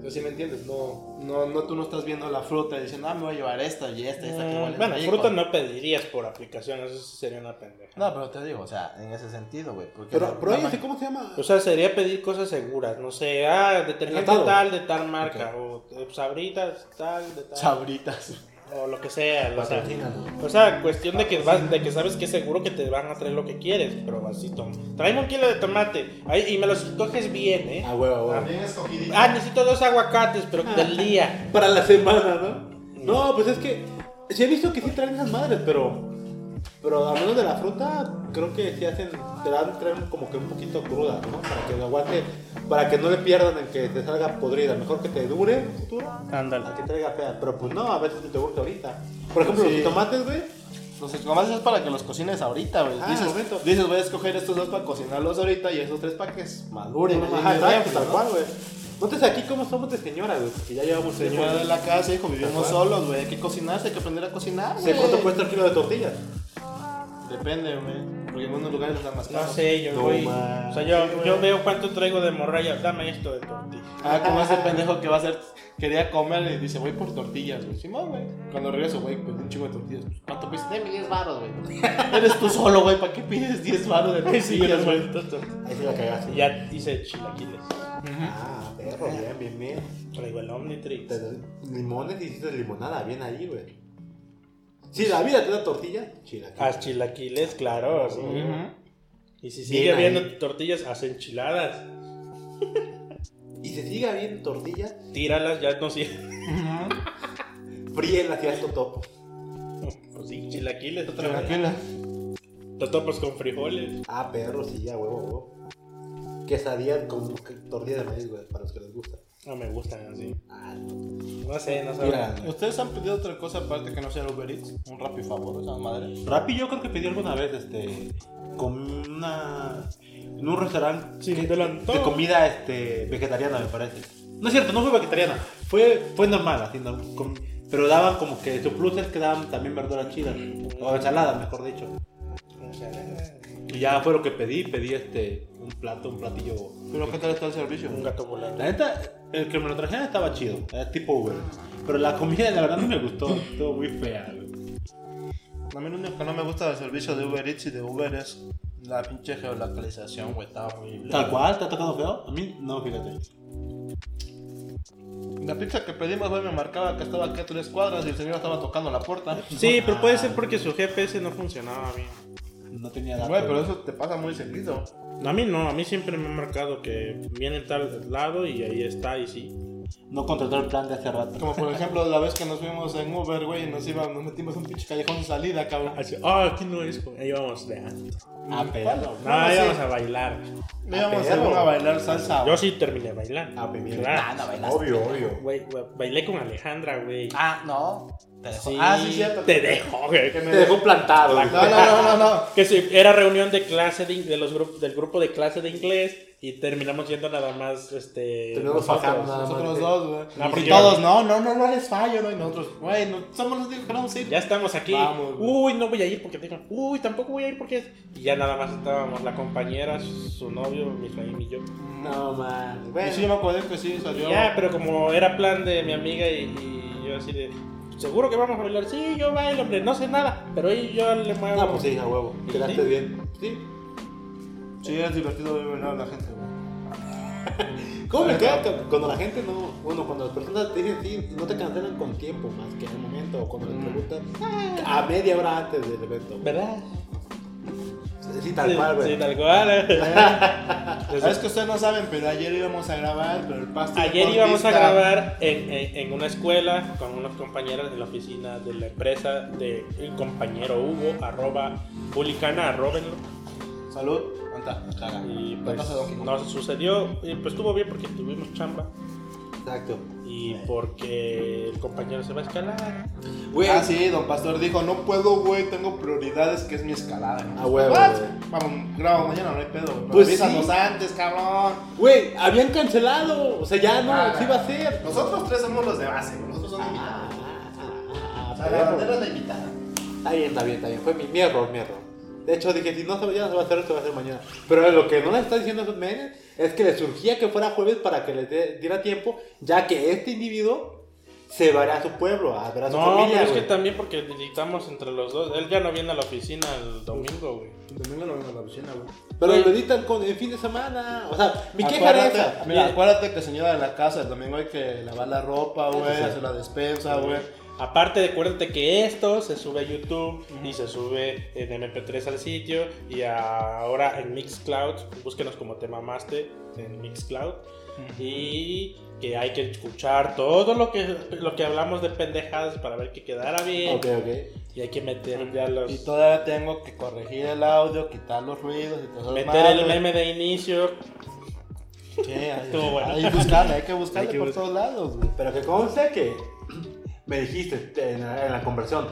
Entonces, ¿sí me entiendes? No, no, no, tú no estás viendo la fruta y diciendo, ah, me voy a llevar esta y esta y esta que Mm, huele Bueno, rico". fruta no pedirías por aplicación, eso sería una pendeja. No, pero te digo, o sea, en ese sentido, güey. Porque Pero, la- pero ma- ¿cómo se llama? O sea, sería pedir cosas seguras, no sé, ah, detergente tal de tal marca, o eh, sabritas tal de tal, Sabritas. O lo que sea, o sea, o sea, cuestión de que vas, de que sabes que es seguro que te van a traer lo que quieres, pero así, toma. Tráeme un kilo de tomate, ahí, y me los coges bien, eh. Ah, huevo, huevo. Ah, necesito dos aguacates, pero del día. [LAUGHS] Para la semana, ¿no? No, pues es que sí he visto que sí traen esas madres, pero pero a menos de la fruta, creo que sí hacen, te dan traen como que un poquito cruda, ¿no? Para que lo aguante, para que no le pierdan en que te salga podrida, mejor que te dure en el futuro, Ándale. a que traiga fea, pero pues no, a veces te urge ahorita. Por ejemplo, Sí. los tomates, güey, Los escomas es para que los cocines ahorita, güey. Ah, dices, momento. dices, voy a escoger estos dos para cocinarlos ahorita y esos tres para que maduren. Ajá, Ajá, exacto, tal cual, güey. Notes aquí cómo somos de señora, güey, porque ya llevamos Señora señora. de la casa, hijo, vivimos solos, güey. Hay que cocinarse, hay que aprender a cocinar, ¿De güey. cuánto cuesta el kilo de tortillas? Depende, güey. Porque en unos lugares están más No caros. sé, yo No voy. O sea, yo, yo veo cuánto traigo de morralla. Dame esto de tortilla. Ah, como ese pendejo que va a hacer, quería comer y dice, voy por tortillas, güey. Simón, güey. Cuando regreso, güey, pues un chingo de tortillas. ¿Cuánto pides? Deme 10 baros, güey. [LAUGHS] Eres tú solo, güey. ¿Para qué pides 10 baros de [LAUGHS] tortillas, güey? Ahí sí la cagaste. Y ya hice chilaquiles. Ah, perro, bien, bien, bien. Traigo el Omnitrix. Limones y hiciste limonada, bien ahí, güey. Si la vida te da tortilla, chila. Haz chilaquiles, claro. sí. Y si Bien sigue ahí. [LAUGHS] habiendo tortillas, haz enchiladas. Y se sigue bien tortilla, Tíralas, ya no sirve. fríelas y haz totopo. Pues sí, chilaquiles. Tranquila. Totopos con frijoles. Ah, perro, sí, ya, huevo, huevo. Quesadillas con tortilla de maíz, güey, para los que les gusta. No me gustan así. Ah, no. No sé, no sé. Mira, ¿Ustedes han pedido otra cosa aparte que no sea Uber Eats? Un Rappi favor, esa madre. Rappi yo creo que pedí alguna vez, este, con una, en un restaurante Sin que- de comida, este, vegetariana me parece. No es cierto, no fue vegetariana, fue, fue normal, así, no, con- pero daban como que su plus es que daban también verduras chidas, o ensalada, mejor dicho. Y ya fue lo que pedí, pedí este, un plato, un platillo. ¿Pero qué tal está el servicio? Un gato volando. La neta, el que me lo trajeron estaba chido, era tipo Uber, pero la comida la verdad no me gustó, estuvo muy fea. A mí lo único que no me gusta del servicio de Uber Eats y de Uber es la pinche geolocalización, güey. Está horrible. Tal cual, ¿te ha tocado feo? A mí no, fíjate. La pizza que pedimos, güey, me marcaba que estaba aquí a tres cuadras y el señor estaba tocando la puerta. Sí, pero puede [LAUGHS] ser porque su GPS no funcionaba bien. No tenía datos. Güey, pero eso te pasa muy seguido. A mí no, a mí siempre me ha marcado que viene en tal lado y ahí está y sí. No contrató el plan de hace rato. Como por ejemplo la vez que nos fuimos en Uber, güey, y nos, íbamos, nos metimos en un pinche callejón de salida, cabrón. Así, ah, aquí no es. güey. Ahí vamos de antes. Ah, pero. No, Ah, ahí sí. vamos a bailar. Íbamos perro. según a bailar salsa. Yo sí terminé bailando. Ah, bien. Claro. Obvio, obvio. Güey, bailé con Alejandra, güey. Ah, no. Te dejó. Sí, Ah, sí, cierto. Te dejo, güey. Te dejó plantado. No, no, no, no, no. Que sí, era reunión de clase de, de los grupos del grupo de clase de inglés y terminamos yendo nada más, este... Terminamos nosotros. nada. Nosotros dos, güey. No, porque- todos, no, no, no, no les fallo, ¿no? Y nosotros, güey, no, somos los únicos que vamos a ir. Ya estamos aquí. Vamos. Uy, no voy a ir porque tengo. Uy, tampoco voy a ir porque. Y ya nada más estábamos la compañera, su novio, Mijaim y yo. No, man. Y Bueno, sí, me acuerdo que sí, salió. ya, pero como era plan de mi amiga y, y yo así de. Seguro que vamos a bailar. Sí, yo bailo, hombre. No sé nada. Pero ahí yo le muevo. no, pues sí, a huevo. ¿Y Quedaste sí? bien. Sí. Sí, es divertido ver a la gente, güey. [LAUGHS] ¿Cómo me queda que cuando la gente no, bueno, cuando las personas te dicen sí, no te cancelan con tiempo más que en el momento o cuando les preguntan a media hora antes del evento? ¿Verdad? Sí, tal cual, güey. Sí, tal cual. [LAUGHS] Es que ustedes no saben, pero ayer íbamos a grabar, pero el pasto. Ayer íbamos a grabar en, en- en una escuela con unos compañeros de la oficina de la empresa de el compañero Hugo, arroba publicana, arrobenlo. Salud. Y No pues nos sucedió, y pues estuvo bien porque tuvimos chamba Exacto. y porque el compañero se va a escalar. Güey, Ah, sí, don Pastor dijo, no puedo, güey, tengo prioridades, que es mi escalada. A huevo, What? güey. Vamos, grabamos mañana, no hay pedo. Pero Pues avísanos sí. antes, cabrón. güey, habían cancelado. O sea, ya no, Ah, sí iba a ser. Nosotros tres somos los de base. Nosotros somos Ah, invitados. ah, ah, O sea, pero- la bandera es la invitada. Está bien, está bien, está bien. Fue mi, mi error, mi error. De hecho, dije, si no se, ya no se va a hacer, se va a hacer mañana. Pero lo que no le está diciendo a esos menes es que le surgía que fuera jueves para que les diera tiempo, ya que este individuo se va a ir a su pueblo, a ver a su No, familia. pero es que también porque editamos entre los dos. Él ya no viene a la oficina el domingo, güey. Domingo no vengo a la oficina, güey. Pero lo editan con el fin de semana. O sea, mi queja era Acuérdate- esa. Mira, Mi- acuérdate que señora de la casa, el domingo hay que lavar la ropa, güey, hacer la despensa, güey. Aparte, de acuérdate que esto se sube a YouTube y se sube en MP3 al sitio y ahora en Mixcloud, búsquenos como te mamaste en Mixcloud y que hay que escuchar todo lo que lo que hablamos de pendejadas para ver que quedara bien Ok, ok. y hay que meter ya los Y todavía tengo que corregir el audio, quitar los ruidos y todo meter el meme de inicio. Sí, ahí, Estuvo bueno. ahí buscarle, hay que buscarle Hay que por buscar. todos lados, güey. Pero que conste que me dijiste en la, en la conversión.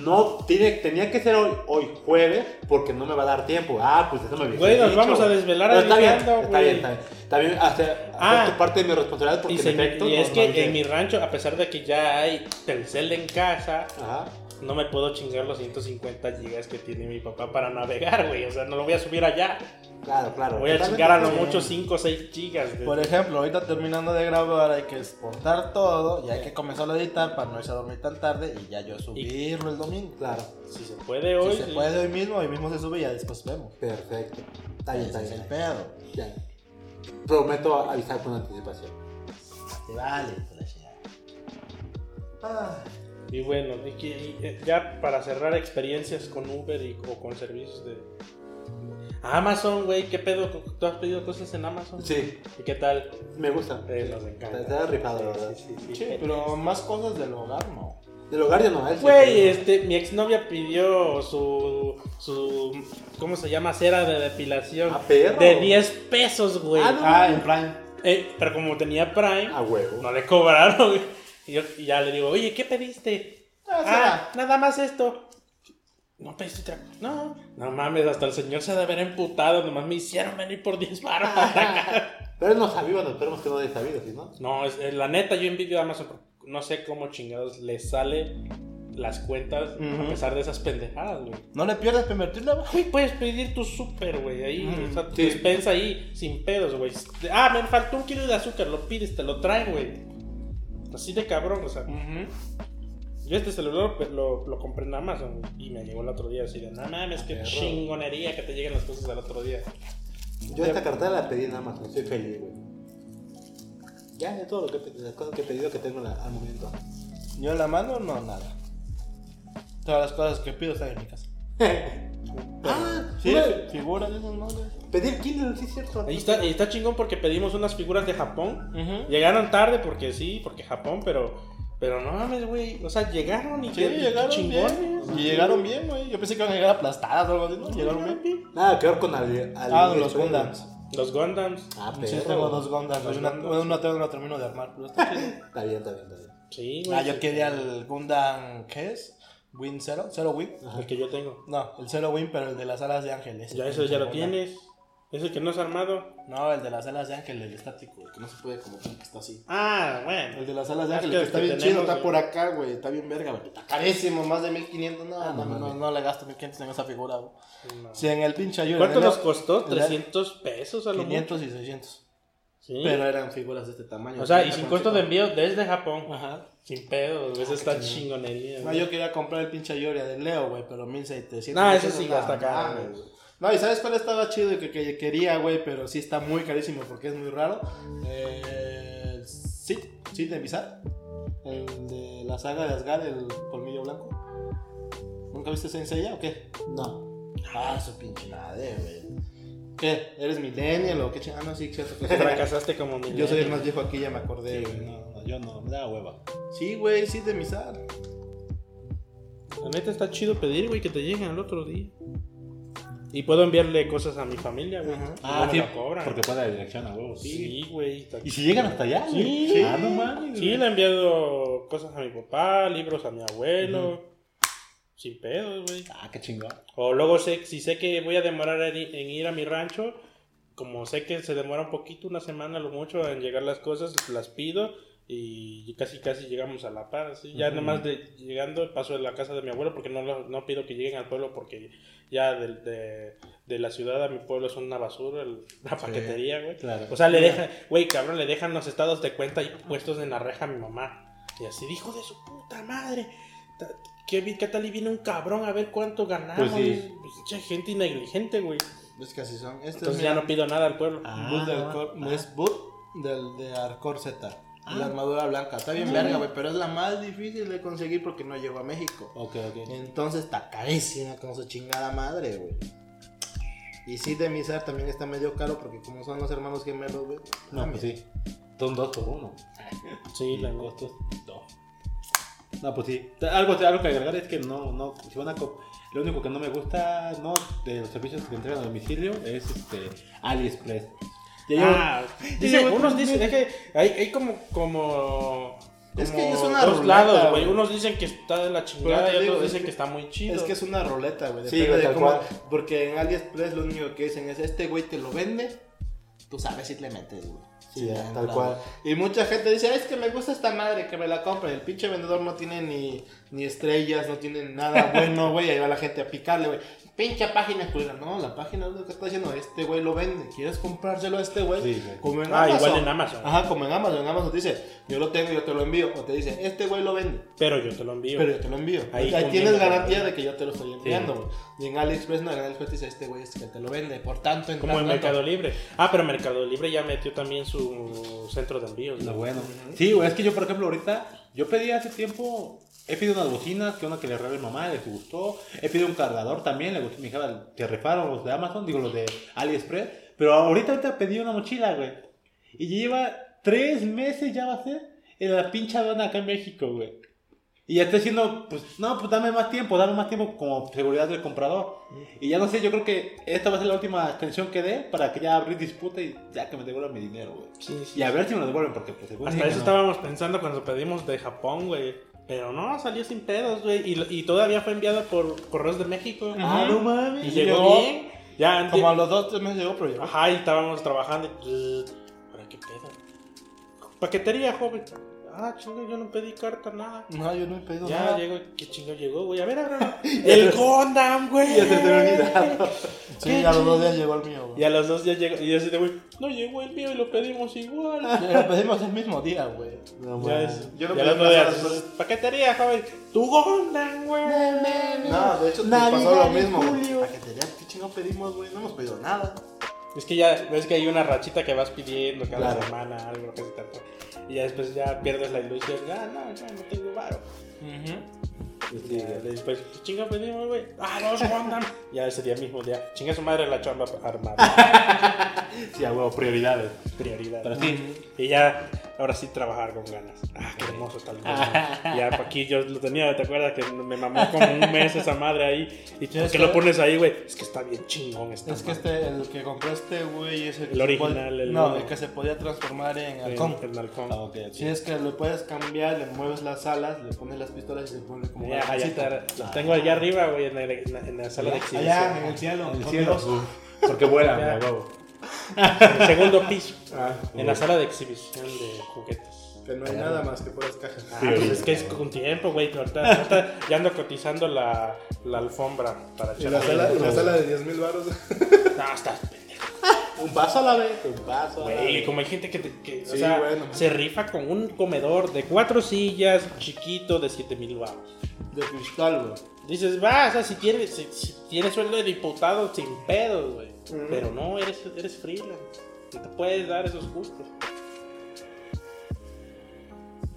No, tiene, tenía que ser hoy, hoy jueves porque no me va a dar tiempo. Ah, pues eso me Güey, nos dicho. vamos a desvelar está bien, está bien, está bien. Hacer, Ah. tu parte de mi responsabilidad porque Y, en se- efecto y es no que en mi rancho, a pesar de que ya hay Telcel en casa, Ajá. no me puedo chingar los 150 gigas que tiene mi papá para navegar, güey. O sea, no lo voy a subir allá. Claro, claro. Voy a chingar a lo mucho 5 o 6 gigas. de- Por ejemplo, ahorita terminando de grabar hay que exportar todo y hay que comenzar a editar para no irse a dormir tan tarde y ya yo subirlo el domingo. Claro, Si se puede hoy. Si se puede hoy mismo, hoy mismo se sube y ya después vemos. perfecto. Está bien, está es bien. el pedo. Ya. Prometo avisar con anticipación. Te vale, ya. Ah. Y bueno, y que- y, eh, ya para cerrar experiencias con Uber y, o con servicios de. Amazon, güey, ¿qué pedo? ¿Tú has pedido cosas en Amazon? Sí, ¿Y qué tal? me gusta. Eh, nos encanta. Has rifado, Sí, ¿verdad? sí, sí, sí. Sí, pero más cosas del hogar, no. Del hogar ya no es. Güey, este, mi exnovia pidió su, su, ¿cómo se llama? Cera de depilación. Ah, perro. De 10 pesos, güey. Ah, no. Ah, en Prime. Eh, pero como tenía Prime, A huevo. no le cobraron, güey. Y, yo, y ya le digo, oye, ¿qué pediste? Ah, nada más esto. No pediste otra cosa? No, no mames, hasta el señor se ha de haber emputado. Nomás me hicieron venir por 10 baros. [LAUGHS] Pero no sabido, no esperemos que no haya sabido, ¿sí, no? no, es, eh, la neta, yo envidio a Amazon. porque No sé cómo chingados le sale las cuentas a pesar de esas pendejadas, güey. No le pierdas para invertirla, güey. Puedes pedir tu súper, güey, ahí, Mm, o sea, tu sí. despensa ahí, sin pedos, güey. Ah, me faltó un kilo de azúcar, lo pides, te lo traen, güey. Así de cabrón, o sea. Yo este celular lo, lo, lo compré en Amazon y me llegó el otro día así de, no mames, qué Perro. chingonería que te lleguen las cosas al otro día. Yo esta cartera la pedí en Amazon, estoy feliz, güey. Ya, es todo lo que, las cosas que he pedido que tengo la- al momento. Yo en la mano, no, nada. Todas las cosas que pido están en mi casa. [LAUGHS] ah, Sí, una- figuras de esas madres. pedir Kindle, sí es cierto. Ahí está, y está chingón porque pedimos unas figuras de Japón. Llegaron tarde porque sí, porque Japón, pero, pero no mames, güey. O sea, llegaron y Sí, llegaron chingones. bien. Y llegaron bien, güey. Yo pensé que iban a llegar aplastadas o algo así, ¿no? Llegaron bien. Nada que ver con Ah, los Gundams. Los Gundams. Ah, Sí, pero. tengo dos Gundams. Una, una una termino de armar, pero está chido. [LAUGHS] Está bien, está bien, está bien. Sí, güey. Ah, yo quería el Gundam, ¿qué es? ¿Win Zero? ¿Zero Win? El que yo tengo. No, el Zero Win, pero el de las alas de ángeles. Ya eso ya lo tienes. Ese que no es armado. No, el de las alas de ángel, el estático, el que no se puede como que está así. Ah, bueno. El de las alas de Ah, ángel, es el que que está el que bien tenemos, chido, está güey. por acá, güey. Está bien verga, güey. Está carísimo, más de 1500. No, Ah, no, no no, no, le gasto 1500 en esa figura, güey. No. Si en el pinche ayuda. ¿Cuánto el- nos costó? en el- 300 pesos a lo 500 y 600. mucho. Sí. Pero eran figuras de este tamaño. o sea, y sin costo de envío desde Japón. Ajá. Sin pedo, eso está chingonería. No, yo quería comprar el pinche Ayoria de Leo, güey, pero 1700. No, ese sí no, gasta acá, güey. No, y ¿sabes cuál estaba chido y que, que quería, güey? Pero sí está muy carísimo porque es muy raro. Eh, sí, sí, de Bizarre. El de la saga de Asgard, el colmillo blanco. ¿Nunca viste Saint Seiya o qué? No. Ah, su pinche madre, güey. ¿Qué? ¿Eres millennial o qué chingada? Ah, no, sí, cierto. que sí. [LAUGHS] Fracasaste como mi Yo soy el más viejo aquí, ya me acordé, Sí, güey. no, no, yo no, me da hueva. Sí, güey, sí, de Bizarre. La neta está chido pedir, güey, que te lleguen al otro día. Y puedo enviarle cosas a mi familia, güey. Ah, sí, cobran. porque puede la dirección a huevo, sí. Sí, güey. ¿Y si llegan hasta allá? güey? Sí. Ah, no mames. Sí, güey. le he enviado cosas a mi papá, libros a mi abuelo. Sin pedos, güey. Ah, qué chingón. O luego sé, si sé que voy a demorar en, ir a mi rancho, como sé que se demora un poquito, una semana lo mucho en llegar las cosas, las pido y casi casi llegamos a la par. ¿sí? Ya Ujú. nomás de llegando paso de la casa de mi abuelo porque no, lo- no pido que lleguen al pueblo porque ya de, de, de la ciudad a mi pueblo es una basura, el- la paquetería, güey. Claro. O sea, le dejan, güey, cabrón, le dejan los estados de cuenta puestos en la reja a mi mamá. Y así dijo de su puta madre. ¿Qué, qué tal y viene un cabrón a ver cuánto ganamos? Pues sí. Pinche gente negligente, güey. Es que así son. Este Entonces es ya no pido nada al pueblo. Ah, del ah. es Boot del de Arcor Z. Ah. La armadura blanca. Está bien verga, güey, pero es la más difícil de conseguir porque no llegó a México. Ok, ok. Entonces está carísima con su chingada madre, güey. Y sí, de Mizar también está medio caro porque como son los hermanos gemelos, güey. No, mames. pues sí. Son dos por uno. [LAUGHS] Sí, la costos, dos. No, pues sí. Algo, algo que agregar es que no, no, si van a lo único que no me gusta, no, de los servicios que entregan a domicilio es este AliExpress. Ya llevo- Ah, dice, unos tres dicen, es que hay, hay como, como, Es que es una dos ruleta, lados, güey. Unos dicen que está de la chingada te y otros dicen que- que está muy chido. Es que es una roleta, güey. Sí, de tal cómo. cual. Porque en AliExpress lo único que dicen es: Este güey te lo vende. Tú sabes si le metes, güey. Sí, ya, tal cual. Y mucha gente dice: Es que me gusta esta madre, que me la compre. El pinche vendedor no tiene ni, ni estrellas, no tiene nada bueno, güey. Ahí va la gente a picarle, güey. Pinche página culera. No, la página lo que está diciendo: Este güey lo vende. ¿Quieres comprárselo a este güey? Sí, güey. Como en Ah, Amazon. igual en Amazon. Ajá, como en Amazon. En Amazon te dice: Yo lo tengo, yo te lo envío. O te dice: Este güey lo vende. Pero yo te lo envío. Pero yo te lo envío. Ahí tienes garantía de que yo te lo estoy enviando. Y en AliExpress no, en AliExpress dice este güey es que te lo vende. Por tanto, en como en tanto- Mercado Libre. Ah, pero Mercado Libre ya metió también su centro de envíos. Lo ¿no? bueno. Sí, güey, es que yo, por ejemplo, ahorita, yo pedí hace tiempo, he pedido unas bocinas, que una que le regalé a mi mamá, les gustó. He pedido un cargador también, le gustó. Me dijeron, te rifaron los de Amazon, digo, los de AliExpress. Pero ahorita, ahorita pedí una mochila, güey. Y lleva tres meses, ya va a ser, en la pinche aduana acá en México, güey. Y ya estoy diciendo, pues, no, pues dame más tiempo, dame más tiempo como seguridad del comprador. Y ya no sé, yo creo que esta va a ser la última extensión que dé para que ya abrir disputa y ya que me devuelvan mi dinero, güey. Sí, sí. Y a ver si me lo devuelven, porque pues Hasta eso no. estábamos pensando cuando pedimos de Japón, güey. Pero no, salió sin pedos, güey. Y, todavía fue enviado por Correos de México. Ah, no mames. Y llegó llegó bien. Ya, Como a los dos, tres meses llegó, pero llegó. Ajá, y estábamos trabajando. y, ¿Para qué pedo? Paquetería, joven. Ah, chingo, yo no pedí carta, nada. No, yo no he pedido Ya nada. llegó, ¿qué chingo llegó, güey? A ver, [LAUGHS] ábrelo. El Gundam, güey. Ya se te olvidado. [LAUGHS] Sí, a los dos días llegó el mío, güey. Y a los dos ya llegó. Y yo así de, güey, no llegó el mío y lo pedimos igual. [LAUGHS] Ya Lo pedimos el mismo día, güey. No Ya mames. es. Yo lo ya pedí. Paquetería, joven. Tu Gundam, güey. No, de hecho, Navidad pasó lo mismo. Paquetería, ¿qué chingo pedimos, güey? No hemos pedido nada. Es que ya ves que hay una rachita que vas pidiendo cada Claro. semana, algo que se te antoja. Y ya después ya pierdes la ilusión. Ah, no, ya no tengo varo. Y ya después, ¿qué chinga pedimos, güey? Ah, dos Gundam. ya ese día mismo, ya. Chinga su madre la chamba armada. [LAUGHS] Sí, a huevo, prioridades. Prioridad. Pero sí, Y ya, ahora sí trabajar con ganas. Ah, qué hermoso está el [LAUGHS] ya, aquí yo lo tenía, ¿te acuerdas? Que me mamó como un mes esa madre ahí. ¿Y por qué que- lo pones ahí, güey? Es que está bien chingón esta Es que madre. este, el que compró este, güey, es el, El original, puede- el No, uno. el que se podía transformar en El- halcón. el halcón. Ah, ok, ok. Si es que lo puedes cambiar, le mueves las alas, le pones las pistolas y se pone como Ya, una allá los tengo allá arriba, güey, en, en la- en la sala de exhibición. Allá, en el cielo. en el con cielo. Porque vuelan, [LAUGHS] Ya. El segundo piso. Ah, En la sala de exhibición de juguetes. que no hay nada más que puras cajas. Ah, pues es que es con tiempo, güey. Ya ando cotizando la, la alfombra para Y la sala, y la sala de 10 mil baros. No, [LAUGHS] estás pendejo. Un paso a la vez, un paso a la Güey, vez. como hay gente que, te- que, o Sí, sea, bueno. se rifa con un comedor de cuatro sillas, chiquito, de 7 mil baros. De cristal, güey. Dices, va, o sea, si tienes, si, si tienes sueldo de diputado, sin pedos, güey. Pero no, eres, eres freelance. No te puedes dar esos gustos.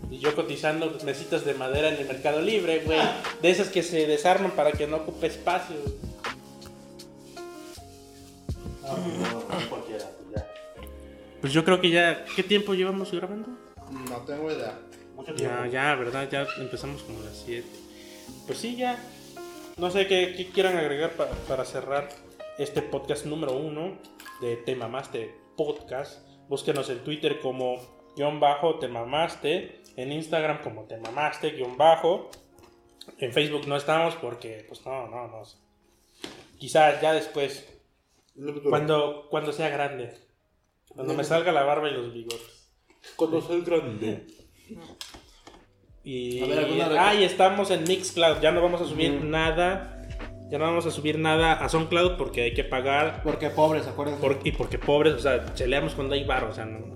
Y yo cotizando mesitas de madera en el Mercado Libre, güey. De esas que se desarman para que no ocupe espacio. No, no, cualquiera, pues ya. Pues yo creo que ya. ¿Qué tiempo llevamos grabando? No tengo idea. Mucho tiempo. Ya, ya, ¿verdad? Ya empezamos como a las 7. Pues sí, ya. No sé qué, qué quieran agregar pa- para cerrar este podcast número uno de Te Mamaste Podcast. Búsquenos en Twitter como guion bajo Te Mamaste, en Instagram como Te Mamaste guion bajo. En Facebook no estamos porque, pues no, no, no. Quizás ya después, cuando, cuando sea grande, cuando me salga la barba y los bigotes. Cuando soy grande. Y, A ver, ¿alguna re- ah, y estamos en Mixcloud. Ya no vamos a subir Mm. nada. Ya no vamos a subir nada a SoundCloud porque hay que pagar. Porque pobres, acuérdense. por- y porque pobres, o sea, cheleamos cuando hay bar, o sea, no.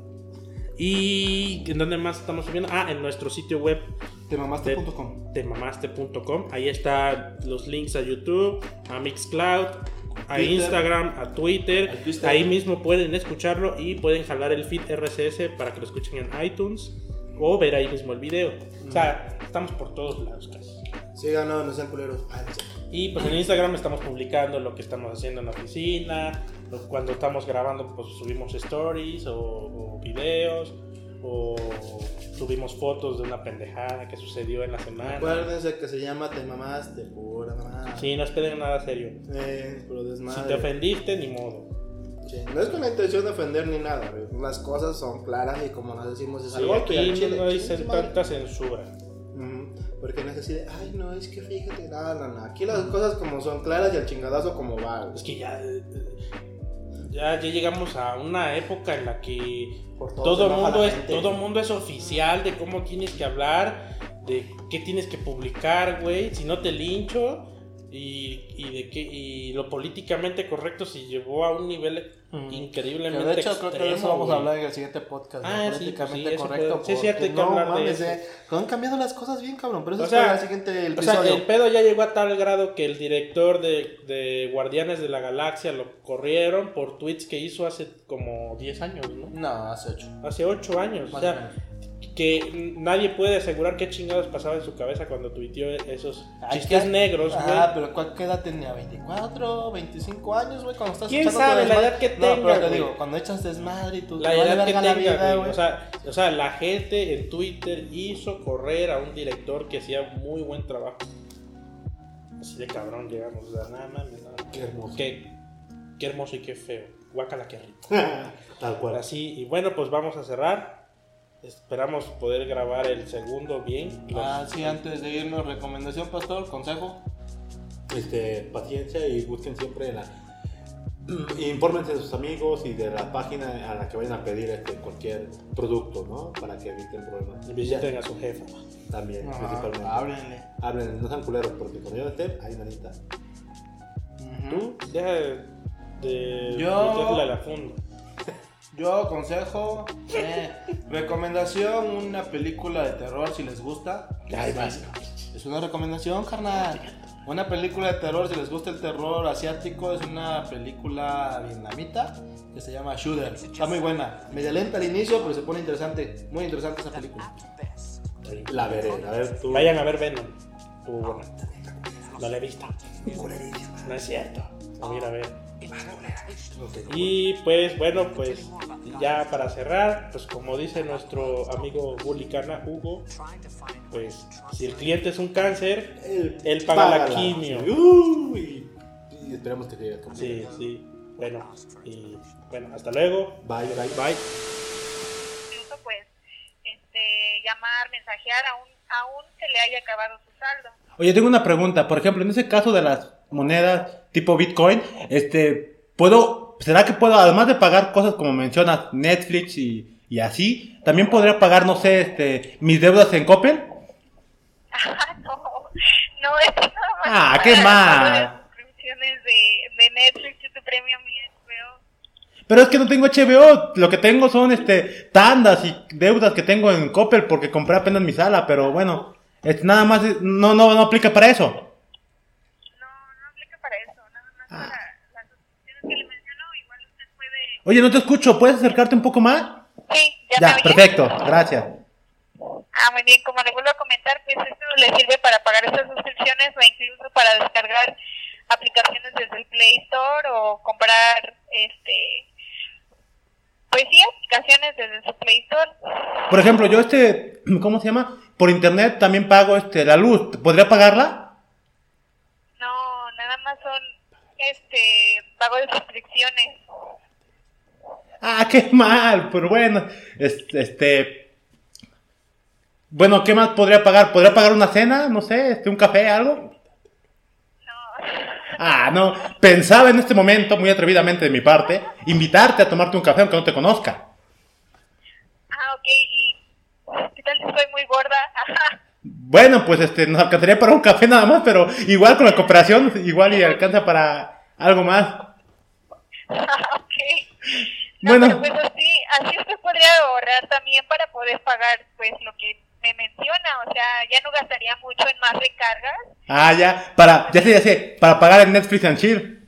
¿Y en dónde más estamos subiendo? Ah, en nuestro sitio web Temamaste.com. temamaste.com. Ahí están los links a YouTube, a Mixcloud, a Twitter. Instagram, a Twitter. Ahí mismo pueden escucharlo y pueden jalar el feed RSS para que lo escuchen en iTunes o ver ahí mismo el video. O sea, estamos por todos lados casi. Síganos, no sean culeros. Ah, no sé. Y pues en Instagram estamos publicando lo que estamos haciendo en la oficina. Cuando estamos grabando, pues subimos stories o, o videos. O subimos fotos de una pendejada que sucedió en la semana. Acuérdense que se llama Te mamaste, pura mamá. Sí, no esperen nada serio. Eh, puro desmadre. Si te ofendiste, ni modo. Sí, No es con la intención de ofender ni nada, güey. Las cosas son claras y como nos decimos es Sí, al golpe y aquí al chile. no madre. tanta censura. Porque no es así de, ay, no, es que fíjate, nada, no, no. Aquí las cosas como son claras y al chingadazo como va, güey. Es que ya, eh, ya, ya llegamos a una época en la que Por todo todo mundo es gente. todo mundo es oficial de cómo tienes que hablar, de qué tienes que publicar, güey, si no te lincho y, y de qué y lo políticamente correcto se llevó a un nivel. Que increíblemente de hecho, creo que de eso extremo, vamos a güey. hablar en el siguiente podcast. Ah, ¿no? sí, políticamente pues sí, correcto. puede- sí, es cierto, hay porque que hablar de mames, eso. eh, Han cambiado las cosas bien, cabrón. Pero eso O es sea, para el siguiente O sea, el pedo ya llegó a tal grado que el director de, de Guardianes de la Galaxia lo corrieron por tweets que hizo hace como 10 años, ¿no? No, hace ocho. Hace 8 años. Más o o sea, que nadie puede asegurar qué chingados pasaba en su cabeza cuando tuiteó esos chistes ¿qué? negros, güey. Ah, pero ¿cuál qué edad tenía? ¿24, 25 años, güey? Cuando estás ¿Quién sabe la edad que No, tenga, pero te digo, cuando echas desmadre y tú La edad que tenga, güey. O sea, o sea, la gente en Twitter hizo correr a un director que hacía muy buen trabajo. Así de cabrón llegamos. O sea, nada mames, nada. Qué hermoso. Qué, qué hermoso y qué feo. Guácala, qué rico. [LAUGHS] Tal cual. Así, y bueno, pues vamos a cerrar. Esperamos poder grabar el segundo bien. Los- Ah, sí, antes de irnos, recomendación, pastor, consejo. Este, paciencia y busquen siempre la. [CLEARS THROAT] Infórmense de sus amigos y de la página a la que vayan a pedir este, cualquier producto, ¿no? Para que eviten problemas. y visiten a su jefa. También, Ajá, principalmente. háblenle. Hablen, no sean culeros, porque cuando yo esté, hay nanita. Tú, deja de, de Yo- meterle a la funda. Yo aconsejo, eh, recomendación, una película de terror si les gusta. Ay, vas. Es una recomendación, carnal. Una película de terror, si les gusta el terror asiático, es una película vietnamita que se llama Shooter. Está muy buena. Media lenta al inicio, pero se pone interesante. Muy interesante esa película. La veré. A ver, tú. Vayan a ver Venom. No la he visto. No es cierto. Voy a ir a ver. Y pues bueno, pues ya para cerrar, pues como dice nuestro amigo Bulicana, Hugo, pues si el cliente es un cáncer, Él, Él paga la quimio. Uy, y esperemos que llegue. como sí, sí, bueno, y bueno, hasta luego. Bye, bye. Bye. incluso pues este llamar, mensajear aún aún se le haya acabado su saldo. Oye, tengo una pregunta. Por ejemplo, en ese caso de las monedas tipo Bitcoin, este, ¿puedo ¿será que puedo, además de pagar cosas como mencionas, Netflix y, y así, también podría pagar, no sé, este, mis deudas en Coppel? Ah, [LAUGHS] no, no, es nada más. Ah, qué mal. de de, Netflix y tu premium y HBO. Pero es que no tengo HBO, lo que tengo son este tandas y deudas que tengo en Coppel porque compré apenas mi sala, pero bueno, es nada más no no no aplica para eso. No, no aplica para eso, nada más para las suscripciones que le menciono. Igual usted puede. Oye, no te escucho, ¿puedes acercarte un poco más? Sí, ya, Ya, me perfecto, gracias. Ah, muy bien, como le vuelvo a comentar, pues esto le sirve para pagar estas suscripciones o incluso para descargar aplicaciones desde el Play Store o comprar, este, pues sí, aplicaciones desde su Play Store. Por ejemplo, yo este, [CLEARS THROAT] ¿cómo se llama? Por internet también pago este la luz, ¿podría pagarla? No, nada más son, este, pago de suscripciones. Ah, qué mal, pero bueno, este, este bueno, ¿qué más podría pagar? ¿Podría pagar una cena? No sé, este, un café, algo. Ah, no. Pensaba en este momento, muy atrevidamente de mi parte, invitarte a tomarte un café aunque no te conozca. ah, ok, y ¿qué tal si soy muy gorda? Ajá. [LAUGHS] Bueno, pues este, nos alcanzaría para un café nada más, pero igual con la cooperación, igual y [LAUGHS] alcanza para algo más. ok. No, Bueno. pero pues así, así usted podría ahorrar también para poder pagar pues lo que me menciona, o sea, ya no gastaría mucho en más recargas. Ah, ya, para, ya sé, ya sé, para pagar el Netflix and Chill.